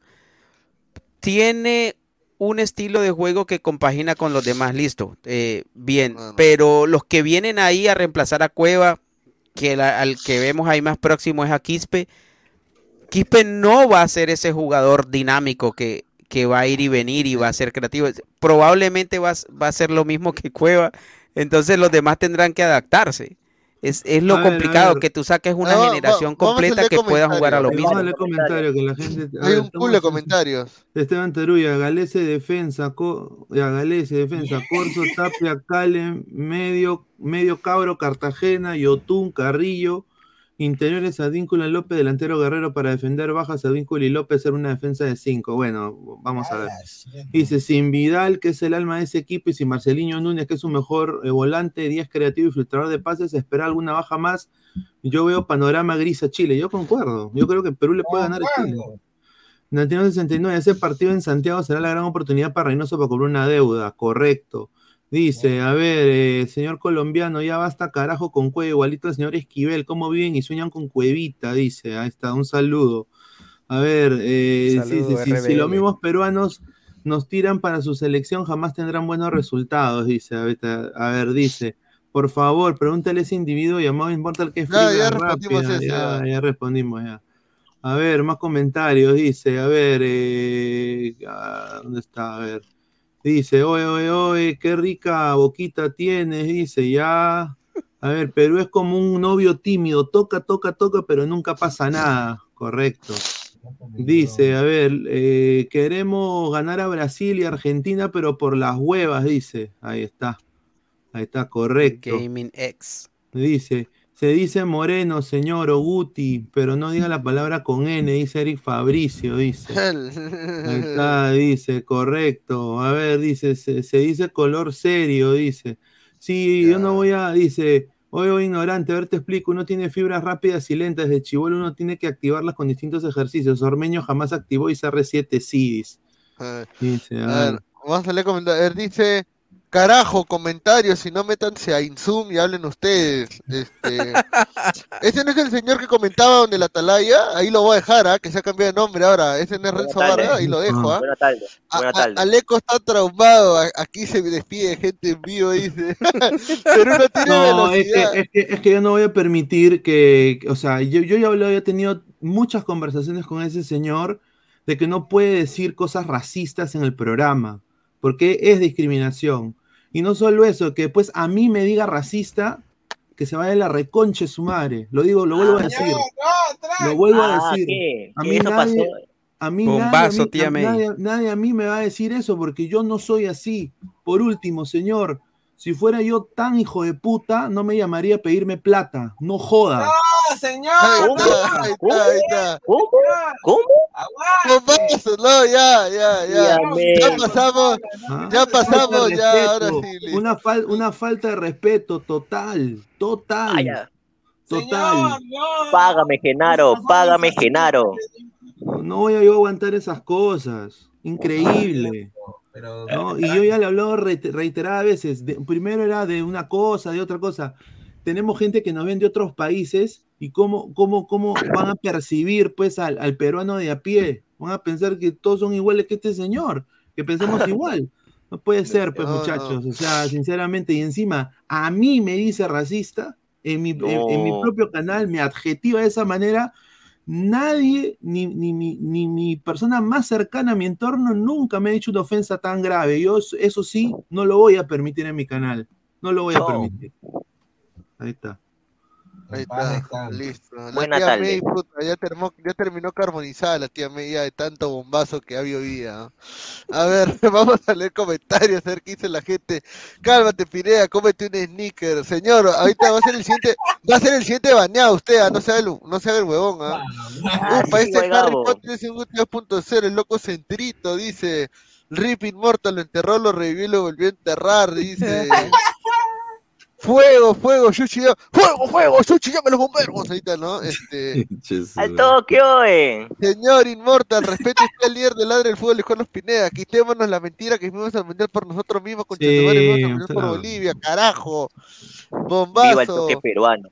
tiene un estilo de juego que compagina con los demás, listo, eh, bien, Bueno. pero los que vienen ahí a reemplazar a Cueva, que al que vemos ahí más próximo es a Quispe, Quispe no va a ser ese jugador dinámico que, que va a ir y venir y va a ser creativo, probablemente va, va a ser lo mismo que Cueva, entonces los demás tendrán que adaptarse. Es, es lo ver, complicado, ver. que tú saques una va- generación completa que pueda jugar a lo mismo. Vamos a leer comentarios que la gente. a Hay ver, un pool de en- comentarios. Esteban Teruya, Galese defensa, co- ya, Galese defensa, Corso, Tapia, Calen, medio, medio Cabro, Cartagena, Yotún, Carrillo, interiores Advíncula, López, delantero Guerrero para defender bajas, Advíncula y López ser una defensa de cinco. Bueno, vamos a ver. Dice, sin Vidal, que es el alma de ese equipo, y sin Marcelinho Núñez, que es su mejor eh, volante, 10 creativo y filtrador de pases, esperar alguna baja más. Yo veo panorama gris a Chile. Yo concuerdo. Yo creo que Perú le puede ganar a Chile. Nantino 69, ese partido en Santiago será la gran oportunidad para Reynoso para cobrar una deuda, correcto. Dice, a ver, eh, señor colombiano, ya basta carajo con cuello, igualito al señor Esquivel, ¿cómo viven y sueñan con cuevita? Dice, ahí está, un saludo. A ver, eh, Un sí, saludo, sí, sí, si los mismos peruanos nos tiran para su selección, jamás tendrán buenos resultados, dice. A ver, dice, por favor, pregúntale a ese individuo llamado Immortal que es Ya, ya respondimos rápida. ya. ya respondimos, ya. A ver, más comentarios, dice, a ver, eh, ah, ¿dónde está? A ver. Dice, oye, oye, oye, qué rica boquita tienes, dice, ya. A ver, Perú es como un novio tímido, toca, toca, toca, pero nunca pasa nada, correcto. Dice, a ver, eh, queremos ganar a Brasil y Argentina, pero por las huevas, dice. Ahí está. Ahí está, correcto. Gaming X. Dice, Se dice Moreno, señor, o Guti, pero no diga la palabra con N, dice Eric Fabricio, dice. Ahí está, dice, correcto. A ver, dice, se, se dice color serio, dice. Sí, yo no voy a, dice, oye, ignorante, a ver, te explico, uno tiene fibras rápidas y lentas, desde chivolo uno tiene que activarlas con distintos ejercicios. Ormeño jamás activó y CR7 sí, dice. A Dice, a ver, vamos a leer comentarios. Dice, carajo, comentarios, si no métanse a Inzoom y hablen ustedes. Este, ese no es el señor que comentaba donde la atalaya, ahí lo voy a dejar, ¿ah? que se ha cambiado de nombre ahora. Ese no es Renzo. Vargas, ahí lo dejo, ¿ah? Buenas tardes. A- Buenas a- tardes. Aleco está traumado, aquí se despide gente en vivo, dice. Pero no tiene No, es que, velocidad. es, que, es que yo no voy a permitir que, o sea, yo, yo ya hablé, he tenido muchas conversaciones con ese señor de que no puede decir cosas racistas en el programa, porque es discriminación. Y no solo eso, que después a mí me diga racista, que se vaya la reconche su madre. Lo digo, lo vuelvo a decir. Lo vuelvo a Ah, decir. ¿qué? A ¿Qué mí eso nadie, pasó? a mí Bombazo, nadie, a mí- tía a- May. nadie- nadie a mí me va a decir eso porque yo no soy así. Por último, señor, si fuera yo tan hijo de puta, no me llamaría a pedirme plata. No joda. ¡No, señor! Ahí ¡No! está, ahí está, ahí está. ¿Cómo? ¿Cómo? Bombazo, no, ya, ya, ya. Ya pasamos, ¿Ah? ya pasamos, ya, ahora sí. Una, fal- una falta de respeto total, total, Ah, ya. total. Págame, Genaro, págame, Genaro. No voy a yo aguantar esas cosas. Increíble. ¿No? Y yo ya le reite- reiteradas veces. de- primero era de una cosa, de otra cosa. Tenemos gente que nos ven de otros países y cómo, cómo, cómo van a percibir pues al, al peruano de a pie. Van a pensar que todos son iguales que este señor, que pensemos igual. No puede ser, pues, No, muchachos. O sea, sinceramente, y encima, a mí me dice racista, en mi, en- en mi No. propio canal me adjetiva de esa manera. Nadie, ni, ni, mi- ni mi persona más cercana a mi entorno, nunca me ha dicho una ofensa tan grave. Yo, eso- sí, no lo voy a permitir en mi canal. No lo voy a permitir. Ahí está. Ahí está, listo. La Buena tía tarde. May, puta, ya, termó- ya terminó carbonizada la tía May ya de tanto bombazo que ha llovido. A ver, vamos a leer comentarios, a ver qué dice la gente. Cálmate, Pirea, cómete un sneaker. Señor, ahorita va a ser el siguiente, va a ser el siguiente baneado usted, ah, no se haga el, no se haga el huevón, ¿ah? Upa, este güey, Harry. Potter es un 2.0, el loco centrito, dice. Rip Immortal lo enterró, lo revivió y lo volvió a enterrar, dice. Fuego, fuego, Yuchi, ya- fuego, fuego, Yuchi, llame a los bomberos. Ahorita, ¿no? Este, Al toque, oye. señor Inmortal, respete usted al líder del ladre del fútbol de Carlos Pineda. Quitémonos la mentira que fuimos al mundial por nosotros mismos, con Sí, al mundial por. Bolivia, carajo. Viva el Bombazo. toque peruano.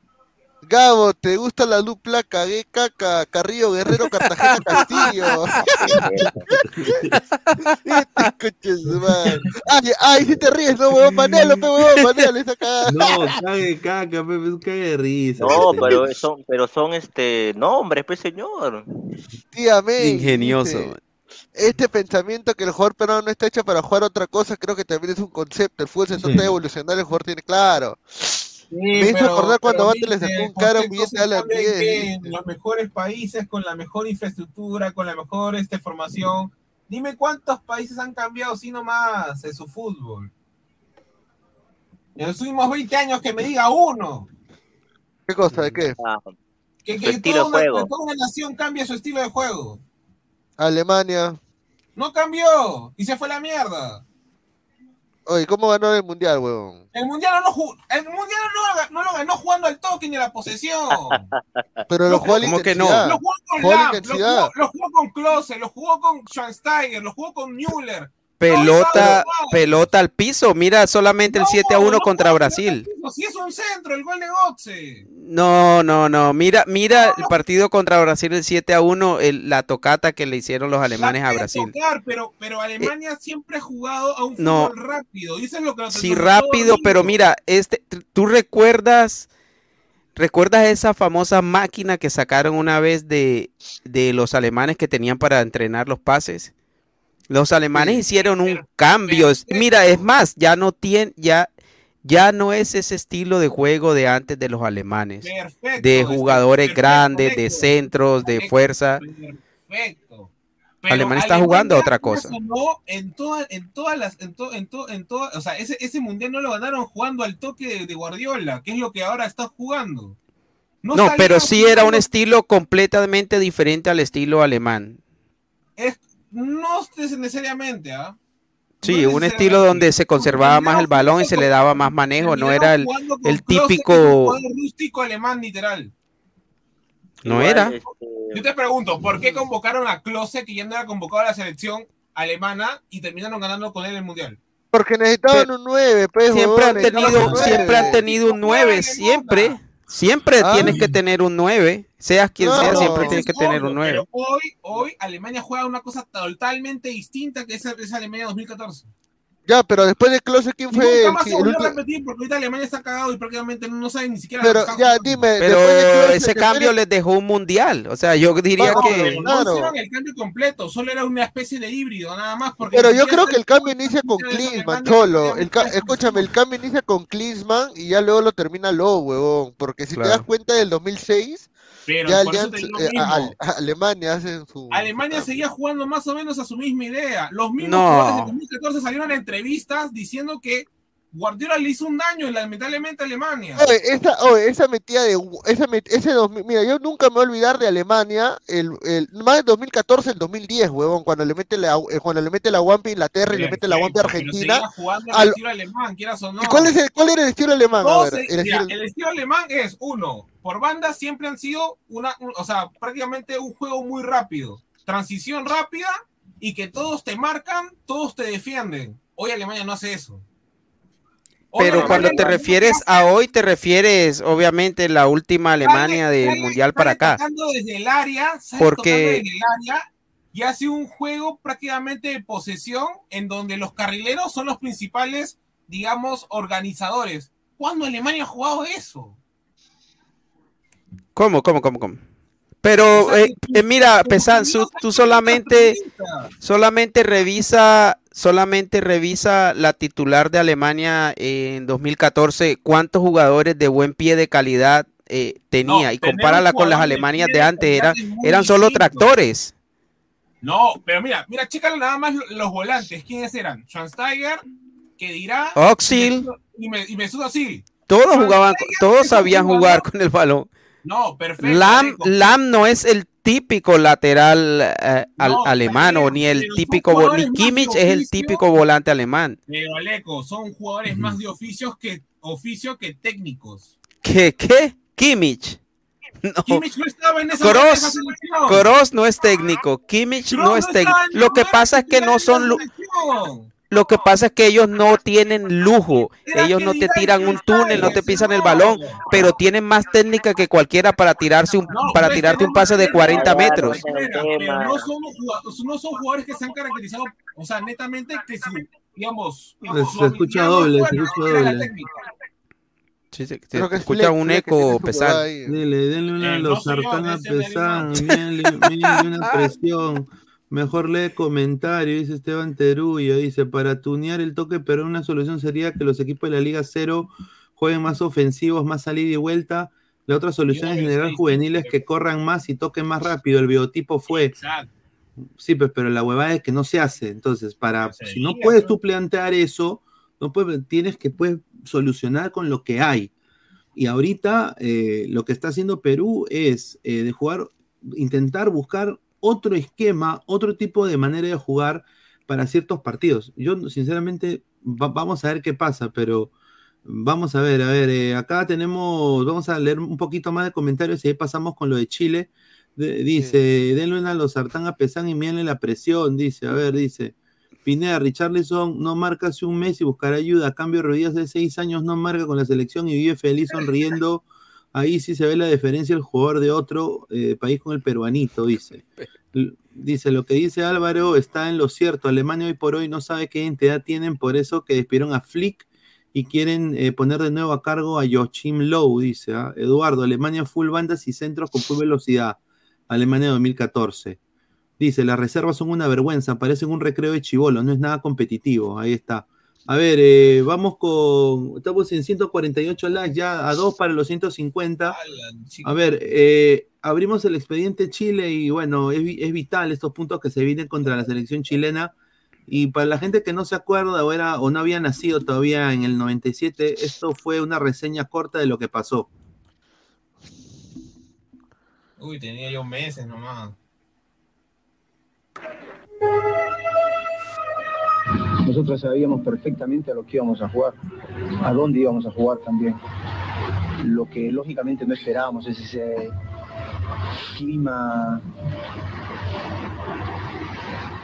Gabo, ¿te gusta la dupla Cagué Caca, Carrillo Guerrero, Cartagena Castillo? este. Ay, ay, si te ríes, no, huevón, manelo, pe, huevón, manelo, esa cagada. No, cague caca, Pepe, es un cague de risa. No, pero son, pero son este nombres, pues señor. Tía May, Ingenioso. dice, Este pensamiento que el jugador peruano no está hecho para jugar otra cosa, creo que también es un concepto. El fútbol se trata de evolucionar, el jugador tiene claro. Me hizo acordar cuando Bate le sacó un cara a un billete de Alan se cambian 10. que En los mejores países, con la mejor infraestructura, con la mejor este, formación. Dime cuántos países han cambiado así nomás en su fútbol. En los últimos 20 años que me diga uno. ¿Qué cosa? ¿De qué? Ah, Que, que estilo toda, de una, juego. que toda una nación cambie su estilo de juego. Alemania. No cambió y se fue a la mierda. Oye, ¿cómo ganó el mundial, huevón? El mundial no, ju- el mundial no, no lo ganó jugando al toque ni a la posesión. Pero lo jugó a la ¿Cómo que no? Lo jugó con Jugó a la Lam, lo jugó, lo jugó con Klose, lo jugó con Schweinsteiger, lo jugó con Müller. Pelota, pelota al piso. Mira solamente el 7 a 1 contra Brasil. Si es un centro, el gol de. No, no, no. Mira, mira el partido contra Brasil el 7 a 1, el- la tocata que le hicieron los alemanes a Brasil. tocar, pero, pero Alemania siempre ha jugado a un fútbol no. rápido. Es lo que Sí, rápido, pero mira, este, tú recuerdas, recuerdas esa famosa máquina que sacaron una vez de, de los alemanes que tenían para entrenar los pases. Los alemanes hicieron un cambio. Es- Mira, es más, ya no tiene, ya, ya no es ese estilo de juego de antes de los alemanes, Perfecto, de este, jugadores perfecto, grandes, de correcto. centros, de fuerza. Perfecto. Pero Alemania está jugando a otra cosa. sonó en todas, en todas las, en to- en to- en o sea, ese, ese mundial no lo ganaron jugando al toque de, de Guardiola, que es lo que ahora está jugando. No, salía pero sí era un estilo completamente diferente al estilo alemán. es- no necesariamente, ¿ah? Sí, No un estilo donde se conservaba más el balón y se le daba más manejo, no era el, el típico, rústico alemán literal. no era. Yo te pregunto, ¿por qué convocaron a Klose, que ya no era convocado a la selección alemana, y terminaron ganando con él el mundial? Porque necesitaban un 9, pues, Siempre han tenido, un siempre han 9. tenido un 9, siempre, siempre Ah. tienes que tener un 9, seas quien No, sea, no, siempre tienes que es tener obvio, un 9. Pero hoy, hoy Alemania juega una cosa totalmente distinta que esa, esa Alemania 2014. Ya, pero después de Klose, ¿quién fue nunca el, más sí, se el volvió a último? repetir porque ahorita Alemania está cagado y prácticamente no sabe ni siquiera. Pero ya, jugando. dime, Pero después de Klose, ese cambio les dejó un mundial, o sea, yo diría No, que no Claro. hicieron el cambio completo, solo era una especie de híbrido, nada más. Porque Pero yo creo que el cambio inicia con Klinsmann, Cholo. El ca- escúchame, el cambio inicia con Klinsmann y ya luego lo termina Lowe, huevón. Porque si te Claro. das cuenta del 2006, Pero ya por eso Allianz- te digo eh, lo a- mismo. a- Alemania hacen su... Alemania seguía jugando más o menos a su misma idea. Los mismos No. jugadores de 2014 salieron en entrevistas diciendo que Guardiola le hizo un daño, lamentablemente, a Alemania. Oye, esa, oye, esa metida de esa met- ese 2000, mira, yo nunca me voy a olvidar de Alemania, el, el más del 2014, el 2010, huevón, cuando le mete la eh, cuando le mete la guampa a Inglaterra y le mete la guampa a Argentina. jugando al- estilo alemán, quieras o no. ¿Y cuál es el, cuál era el estilo alemán? Ver, se- el mira, estilo- el estilo alemán es uno, por banda siempre han sido una, un- o sea, prácticamente un juego muy rápido, transición rápida y que todos te marcan, todos te defienden. Hoy Alemania no hace eso. Hoy Pero cuando te refieres a hoy, te refieres obviamente la última Alemania del Mundial para acá. desde el área, Porque- tocando desde el área y hace un juego prácticamente de posesión en donde los carrileros son los principales, digamos, organizadores. ¿Cuándo Alemania ha jugado eso? ¿Cómo, cómo, cómo, cómo? Pero eh, eh, mira, Pesan, tú solamente, solamente revisa, solamente revisa la titular de Alemania en 2014, cuántos jugadores de buen pie de calidad eh, tenía No, y compárala con las Alemanias de antes, eran, solo tractores. No, pero mira, mira, chécalo nada más lo- los volantes. ¿Quiénes eran? Schweinsteiger, que dirá. Oxil. Y, me, y Mesut Özil. Todos jugaban, todos sabían jugar con el balón. No, perfecto. Lam. Lam no es el típico lateral eh, al- No, alemán o ni el pero típico, ni Kimmich de es el oficio. típico volante alemán. Pero Aleco, son jugadores más de oficios que oficio que técnicos. ¿Qué? ¿Qué? Kimmich. No. Kimmich no estaba en esa, selección. Kroos no es técnico, Kimmich Kroos no es técnico. Lo que pasa es que no son. Lo que pasa es que ellos no tienen lujo. Ellos no te tiran un túnel, no te pisan el balón, pero tienen más técnica que cualquiera para tirarse un para tirarte un pase de no- 40 Claro, metros. no son, jugadores, no son jugadores que se han caracterizado, o sea, netamente que su, digamos, Se escucha doble, se escucha doble. Sí, se- escucha un eco pesado. Dile, denle una Eh, los soy yo, sartán a ese me pesar, animó. mírenle, mírenle una presión. Mejor lee comentario, dice Esteban Terullo, dice, para tunear el toque, pero una solución sería que los equipos de la Liga Cero jueguen más ofensivos, más salida y vuelta. La otra solución es generar juveniles que corran más y toquen más rápido. El biotipo fue, Exacto. sí, pues, pero la huevada es que no se hace. Entonces, para, Se si no puedes tú plantear eso, no puedes, tienes que pues, solucionar con lo que hay. Y ahorita eh, lo que está haciendo Perú es eh, de jugar, intentar buscar otro esquema, otro tipo de manera de jugar para ciertos partidos. Yo, sinceramente, va- vamos a ver qué pasa, pero vamos a ver, a ver, eh, acá tenemos, vamos a leer un poquito más de comentarios y ahí pasamos con lo de Chile. De- dice, denle una a los sartán a Pesán y mírenle la presión, dice, a ver, dice. Pineda, Richarlison no marca hace un mes y buscará ayuda. A cambio, Rodríguez de seis años no marca con la selección y vive feliz sonriendo. Ahí sí se ve la diferencia el jugador de otro eh, país con el peruanito, dice. Dice, lo que dice Álvaro está en lo cierto. Alemania hoy por hoy no sabe qué identidad tienen, por eso que despidieron a Flick y quieren eh, poner de nuevo a cargo a Joachim Low, dice. ¿ah? Eduardo, Alemania full bandas y centros con full velocidad. Alemania 2014. Dice, las reservas son una vergüenza, parecen un recreo de chivolo, no es nada competitivo. Ahí está. A ver, eh, vamos con. Estamos en 148 likes, ya a dos para los 150. A ver, eh, abrimos el expediente Chile y bueno, es, es vital estos puntos que se vienen contra la selección chilena. Y para la gente que no se acuerda o, era, o no había nacido todavía en el 97, esto fue una reseña corta de lo que pasó. Uy, tenía yo meses nomás. Nosotros sabíamos perfectamente a lo que íbamos a jugar, a dónde íbamos a jugar también. Lo que lógicamente no esperábamos es ese clima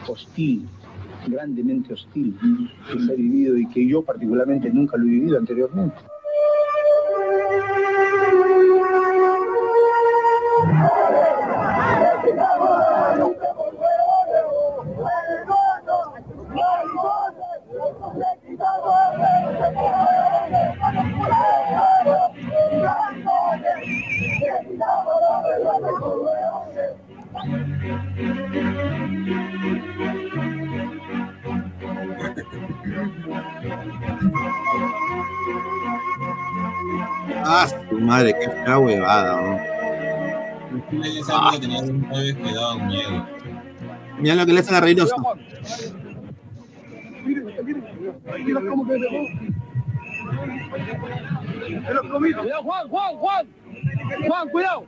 hostil, grandemente hostil, que se ha vivido y que yo particularmente nunca lo he vivido anteriormente. Ah, su madre, qué fea huevada, ¿no? Chile ya sabía que tenía un nueve que daban miedo. Mira lo que le hacen a Reynoso. Mira cómo que Cuidado, Juan, Juan, Juan. Juan, cuidado.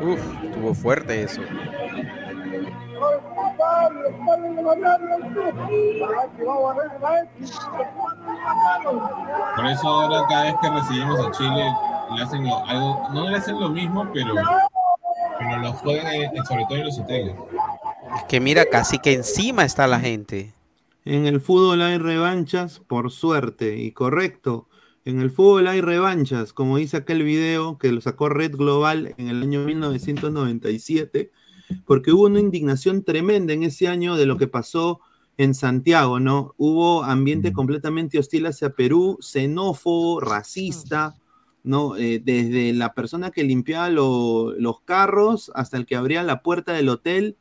Uf, estuvo fuerte eso. Por eso ahora cada vez que recibimos a Chile le hacen lo- algo, no le hacen lo mismo, pero, pero lo juegan en- sobre todo en los hoteles. Es que mira, casi que encima está la gente. En el fútbol hay revanchas, por suerte, y correcto. En el fútbol hay revanchas, como dice aquel video que lo sacó Red Global en el año 1997, porque hubo una indignación tremenda en ese año de lo que pasó en Santiago, ¿no? Hubo ambiente completamente hostil hacia Perú, xenófobo, racista, ¿no? Eh, desde la persona que limpiaba lo- los carros hasta el que abría la puerta del hotel,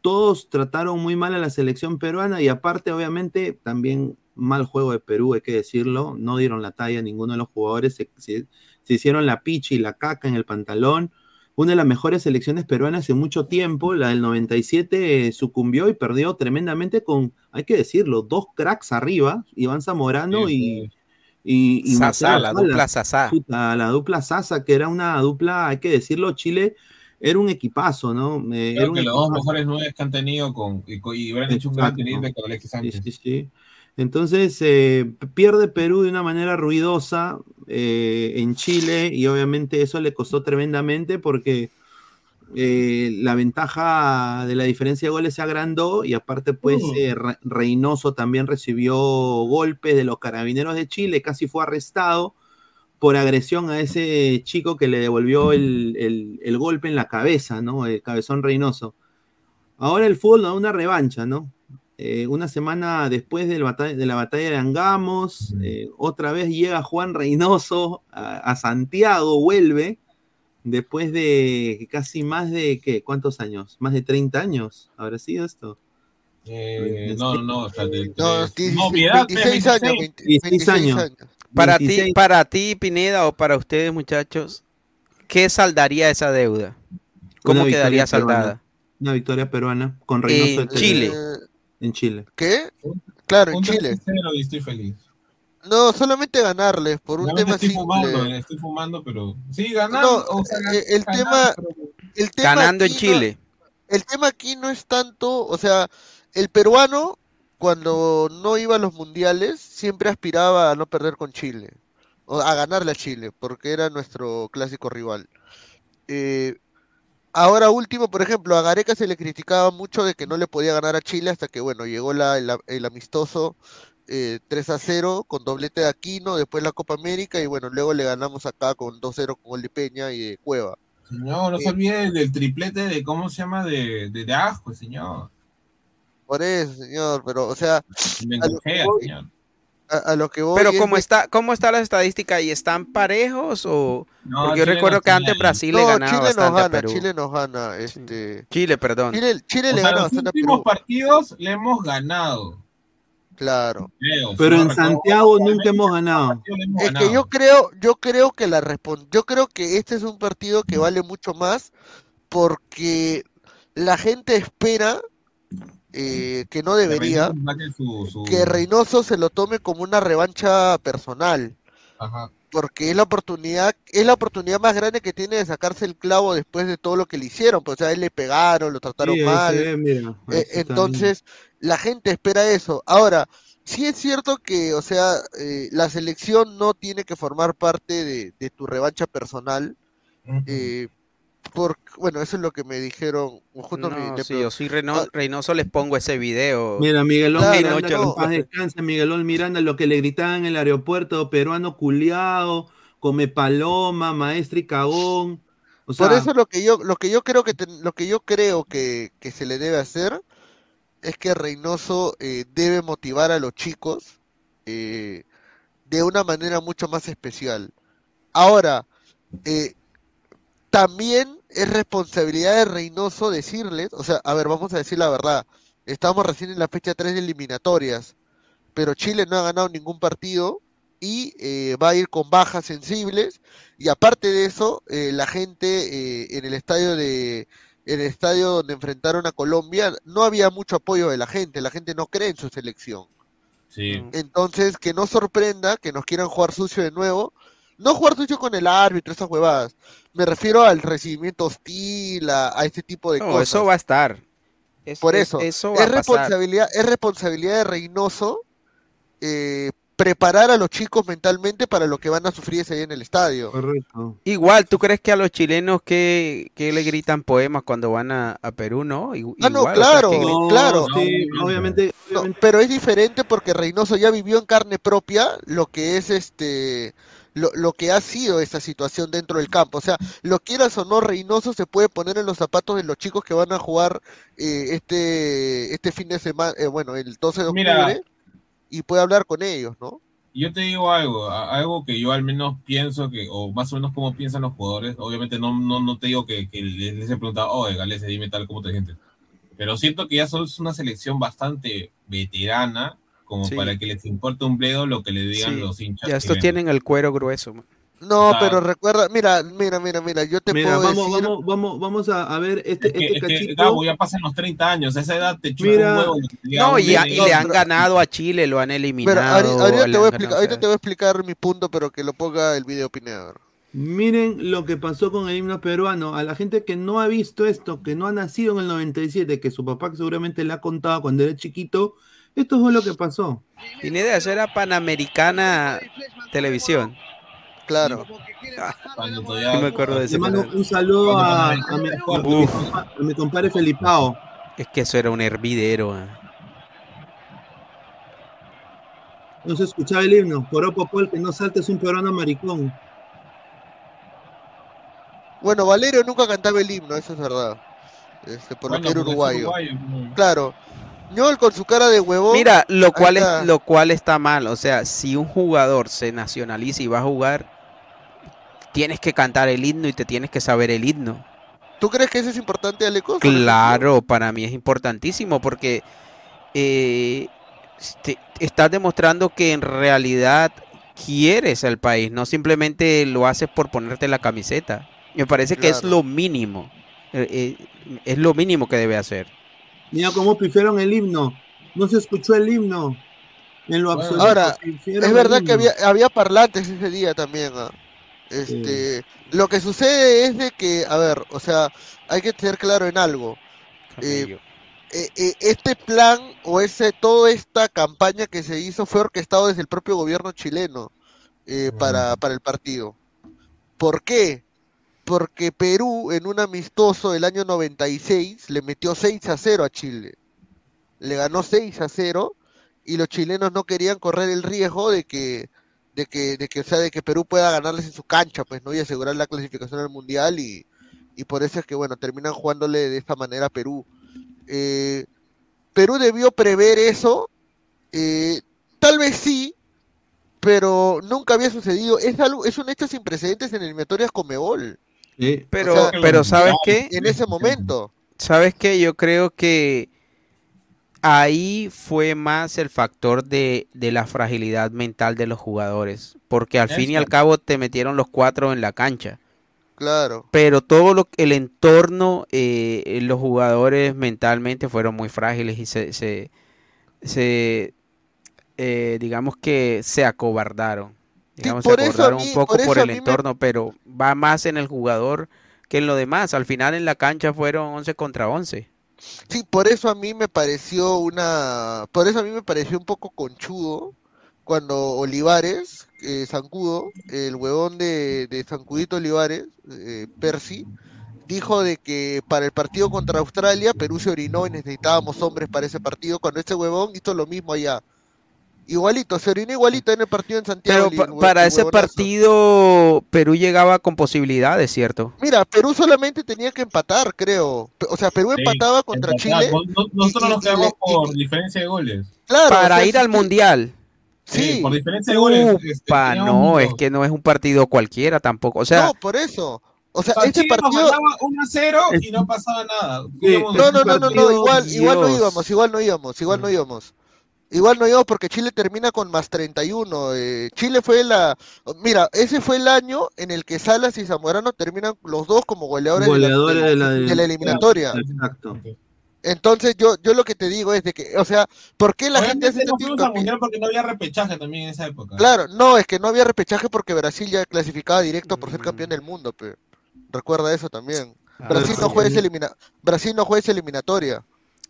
todos trataron muy mal a la selección peruana y aparte, obviamente, también mal juego de Perú, hay que decirlo, no dieron la talla a ninguno de los jugadores, se, se- se hicieron la picha y la caca en el pantalón. Una de las mejores selecciones peruanas en mucho tiempo, la del 97, eh, sucumbió y perdió tremendamente con, hay que decirlo, dos cracks arriba, Iván Zamorano y, y, y Marcelo la dupla Sasá. Puta, la dupla Sasa, que era una dupla, hay que decirlo, Chile era un equipazo, ¿no? Eh, era Creo un que los dos mejores nueve que han tenido con, y, y hubieran hecho un gran con Alexis Sánchez. Sí, sí, sí. Entonces, eh, pierde Perú de una manera ruidosa eh, en Chile y obviamente eso le costó tremendamente porque eh, la ventaja de la diferencia de goles se agrandó y aparte pues Re- Reynoso también recibió golpes de los carabineros de Chile, casi fue arrestado por agresión a ese chico que le devolvió el, el- el golpe en la cabeza, ¿no? El cabezón Reynoso. Ahora el fútbol nos da una revancha, ¿no? Eh, una semana después batalla- de la batalla de Angamos, eh, otra vez llega Juan Reynoso a, a Santiago, vuelve, después de casi más de, ¿qué? ¿Cuántos años? Más de 30 años, ¿habrá sido esto? Eh, no, no, no, espérate, No, tres- no, mi edad, 26 tres, años, 26. 16 años. Para ti, 26. para ti, Pineda, o para ustedes, muchachos, ¿qué saldaría esa deuda? ¿Cómo Una quedaría peruana. saldada? Una victoria peruana con Reynoso En de Chile. técnico. En Chile. ¿Qué? Claro, en Chile. 3-0 y estoy feliz. No, solamente ganarles por un tema estoy fumando, simple. eh, estoy fumando, pero sí, ganando. No, o sea, eh, el ganando, tema, pero- el tema Ganando en no- Chile. el tema aquí no es tanto, o sea, el peruano cuando no iba a los mundiales siempre aspiraba a no perder con Chile, o a ganarle a Chile, porque era nuestro clásico rival. Eh, ahora último, por ejemplo, a Gareca se le criticaba mucho de que no le podía ganar a Chile hasta que, bueno, llegó la, el, el amistoso eh, 3 a 0 con doblete de Aquino, después la Copa América y bueno, luego le ganamos acá con 2-0 con gol de Peña y de Cueva. Señor, no se Eh, olvide del triplete de, ¿cómo se llama? De, de, de Asco, señor. Por eso, señor, pero, o sea, Me voy, señor. A, a lo que voy Pero es ¿cómo de- está, cómo está la estadística? ¿Y están parejos o...? No, Porque yo Chile recuerdo no que antes Brasil le No, ganaba Chile nos bastante a gana, Perú. Chile nos gana, este... Chile, perdón. Chile, Chile O le sea, gana los a últimos Perú, partidos le hemos ganado. claro. creo, Pero en Santiago nunca hemos ganado. Le hemos Es que ganado. yo creo, yo creo que la respon- yo creo que este es un partido que vale mucho más porque la gente espera eh, que no Que debería saque su- su- que Reynoso se lo tome como una revancha personal. Ajá. porque es la oportunidad, es la oportunidad más grande que tiene de sacarse el clavo después de todo lo que le hicieron, pues o sea, él le pegaron, lo trataron Sí, mal. ve, mira, Eh, está entonces, la gente espera eso. Ahora, sí es cierto que, o sea, eh, la selección no tiene que formar parte de, de tu revancha personal. eh, por, bueno, eso es lo que me dijeron. Justo me- No, si yo soy Reyno- Reynoso, les pongo ese video. Mira, Miguelón Ay, Miranda, no, paz descanse, Miguelón Miranda, lo que le gritaban en el aeropuerto, peruano culiao, come paloma, maestro y cagón. O sea, Por eso lo que yo, lo que yo creo que ten- lo que yo creo que, que se le debe hacer es que Reynoso eh, debe motivar a los chicos eh, de una manera mucho más especial. Ahora, eh, también es responsabilidad de Reynoso decirles, o sea, a ver, vamos a decir la verdad, estamos recién en la fecha 3 de eliminatorias, pero Chile no ha ganado ningún partido y eh, va a ir con bajas sensibles y aparte de eso, eh, la gente eh, en el estadio de en el estadio donde enfrentaron a Colombia no había mucho apoyo de la gente, la gente no cree en su selección. Sí. Entonces, que no sorprenda que nos quieran jugar sucio de nuevo. No jugar sucio con el árbitro, esas huevadas. Me refiero al recibimiento hostil, a, a este tipo de No, cosas. eso va a estar. Es- Por es- eso, eso va es a pasar. responsabilidad, es responsabilidad de Reynoso eh, preparar a los chicos mentalmente para lo que van a sufrir ese día en el estadio. Correcto. Igual, ¿tú crees que a los chilenos que, que le gritan poemas cuando van a, a Perú, no? I- Ah, no, igual, o sea, claro, que gri- claro. sí, obviamente, No, pero es diferente porque Reynoso ya vivió en carne propia lo que es este lo, lo que ha sido esa situación dentro del campo. O sea, lo quieras o no, Reynoso se puede poner en los zapatos de los chicos que van a jugar eh, este este fin de semana, eh, bueno, el 12 de octubre, Mira. y puede hablar con ellos, ¿no? Yo te digo algo, algo que yo al menos pienso que, o más o menos como piensan los jugadores, obviamente no, no, no te digo que, que les, he preguntado, oye, Galese, dime tal, ¿cómo te sientes? Pero siento que ya sos una selección bastante veterana, como Sí. para que les importe un bledo lo que le digan Sí, los hinchas. ya estos tienen el cuero grueso. man. No, O sea- pero recuerda, mira, mira, mira, mira, yo te Mira, puedo vamos, decir, vamos, vamos, vamos a, a ver este, Es que, este es que, cachito. Gabo, ya pasan los 30 años, a esa edad te chupa Mira. un huevo. No, y, a- y le han ganado a Chile, lo han pero eliminado. ahori- ahorita, te voy a explicar, ahorita te voy a explicar mi punto, pero que lo ponga el video Pinedor. Miren lo que pasó con el himno peruano. A la gente que no ha visto esto, que no ha nacido en el 97, que su papá seguramente le ha contado cuando era chiquito, esto fue lo que pasó. Pineda, eso era Panamericana Televisión. Claro. No me acuerdo de ese mando un saludo a, a mi, a mi compa- a mi compadre Felipao. Es que eso era un hervidero. ah. No se escuchaba el himno. Por Popol, que no saltes un peruano maricón. Bueno, Valerio nunca cantaba el himno, eso es verdad. Este, por Bueno, lo que era uruguayo. uruguayo. Claro. Con su cara de huevón. Mira, lo ahí cual, está. es, lo cual está mal. O sea, si un jugador se nacionaliza y va a jugar, tienes que cantar el himno y te tienes que saber el himno. ¿Tú crees que eso es importante, Aleco? Claro, para mí es importantísimo porque eh, te- estás demostrando que en realidad quieres al país, no simplemente lo haces por ponerte la camiseta. Me parece que es lo mínimo. eh, eh, es lo mínimo que debe hacer. Mira cómo pifiaron el himno. No se escuchó el himno. En lo Bueno, absoluto. Ahora, Es verdad que había, había parlantes ese día también. Este, Lo que sucede es de que, a ver, o sea, hay que ser claro en algo. Eh, eh, eh, este plan o ese toda esta campaña que se hizo fue orquestado desde el propio gobierno chileno eh, para, para el partido. ¿Por qué? Porque Perú en un amistoso del año 96 le metió 6 a 0 a Chile. Le ganó 6 a 0 y los chilenos no querían correr el riesgo de que de que de que o sea de que Perú pueda ganarles en su cancha, pues no y asegurar la clasificación al mundial y y por eso es que bueno, terminan jugándole de esta manera a Perú. Eh, Perú debió prever eso, eh, tal vez sí, pero nunca había sucedido. Es algo, es un hecho sin precedentes en eliminatorias Comebol. Sí. Pero, O sea, pero ¿sabes qué? En ese momento. ¿Sabes qué? Yo creo que ahí fue más el factor de, de la fragilidad mental de los jugadores, porque al fin y al cabo te metieron los cuatro en la cancha. Claro. Pero todo lo, el entorno, eh, los jugadores mentalmente fueron muy frágiles y se, se, se, eh, digamos que se acobardaron. Digamos, por se acordaron mí- un poco por el me- entorno, pero va más en el jugador que en lo demás. Al final en la cancha fueron 11 contra 11. Sí, por eso a mí me pareció una, por eso a mí me pareció un poco conchudo cuando Olivares, eh, Zancudo, el huevón de, de Zancudito Olivares, eh, Percy, dijo de que para el partido contra Australia Perú se orinó y necesitábamos hombres para ese partido, cuando ese huevón hizo lo mismo allá. Igualito, se orinó igualito en el partido en Santiago. Pero pa- para ese huevonazo. partido Perú llegaba con posibilidades, ¿cierto? Mira, Perú solamente tenía que empatar, creo. O sea, Perú Sí, empataba contra empatar. Chile. No- Nosotros nos quedamos y- por diferencia de goles. Claro, para o sea, ir al sí, mundial. Sí, por diferencia de goles. este, Upa, teníamos no, es que no es un partido cualquiera tampoco. O sea, no, por eso. O sea, O sea, este Chile partido. ganaba 1 a 0 y no pasaba nada. Íbamos- No, no, no, no, no, igual, Dios. igual no íbamos, igual no íbamos, igual no íbamos. Igual no íbamos porque Chile termina con más 31. eh, Chile fue la. Mira, ese fue el año en el que Salas y Zamorano terminan los dos como goleadores, de la- Goleadores de la, de la, de la eliminatoria. Exacto. Entonces, yo, yo lo que te digo es de que, o sea, ¿por qué la gente hace mundial porque no había repechaje también en esa época. Claro, no, es que no había repechaje porque Brasil ya clasificaba directo por ser campeón del mundo, pe. Recuerda eso también. Ah, Brasil no juega. Brasil no juega esa eliminatoria.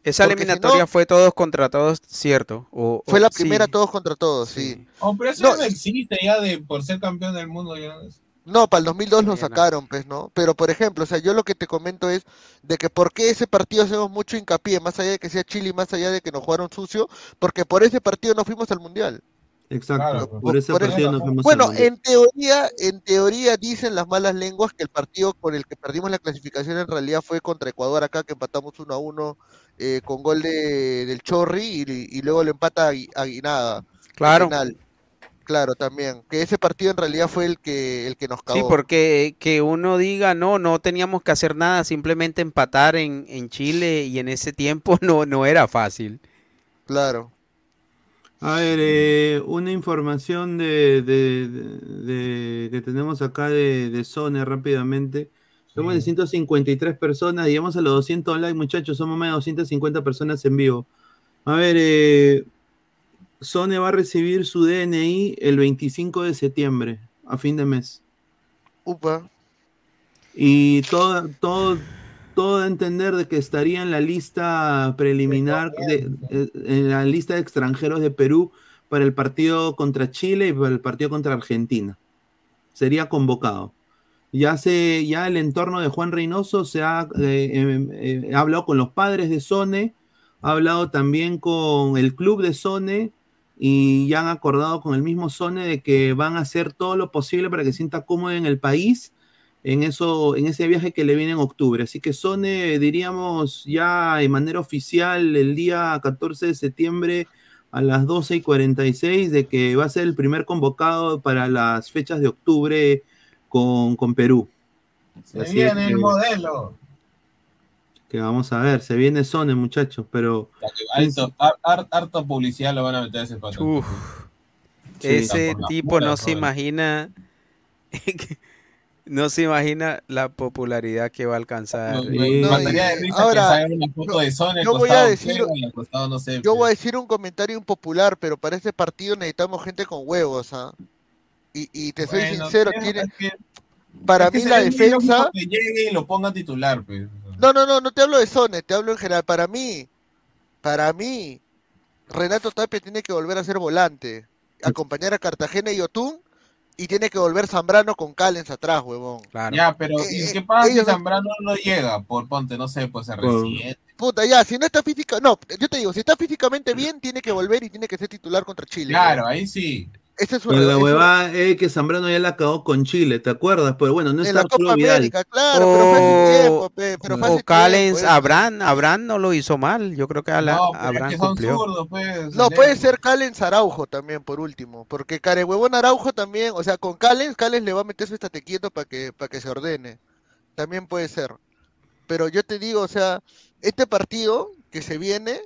Esa porque si eliminatoria no- fue todos contra todos, ¿cierto? O, Fue o- la sí. primera todos contra todos, sí. Oh, pero eso No, no existe ya de por ser campeón del mundo. Ya. No, para el 2002 lo Sí, no. sacaron, pues, ¿no? Pero, por ejemplo, o sea, yo lo que te comento es de que por qué ese partido hacemos mucho hincapié, más allá de que sea Chile y más allá de que nos jugaron sucio, porque por ese partido no fuimos al Mundial. Exacto. Claro, por, por- ese por partido eso- nos fuimos Bueno, al Mundial. en teoría, en teoría dicen las malas lenguas que el partido con el que perdimos la clasificación en realidad fue contra Ecuador acá, que empatamos 1 a 1 eh, con gol de, del Chorri y, y luego le empata a Gui- a Guinaga. al Claro. final. Claro, también. Que ese partido en realidad fue el que, el que nos cagó. Sí, porque que uno diga, no, no teníamos que hacer nada, simplemente empatar en, en Chile y en ese tiempo no, no era fácil. Claro. A ver, eh, una información de, de- de- de- que tenemos acá de, de rápidamente. Somos de 153 personas, llegamos a los 200 likes, muchachos, somos más de 250 personas en vivo. A ver, eh, Sony va a recibir su DNI el 25 de septiembre, a fin de mes. Upa. Y todo, todo, todo da a entender de que estaría en la lista preliminar, de, eh, en la lista de extranjeros de Perú para el partido contra Chile y para el partido contra Argentina. Sería convocado. Ya se, ya el entorno de Juan Reynoso se ha, eh, eh, eh, ha hablado con los padres de Sone, ha hablado también con el club de Sone y ya han acordado con el mismo Sone de que van a hacer todo lo posible para que sienta cómodo en el país en eso, en ese viaje que le viene en octubre. Así que Sone, diríamos ya de manera oficial el día 14 de septiembre a las 12 y 46 de que va a ser el primer convocado para las fechas de octubre con, con Perú. Se Así viene es el que- modelo. Que vamos a ver, se viene Sone, muchachos, pero Harto, har- har- harto publicidad lo van a meter a ese. Uf. Sí. Ese tipo no se imagina, no se imagina la popularidad que va a alcanzar. Ahora, yo voy a decir- Yo voy a pues. decir un comentario impopular, pero para este partido necesitamos gente con huevos, ¿ah? Y, y te soy Bueno, sincero, tiene- para es mí la defensa... Que llegue y lo ponga titular, pues. No, no, no, no te hablo de Sone, te hablo en general. Para mí, para mí, Renato Tapia tiene que volver a ser volante, acompañar a Cartagena y Otún, y tiene que volver Zambrano con Callens atrás, huevón. Claro. Ya, pero Eh, ¿y eh, qué pasa si Zambrano no llega? Por ponte, no sé, pues se recién. Puta, ya, si no está física, no, yo te digo, si está físicamente bien, tiene que volver y tiene que ser titular contra Chile. Claro, huevón. ahí sí. Ese es un Pero la huevada es que Zambrano ya la cagó con Chile, ¿te acuerdas? Pero bueno, no en está la Copa Arturo Vidal. América, claro, pero fue hace tiempo, pe, pero fue O hace Callens, tiempo, eso. Abraham, Abraham no lo hizo mal. Yo creo que a la- No, es Abraham que son cumplió. zurdos, pues. No, puede ser Callens Araujo también, por último. Porque Carehuevón Araujo también, o sea, con Callens, Callens le va a meter su estate quieto para que, para que se ordene. También puede ser. Pero yo te digo, o sea, este partido que se viene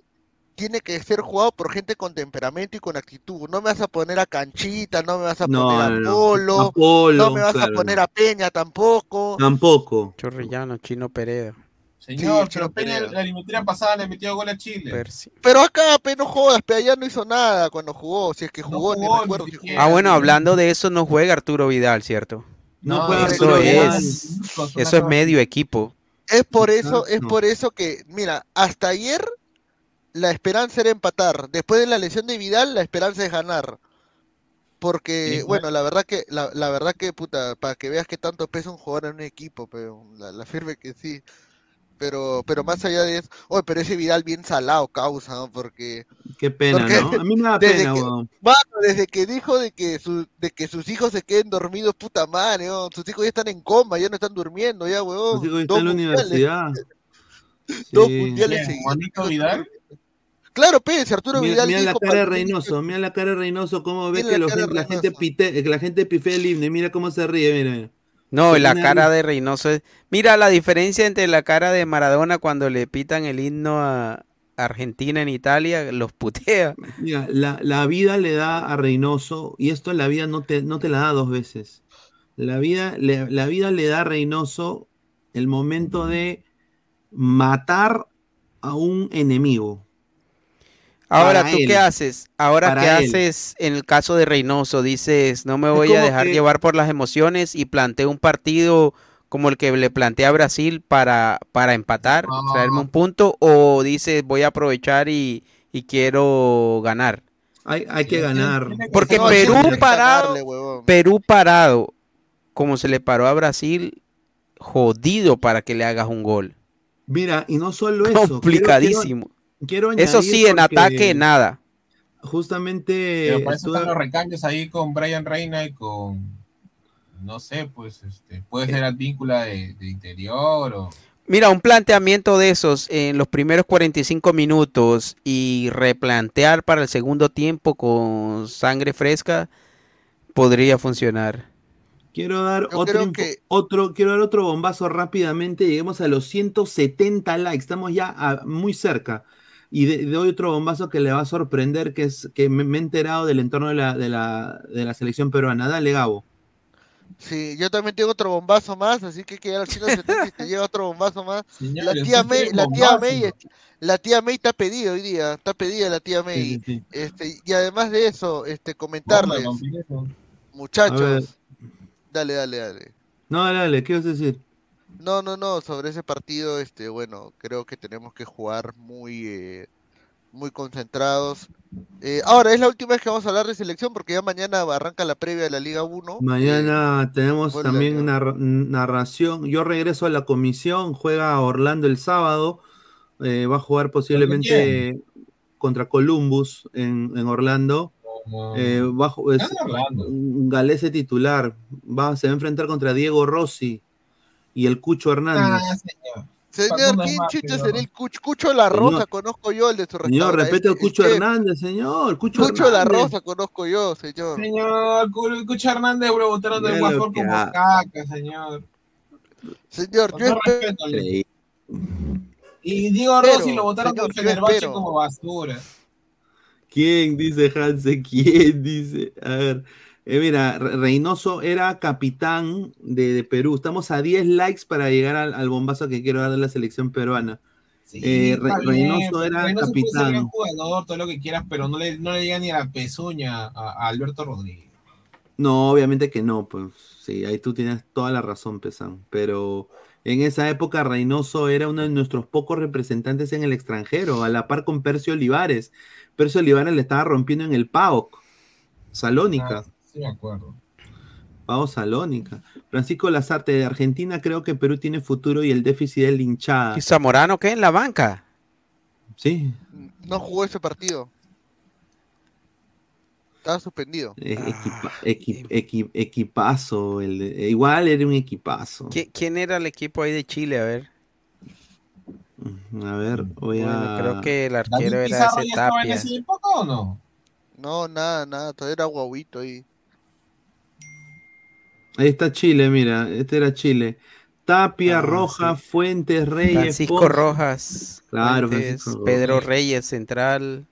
tiene que ser jugado por gente con temperamento y con actitud. No me vas a poner a Canchita, no me vas a No, poner a no, no. Polo, no me vas a poner a Peña tampoco. Tampoco. Chorrillano, Chino Pereda. Señor, Sí, pero Peña la eliminatoria pasada le metió gol a Chile. Pero acá, pe, no jodas, pe, allá no hizo nada cuando jugó, si es que jugó, ni jugó, recuerdo ni si siquiera. Ah, bueno, hablando de eso, no juega Arturo Vidal, ¿cierto? No, No, juega Eso Arturo Vidal. es, eso es medio equipo. Es por eso, es por eso que, mira, hasta ayer la esperanza era empatar. Después de la lesión de Vidal, la esperanza es ganar. Porque, bueno, la verdad que, la, la verdad que, puta, para que veas que tanto pesa un jugador en un equipo, pero la, la firme que sí. Pero, pero más allá de eso, oye, pero ese Vidal bien salado causa, ¿no? Porque, Qué pena, Porque ¿no? A mí me da desde pena, que- desde que dijo de que su, de que sus hijos se queden dormidos, puta madre, ¿no? Sus hijos ya están en coma, ya no están durmiendo, ya, weón. Los hijos están Dos en la mundiales. universidad. Dos Sí. mundiales. ¿Juanito Vidal? Claro, Pérez, Arturo Mira, Vidal mira la cara de Reynoso, mira la cara de Reynoso, cómo ve que la gente pite, que la gente pifea el himno, y mira cómo se ríe, mira. No, la cara de Reynoso es... Mira la diferencia entre la cara de Maradona cuando le pitan el himno a Argentina en Italia, los putea. Mira, la, la vida le da a Reynoso, y esto la vida no te, no te la da dos veces. La vida, le, la vida le da a Reynoso el momento de matar a un enemigo. Ahora, ¿tú él. qué haces? Ahora, Para ¿qué él. haces en el caso de Reynoso? Dices, no me voy a dejar que- llevar por las emociones y planteo un partido como el que le plantea a Brasil para, para empatar, No. traerme un punto, o dices, voy a aprovechar y, y quiero ganar. Hay, hay que ganar. Porque No, Perú parado, ganarle. Perú parado, como se le paró a Brasil, jodido para que le hagas un gol. Mira, y no solo eso. Complicadísimo. quiero- quiero Eso añadir sí, en ataque, nada. Justamente Pero para eso estuve- están los recambios ahí con Brian Reina y con, no sé, pues, este, puede ser Advíncula de, de interior o... Mira, un planteamiento de esos en los primeros 45 minutos y replantear para el segundo tiempo con sangre fresca podría funcionar. Quiero dar Yo otro, que- otro, quiero dar otro bombazo rápidamente. Lleguemos a los 170 likes. Estamos ya a- muy cerca. Y de- doy otro bombazo que le va a sorprender, que es que me, me he enterado del entorno de la, de la, de la selección peruana. Dale, Gabo. Sí, yo también tengo otro bombazo más, así que hay que llegar al 170 y te llega otro bombazo más. La tía May, la tía. May, la tía May está pedida hoy día, está pedida la tía May. Sí, sí, sí. Este, y además de eso, este, comentarles, muchachos, dale, dale, dale. No, dale, dale, ¿qué vas a decir? No, no, no, sobre ese partido, este, bueno, creo que tenemos que jugar muy, eh, muy concentrados. Eh, ahora, es la última vez que vamos a hablar de selección porque ya mañana arranca la previa de la Liga 1. Mañana tenemos bueno, también narra- narración. Yo regreso a la comisión. Juega Orlando el sábado. eh, va a jugar posiblemente contra Columbus en, en Orlando. Eh, va a ju- es galese titular. Va, se va a enfrentar contra Diego Rossi y el Cucho Hernández. Ah, señor. Señor, ¿quién chucha sería el Cucho? Cucho La Señor. Rosa, conozco yo el de su Señor, restaurante. respete al el Cucho chef. Hernández, señor. Cucho, Cucho La. Rosa conozco yo, señor. Señor, Cu- Cucho Hernández lo botaron del que como ha- caca, señor. Señor, Con yo espero... respeto. Y Diego Pero, Rossi lo votaron señor, del yo Fenerbahce como basura. ¿Quién? Dice Hanse, ¿quién? Dice. A ver. Eh, mira, Re- Reynoso era capitán de, de Perú. Estamos a 10 likes para llegar al, al bombazo que quiero dar de la selección peruana. Sí, Eh, Re- Reynoso era Reynoso puede ser capitán. jugador, todo lo que quieras, pero no le, no le llega ni a la pezuña a, a Alberto Rodríguez. No, obviamente que no, pues sí, ahí tú tienes toda la razón, Pesan. Pero en esa época Reynoso era uno de nuestros pocos representantes en el extranjero, a la par con Percio Olivares. Percio Olivares le estaba rompiendo en el PAOK, Salónica. Ah, sí, me acuerdo. PAOK Salónica. Francisco Lazarte, de Argentina creo que Perú tiene futuro y el déficit es la hinchada. ¿Y Zamorano qué? En la banca. Sí, No jugó ese partido. Estaba suspendido. eh, Ah, equipa- equi- equi- equipazo. el de- igual era un equipazo. ¿Qui- ¿Quién era el equipo ahí de Chile? A ver. A ver, voy Bueno, a... creo que el ¿David arquero era Pizarro ese estaba en Tapia. esa época o no? No, nada, nada, todavía era guaguito ahí. Ahí está Chile, mira, este era Chile. Tapia, Ah, Roja, Fuentes, Reyes, Francisco Ponce. Rojas. Claro, Fuentes, Francisco Pedro Rojas. Reyes, central.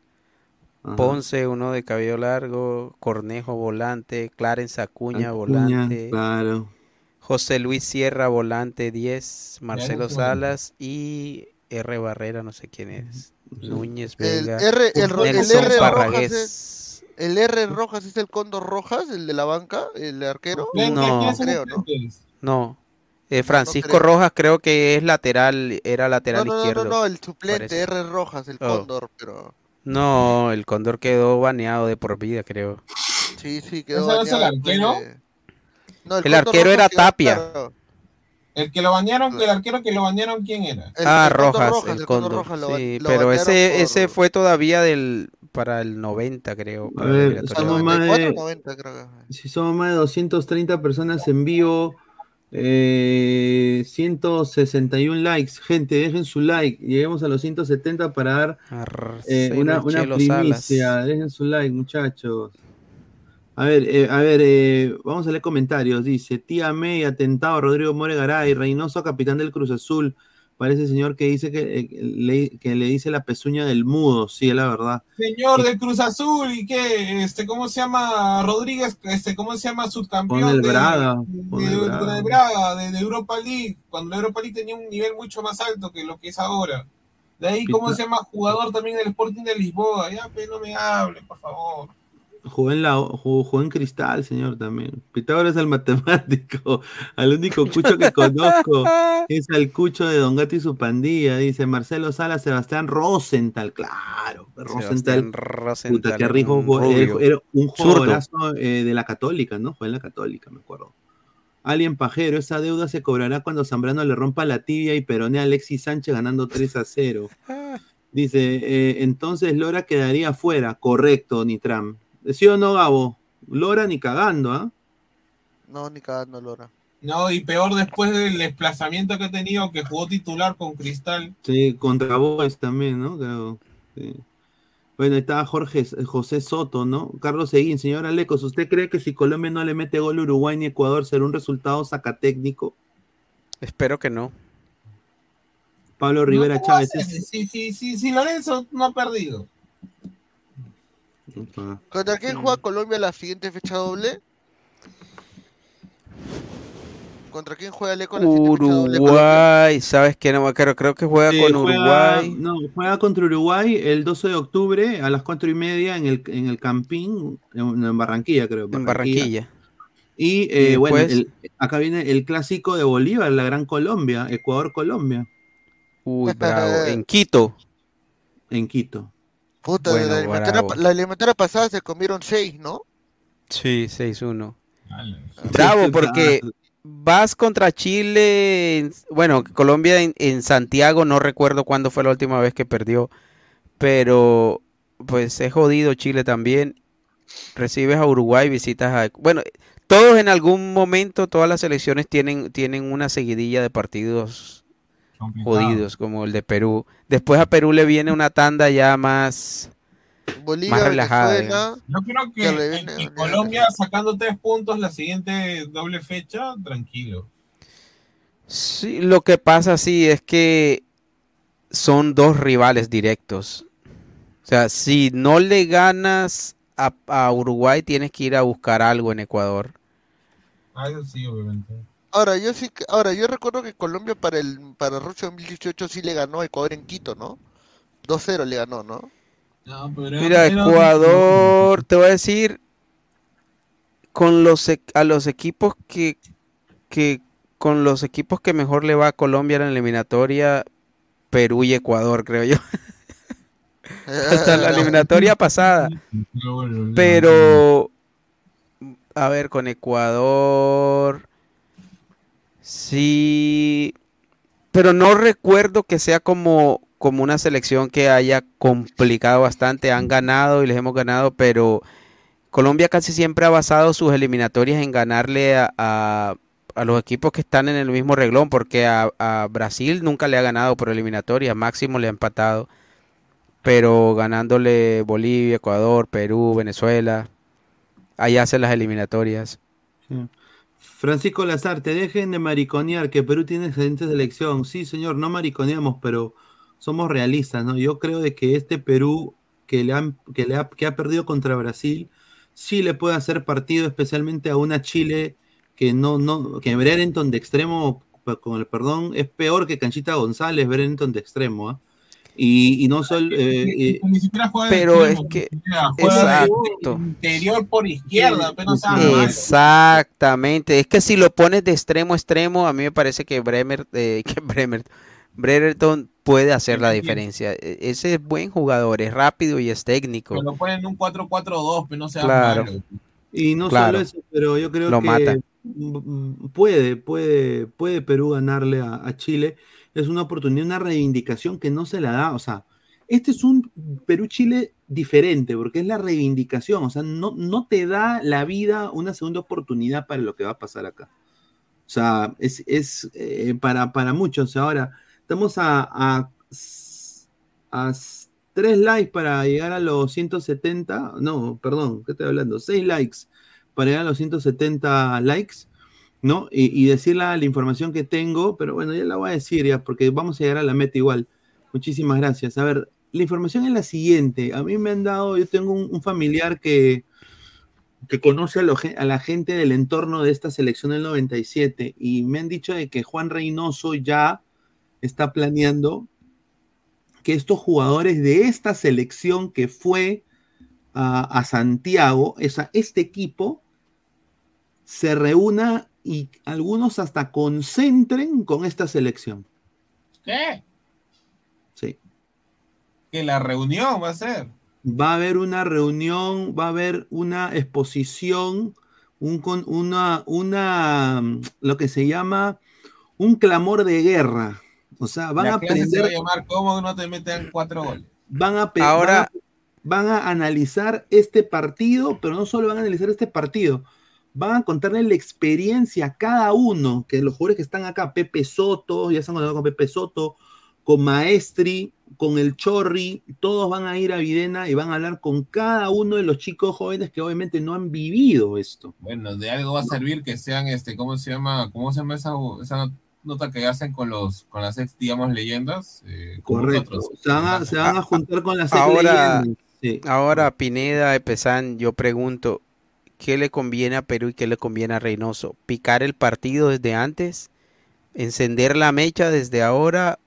Ajá. Ponce, uno de cabello largo. Cornejo, volante. Clarence Acuña, Acuña, volante. Claro. José Luis Sierra, volante 10, Marcelo. Salas y R. Barrera, no sé quién es. Núñez El Vega. R, el, el Nelson R Rojas es, el R Rojas es el Cóndor Rojas, el de la banca, el arquero. No. creo, ¿no? No. Eh, Francisco creo. Rojas creo que es lateral, era No, lateral no, no, izquierdo. no, no, el suplente parece. R Rojas, el Oh. Cóndor, pero No, el Cóndor quedó baneado de por vida, creo. sí, sí, quedó ¿Ese no es el baneado después arquero? de- No, El arquero Rojas era quedó, Tapia. claro. El que lo bañaron, el arquero que lo bañaron, ¿quién era? El- ah, el Rojas, Rojas, el el Cóndor. Rojas lo sí, lo pero ese, por- ese fue todavía del para el 90, creo. A ver, somos más 94, de, 90 creo que. si somos más de 230 personas en vivo, eh, 161 likes. Gente, dejen su like. Lleguemos a los 170 para dar eh, una, una primicia. Salas. Dejen su like, muchachos. A ver, eh, a ver, eh, vamos a leer comentarios. Dice, tía May, atentado, Rodrigo More Garay, Reynoso, capitán del Cruz Azul. Parece señor que dice que, eh, le, que le dice la pezuña del mudo, sí, es la verdad. Señor del Cruz Azul, ¿y qué? Este, ¿cómo se llama Rodríguez? Este, ¿cómo se llama subcampeón? El de- Braga, de, el de- Braga. de Braga, de, de Europa League, cuando la Europa League tenía un nivel mucho más alto que lo que es ahora. De ahí, ¿cómo Pita- se llama? Jugador también del Sporting de Lisboa. Ya, pues, no me hable, por favor. Jugó en, la, jugó, jugó en Cristal, señor, también. Pitágoras es el matemático. Al único cucho que conozco es al cucho de Don Gato y su pandilla. Dice Marcelo Sala, Sebastián Rosenthal. Claro, Rosenthal. Sebastián Rosenthal, Puta, qué era rico. un Era, un jugadorazo eh, de la Católica, ¿no? Fue en la Católica, me acuerdo. Alien Pajero, esa deuda se cobrará cuando Zambrano le rompa la tibia y peronea a Alexis Sánchez ganando 3 a 0. Dice, eh, entonces Lora quedaría fuera. Correcto, Nitram. ¿Sí o no, Gabo? Lora ni cagando, ¿ah? No, ni cagando Lora. No, y peor después del desplazamiento que ha tenido, que jugó titular con Cristal. Sí, contra Boys también, ¿no? Creo. sí. Bueno, estaba Jorge, José Soto, ¿no? Carlos Seguín, señora Lecos, ¿usted cree que si Colombia no le mete gol a Uruguay ni Ecuador será un resultado sacatécnico? Espero que no. Pablo Rivera No, ¿cómo Chávez. Sí, sí, sí, sí, Lorenzo no ha perdido. Opa. ¿Contra quién juega Colombia la siguiente fecha doble? ¿Contra quién juega Leco la siguiente fecha doble? Colombia? Uruguay, ¿sabes qué? No acuerdo, creo que juega Sí, con juega- Uruguay. no, juega contra Uruguay el 12 de octubre a las 4 y media en el, en el Campín, en, en Barranquilla, creo. En Barranquilla. Y, eh, Y bueno, el- acá viene el clásico de Bolívar, la Gran Colombia, Ecuador-Colombia. Uy, bravo. En Quito. En Quito. Puta, Bueno, la, eliminatoria, bravo. la eliminatoria pasada se comieron seis, ¿no? Sí, 6-1. Bravo, porque vas contra Chile, en- bueno, Colombia en, en Santiago, no recuerdo cuándo fue la última vez que perdió, pero pues es jodido Chile también. Recibes a Uruguay, visitas a... Bueno, todos en algún momento, todas las selecciones tienen, tienen una seguidilla de partidos jodidos, como el de Perú. Después a Perú le viene una tanda ya más... Bolivia, Más relajada, Venezuela. Yo creo que le que viene- en- en Colombia sacando tres puntos la siguiente doble fecha, tranquilo. Sí, lo que pasa sí es que son dos rivales directos. O sea, si no le ganas a, a Uruguay, tienes que ir a buscar algo en Ecuador. Ah, eso sí, obviamente. Ahora, yo sí, que- ahora, yo recuerdo que Colombia para el para Rusia 2018 sí le ganó a Ecuador en Quito, ¿no? 2-0 le ganó, ¿no? No, pero Mira, era- Ecuador, te voy a decir, con los e- a los equipos que, que con los equipos que mejor le va a Colombia en la eliminatoria, Perú y Ecuador, creo yo. Hasta la eliminatoria pasada. Pero, a ver, con Ecuador, sí, pero no recuerdo que sea como, como una selección que haya complicado bastante. Han ganado y les hemos ganado, pero Colombia casi siempre ha basado sus eliminatorias en ganarle a, a- los equipos que están en el mismo reglón, porque a, a Brasil nunca le ha ganado por eliminatoria, máximo le ha empatado, pero ganándole Bolivia, Ecuador, Perú, Venezuela, ahí hacen las eliminatorias. Sí. Francisco Lazarte, dejen de mariconear, que Perú tiene excelente selección. Sí, señor, no mariconeamos, pero somos realistas, ¿no? Yo creo de que este Perú que le han, que le ha, que ha perdido contra Brasil, sí le puede hacer partido, especialmente a una Chile que no, no, que Brereton de extremo, con el perdón, es peor que Canchita González, Brereton de extremo, ¿ah? Y, y no solo. eh, eh, Ni siquiera juega de Pero extremo, es que- juega de exacto. interior por izquierda, apenas. Exactamente. Es que si lo pones de extremo a extremo, a mí me parece que Bremer, eh, que Bremer, Brereton puede hacer la diferencia. E- Ese es buen jugador, es rápido y es técnico. Pero lo ponen en un 4-4-2, pero no sea Claro. malo. Y no Claro. solo eso, pero yo creo Lo que mata. puede, puede, puede Perú ganarle a, a Chile. Es una oportunidad, una reivindicación que no se la da. O sea, este es un Perú-Chile diferente, porque es la reivindicación. O sea, no, no te da la vida una segunda oportunidad para lo que va a pasar acá. O sea, es, es eh, para, para muchos. Ahora, estamos a, a, a tres likes para llegar a los 170. No, perdón, ¿qué estoy hablando? Seis likes para llegar a los 170 likes, ¿no? Y, y decir la, la información que tengo, pero bueno, ya la voy a decir ya, porque vamos a llegar a la meta igual. Muchísimas gracias. A ver, la información es la siguiente. A mí me han dado, yo tengo un, familiar que, que conoce a, lo a la gente del entorno de esta selección del 97 y me han dicho de que Juan Reynoso ya está planeando que estos jugadores de esta selección que fue a, a Santiago, esa, este equipo, se reúna y algunos hasta concentren con esta selección. ¿Qué? Sí. Que la reunión va a ser. Va a haber una reunión, va a haber una exposición, un, con, una, una, mm, lo que se llama un clamor de guerra. O sea, van la a se va a aprender, llamar ¿Cómo no te meten cuatro goles? van a, pe- Ahora- van a, van a analizar este partido, pero no solo van a analizar este partido, van a contarle la experiencia a cada uno, que los jugadores que están acá, Pepe Soto, ya están hablando con Pepe Soto, con Maestri, con el Chorri, todos van a ir a Videna y van a hablar con cada uno de los chicos jóvenes que obviamente no han vivido esto. Bueno, de algo va a servir que sean, este, ¿cómo se llama? ¿Cómo se llama esa, esa nota que hacen con los, con las ex, digamos, leyendas? Eh, Correcto. Se van a, se van a juntar con las ex Ahora, leyendas. Sí. ahora Pineda, Epezán, yo pregunto, ¿qué le conviene a Perú y qué le conviene a Reynoso? ¿Picar el partido desde antes? ¿Encender la mecha desde ahora?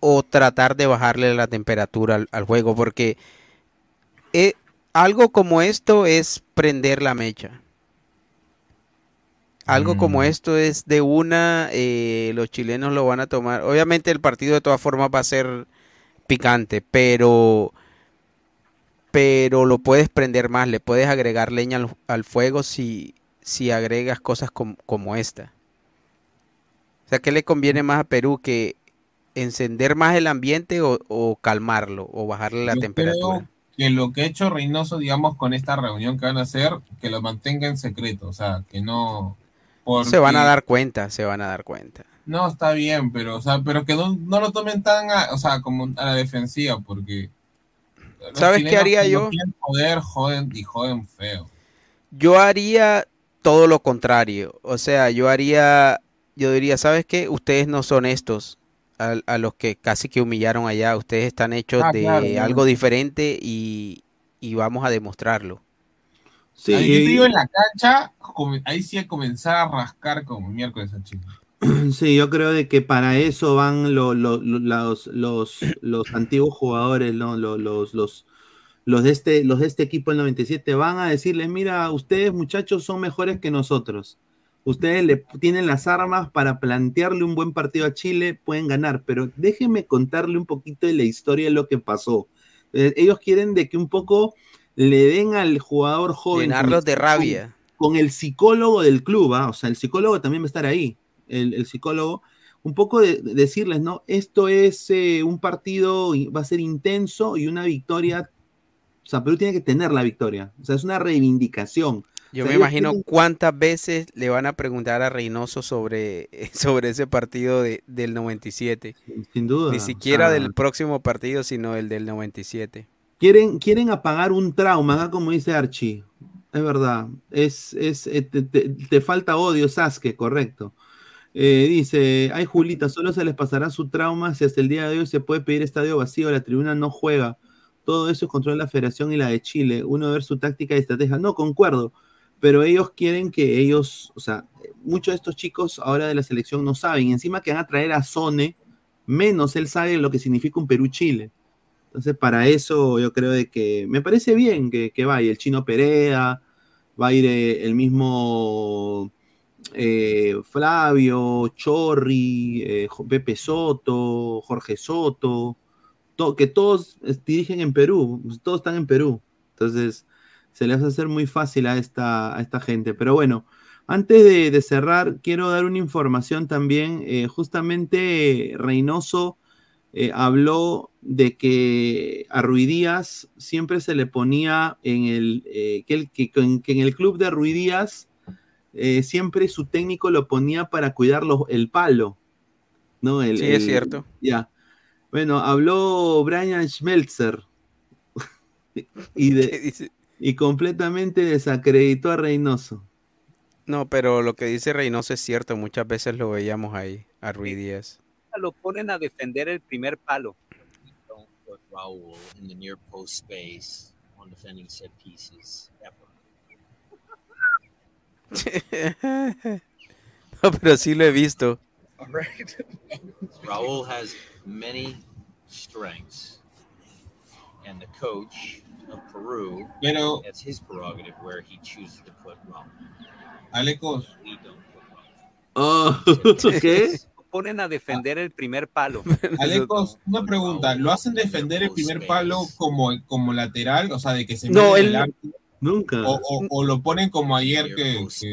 ¿O tratar de bajarle la temperatura al, al juego? Porque eh, algo como esto es prender la mecha. Algo como esto es de una, eh, los chilenos lo van a tomar. Obviamente el partido de todas formas va a ser picante, pero pero lo puedes prender más, le puedes agregar leña al, al fuego si, si agregas cosas com- como esta. O sea, ¿qué le conviene más a Perú que encender más el ambiente o, o calmarlo o bajarle la Yo temperatura? creo que lo que ha hecho Reynoso, digamos, con esta reunión que van a hacer, que lo mantenga en secreto, o sea, que no... Se van a porque- dar cuenta, se van a dar cuenta. No, está bien, pero, o sea, pero que no, no lo tomen tan, a, o sea, como a la defensiva, porque... los ¿Sabes qué haría yo? quieren joder, joden y joden feo. Yo haría todo lo contrario. O sea, yo haría, yo diría, ¿sabes qué? Ustedes no son estos a, a los que casi que humillaron allá. Ustedes están hechos Ah, de claro, claro. algo diferente y, y vamos a demostrarlo. Sí, Ahí yo te digo en la cancha, ahí sí a comenzar a rascar como miércoles a Chile. Sí, yo creo de que para eso van lo- lo- lo- los, los, los antiguos jugadores, ¿no? Lo- los, los, los, de este, los de este equipo del 97, van a decirles, mira, ustedes muchachos son mejores que nosotros. Ustedes le tienen las armas para plantearle un buen partido a Chile, pueden ganar, pero déjenme contarle un poquito de la historia de lo que pasó. Eh, ellos quieren de que un poco le den al jugador joven. con Llenarlos el- de rabia. Con, con el psicólogo del club, ¿ah? o sea, el psicólogo también va a estar ahí, el, el psicólogo, un poco de, de decirles, ¿no? Esto es eh, un partido, va a ser intenso y una victoria, o sea, Perú tiene que tener la victoria, o sea, es una reivindicación. Yo O sea, me imagino tienen- cuántas veces le van a preguntar a Reynoso sobre, sobre ese partido de, del 97. Sin duda. Ni siquiera del próximo partido, sino el del 97. Quieren, quieren apagar un trauma, acá como dice Archie. Es verdad. Es, es, eh, te, te- te falta odio, Sasuke, correcto. Eh, dice, ay Julita, solo se les pasará su trauma si hasta el día de hoy se puede pedir estadio vacío, la tribuna no juega. Todo eso es control de la federación y la de Chile. Uno ver su táctica y estrategia. No, concuerdo. pero ellos quieren que ellos, o sea, muchos de estos chicos ahora de la selección no saben, encima que van a traer a Sone, menos él sabe lo que significa un Perú-Chile. Entonces, para eso yo creo de que me parece bien que, que vaya el chino Perea, va a ir eh, el mismo eh, Flavio, Chorri, eh, Pepe Soto, Jorge Soto, to- que todos dirigen en Perú, pues, todos están en Perú. Entonces, se les a hacer muy fácil a esta, gente. Pero bueno, antes de, cerrar, quiero dar una información también. eh, justamente Reynoso habló de que a Ruidíaz siempre se le ponía en el, que, que- en el club de Ruidíaz eh, siempre su técnico lo ponía para cuidar los- el palo. ¿no? El- Sí, es cierto. Ya. Bueno, habló Brian Schmelzer y, de, y completamente desacreditó a Reynoso. No, pero lo que dice Reynoso es cierto, muchas veces lo veíamos ahí, a Ruiz Díaz. Lo ponen a defender el primer palo. Don't put Raul in the near post space on defending set pieces. ever. No, pero sí lo he visto. Raul has many strengths, and the coach of Peru, Pero- that's his prerogative where he chooses to put Raul. Alecos. We don't. Oh, ¿Qué? Ponen a defender el primer palo. Alecos, una pregunta, ¿lo hacen defender el primer palo como, como lateral? O sea, de que se No, el arco, Nunca. o, o- o lo ponen como ayer que... que-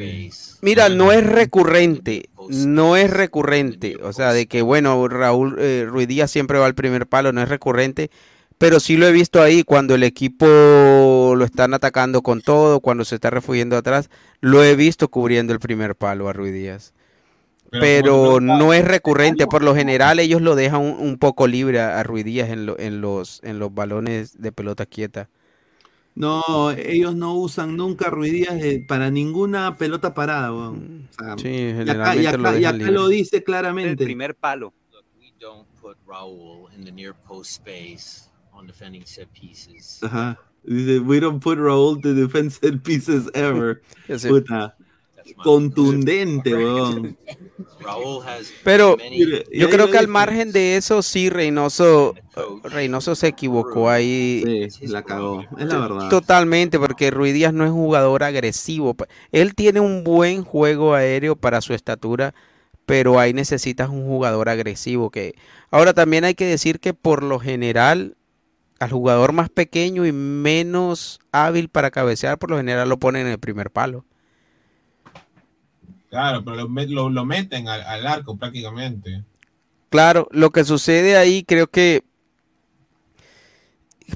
Mira, no es recurrente, no es recurrente. O sea, de que, bueno, Raúl eh, Ruiz Díaz siempre va al primer palo, no es recurrente. Pero sí lo he visto ahí cuando el equipo lo están atacando con todo, cuando se está refugiando atrás, lo he visto cubriendo el primer palo a Ruiz Díaz. Pero no- es recurrente, por lo general ellos lo dejan un, un poco libre a, a Ruiz Díaz en, lo- en, los, en los balones de pelota quieta. No, ellos no usan nunca Ruidías para ninguna pelota parada, weón. O sea, Sí, y acá, y acá- lo y acá lo dice claramente. El primer palo. We don't put Raul in the near post space on defending set pieces. Ajá. Dice, we don't put Raúl to defend set pieces ever. Puta. Contundente, weón. Pero yo creo que al margen de eso, sí, Reynoso, Reynoso se equivocó ahí Sí, la cagó. Es la verdad. totalmente, porque Ruiz Díaz no es un jugador agresivo. Él tiene un buen juego aéreo para su estatura, pero ahí necesitas un jugador agresivo. Que ahora también hay que decir que por lo general al jugador más pequeño y menos hábil para cabecear, por lo general lo ponen en el primer palo. Claro, pero lo, met- lo- lo meten al, al arco prácticamente. Claro, lo que sucede ahí creo que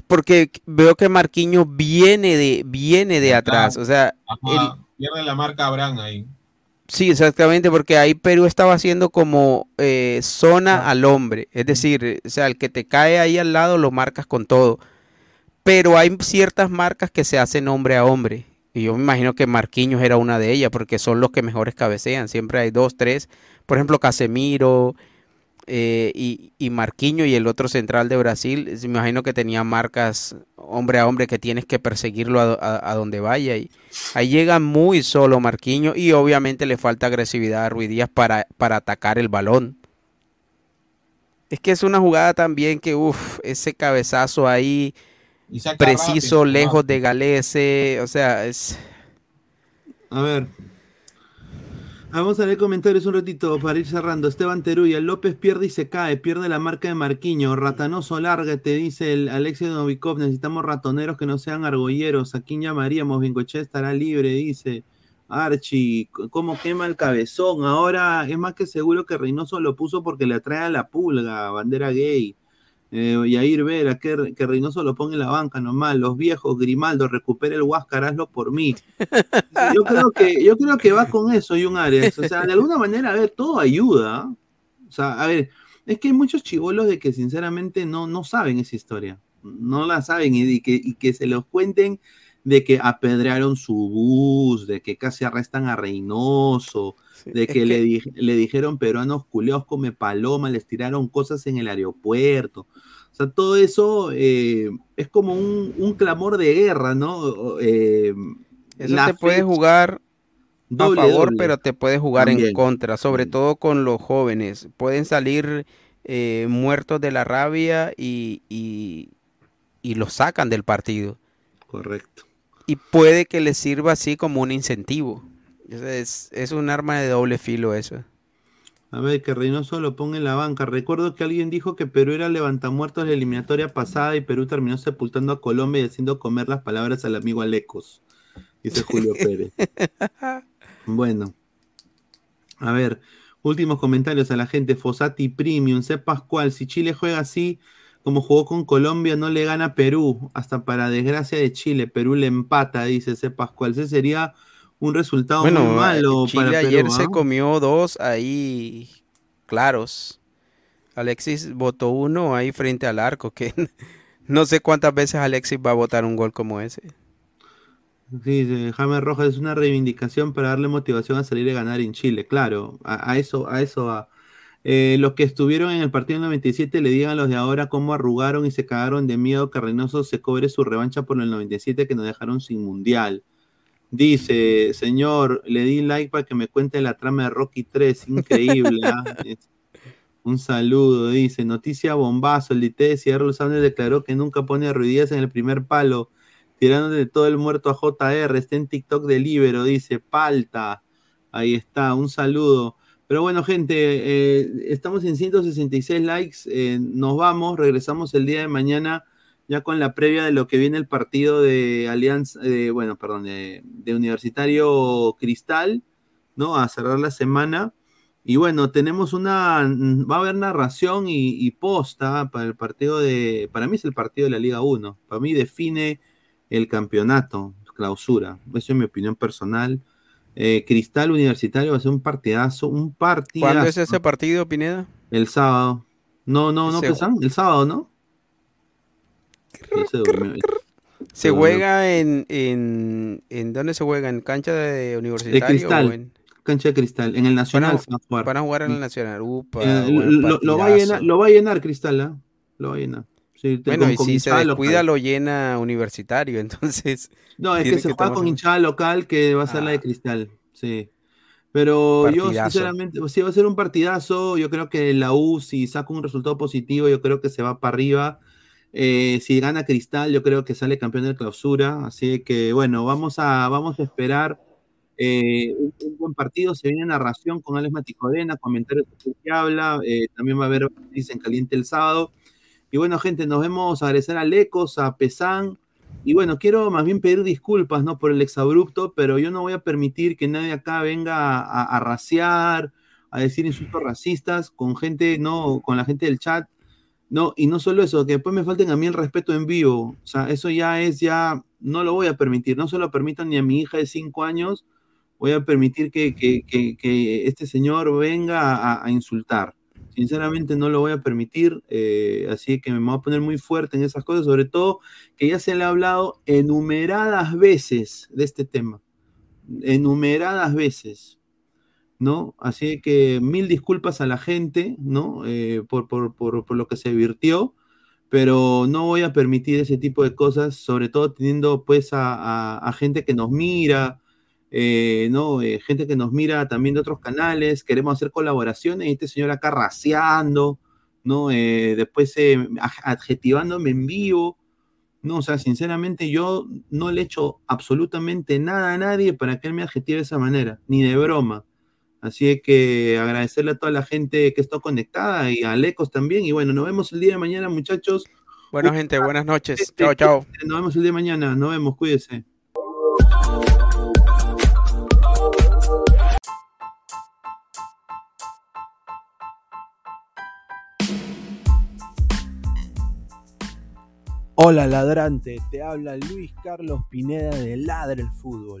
porque veo que Marquinhos viene de viene de atrás, o sea, Ajá, pierde la marca Abraham ahí. sí, exactamente, porque ahí Perú estaba haciendo como eh, zona al hombre, es decir, o sea, el que te cae ahí al lado lo marcas con todo, pero hay ciertas marcas que se hacen hombre a hombre, y yo me imagino que Marquinhos era una de ellas, porque son los que mejores cabecean, siempre hay dos, tres, por ejemplo, Casemiro, eh, y, y Marquinho y el otro central de Brasil, me imagino que tenía marcas hombre a hombre que tienes que perseguirlo a, a- donde vaya. Y ahí llega muy solo Marquinho y obviamente le falta agresividad a Ruiz Díaz para, para atacar el balón. Es que es una jugada también que, uff, ese cabezazo ahí Y preciso, rápido, lejos de Galese, o sea, es... A ver. Vamos a leer comentarios un ratito para ir cerrando. Esteban Teruya, López pierde y se cae, pierde la marca de Marquiño. Ratanoso, lárgate, dice el Alexis Novikov. Necesitamos ratoneros que no sean argolleros. ¿A quién llamaríamos? Bengoche estará libre, dice. Archie, ¿cómo quema el cabezón? Ahora es más que seguro que Reynoso lo puso porque le atrae a la pulga, bandera gay. Eh, Yair Vera, que, que Reynoso lo ponga en la banca nomás. Los viejos, Grimaldo, recupera el Huáscar, por mí. Yo creo que, yo creo que va con eso, y un Ares. O sea, de alguna manera, a ver, todo ayuda. O sea, a ver, es que hay muchos chivolos de que sinceramente no, no saben esa historia. No la saben y, y que, y que se los cuenten de que apedrearon su bus, de que casi arrestan a Reynoso, de que, Le, que- di- le dijeron peruanos culeos come paloma, les tiraron cosas en el aeropuerto. O sea, todo eso eh, es como un, un clamor de guerra, ¿no? Eh, Eso La te puede jugar Doble, a favor, doble. pero te puede jugar en contra, sobre todo con los jóvenes. Pueden salir eh, muertos de la rabia y, y, y los sacan del partido. Correcto. Y puede que les sirva así como un incentivo. Es, es- un arma de doble filo eso. A ver, que Reynoso lo ponga en la banca. Recuerdo que alguien dijo que Perú era levantamuertos de la eliminatoria pasada y Perú terminó sepultando a Colombia y haciendo comer las palabras al amigo Alecos. Dice Julio Pérez. Bueno. A ver, últimos comentarios a la gente. Fosati Premium, sé Pascual, si Chile juega así como jugó con Colombia, no le gana Perú. Hasta para desgracia de Chile, Perú le empata, dice C. Pascual. Ese sería un resultado Bueno, muy malo Chile para ayer Perú. se ¿ah? comió dos ahí claros. Alexis votó uno ahí frente al arco, que no sé cuántas veces Alexis va a votar un gol como ese. Sí, sí, James Rojas es una reivindicación para darle motivación a salir a ganar en Chile, claro, a, a eso, a eso va. Eh, los que estuvieron en el partido del 97 le digan a los de ahora cómo arrugaron y se cagaron de miedo que Reynoso se cobre su revancha por el 97 que nos dejaron sin mundial. Dice, señor, le di like para que me cuente la trama de Rocky 3, increíble. ¿ah? Un saludo, dice, noticia bombazo, el DT de Sanders declaró que nunca pone ruidías en el primer palo tirándole todo el muerto a JR, está en TikTok de Libero, dice, palta, ahí está, un saludo. Pero bueno, gente, eh, estamos en 166 likes, eh, nos vamos, regresamos el día de mañana ya con la previa de lo que viene el partido de Alianza, eh, bueno, perdón, de, de Universitario Cristal, ¿no? A cerrar la semana. Y bueno, tenemos una, va a haber narración y, y posta para el partido de, para mí es el partido de la Liga 1, para mí define el campeonato, clausura, eso es mi opinión personal. Eh, Cristal Universitario va a ser un partidazo, un partidazo. ¿Cuándo es ese partido, Pineda? El sábado. No, no, no, Pesan, el sábado, ¿no? Se durmió. ¿Se durmió. juega en, en, en dónde se juega? ¿En cancha de De universitario? Cristal, o en- cancha de Cristal, en el Nacional Van a- se va a jugar. Van a jugar en el Nacional. Upa, Eh, buen lo, lo va a llenar, lo va a llenar Cristal, ¿ah? Lo va a llenar. Sí, Bueno, con- y con si se descuida local. lo llena universitario, entonces... No, es que se juega con hinchada local que va a ser la de Cristal, sí. Pero yo sinceramente, sí va a ser un partidazo, yo creo que la U si saca un resultado positivo, yo creo que se va para arriba. Eh, si gana Cristal, yo creo que sale campeón de clausura, así que bueno, vamos a, vamos a esperar eh, un, buen partido, se viene narración con Alex Maticorena, comentarios que habla, eh, también va a haber en caliente el sábado. Y bueno, gente, nos vemos, agradecer a Lecos, a Pesán, y bueno, quiero más bien pedir disculpas, ¿no? Por el exabrupto, pero yo no voy a permitir que nadie acá venga a, a raciar, a decir insultos racistas con gente, no, con la gente del chat. No, y no solo eso, que después me falten a mí el respeto en vivo. O sea, eso ya es, ya, no lo voy a permitir. No se lo permito ni a mi hija de cinco años. Voy a permitir que, que- que- este señor venga a, a insultar. Sinceramente no lo voy a permitir, eh, así que me voy a poner muy fuerte en esas cosas, sobre todo que ya se le ha hablado enumeradas veces de este tema, enumeradas veces, ¿no? Así que mil disculpas a la gente, ¿no? Eh, por, por- por- por lo que se virtió, pero no voy a permitir ese tipo de cosas, sobre todo teniendo pues a, a- gente que nos mira, eh, ¿no? Eh, gente que nos mira también de otros canales, queremos hacer colaboraciones y este señor acá raciando, ¿no? Después adjetivándome en vivo, ¿no? O sea, sinceramente yo no le echo absolutamente nada a nadie para que él me adjetive de esa manera, ni de broma. Así que agradecerle a toda la gente que está conectada y a Lecos también. Y bueno, nos vemos el día de mañana, muchachos. Bueno, gente, buenas noches. Este, Chao, chao. Nos vemos el día de mañana. Nos vemos, cuídese. Hola ladrante, te habla Luis Carlos Pineda de Ladre el Fútbol.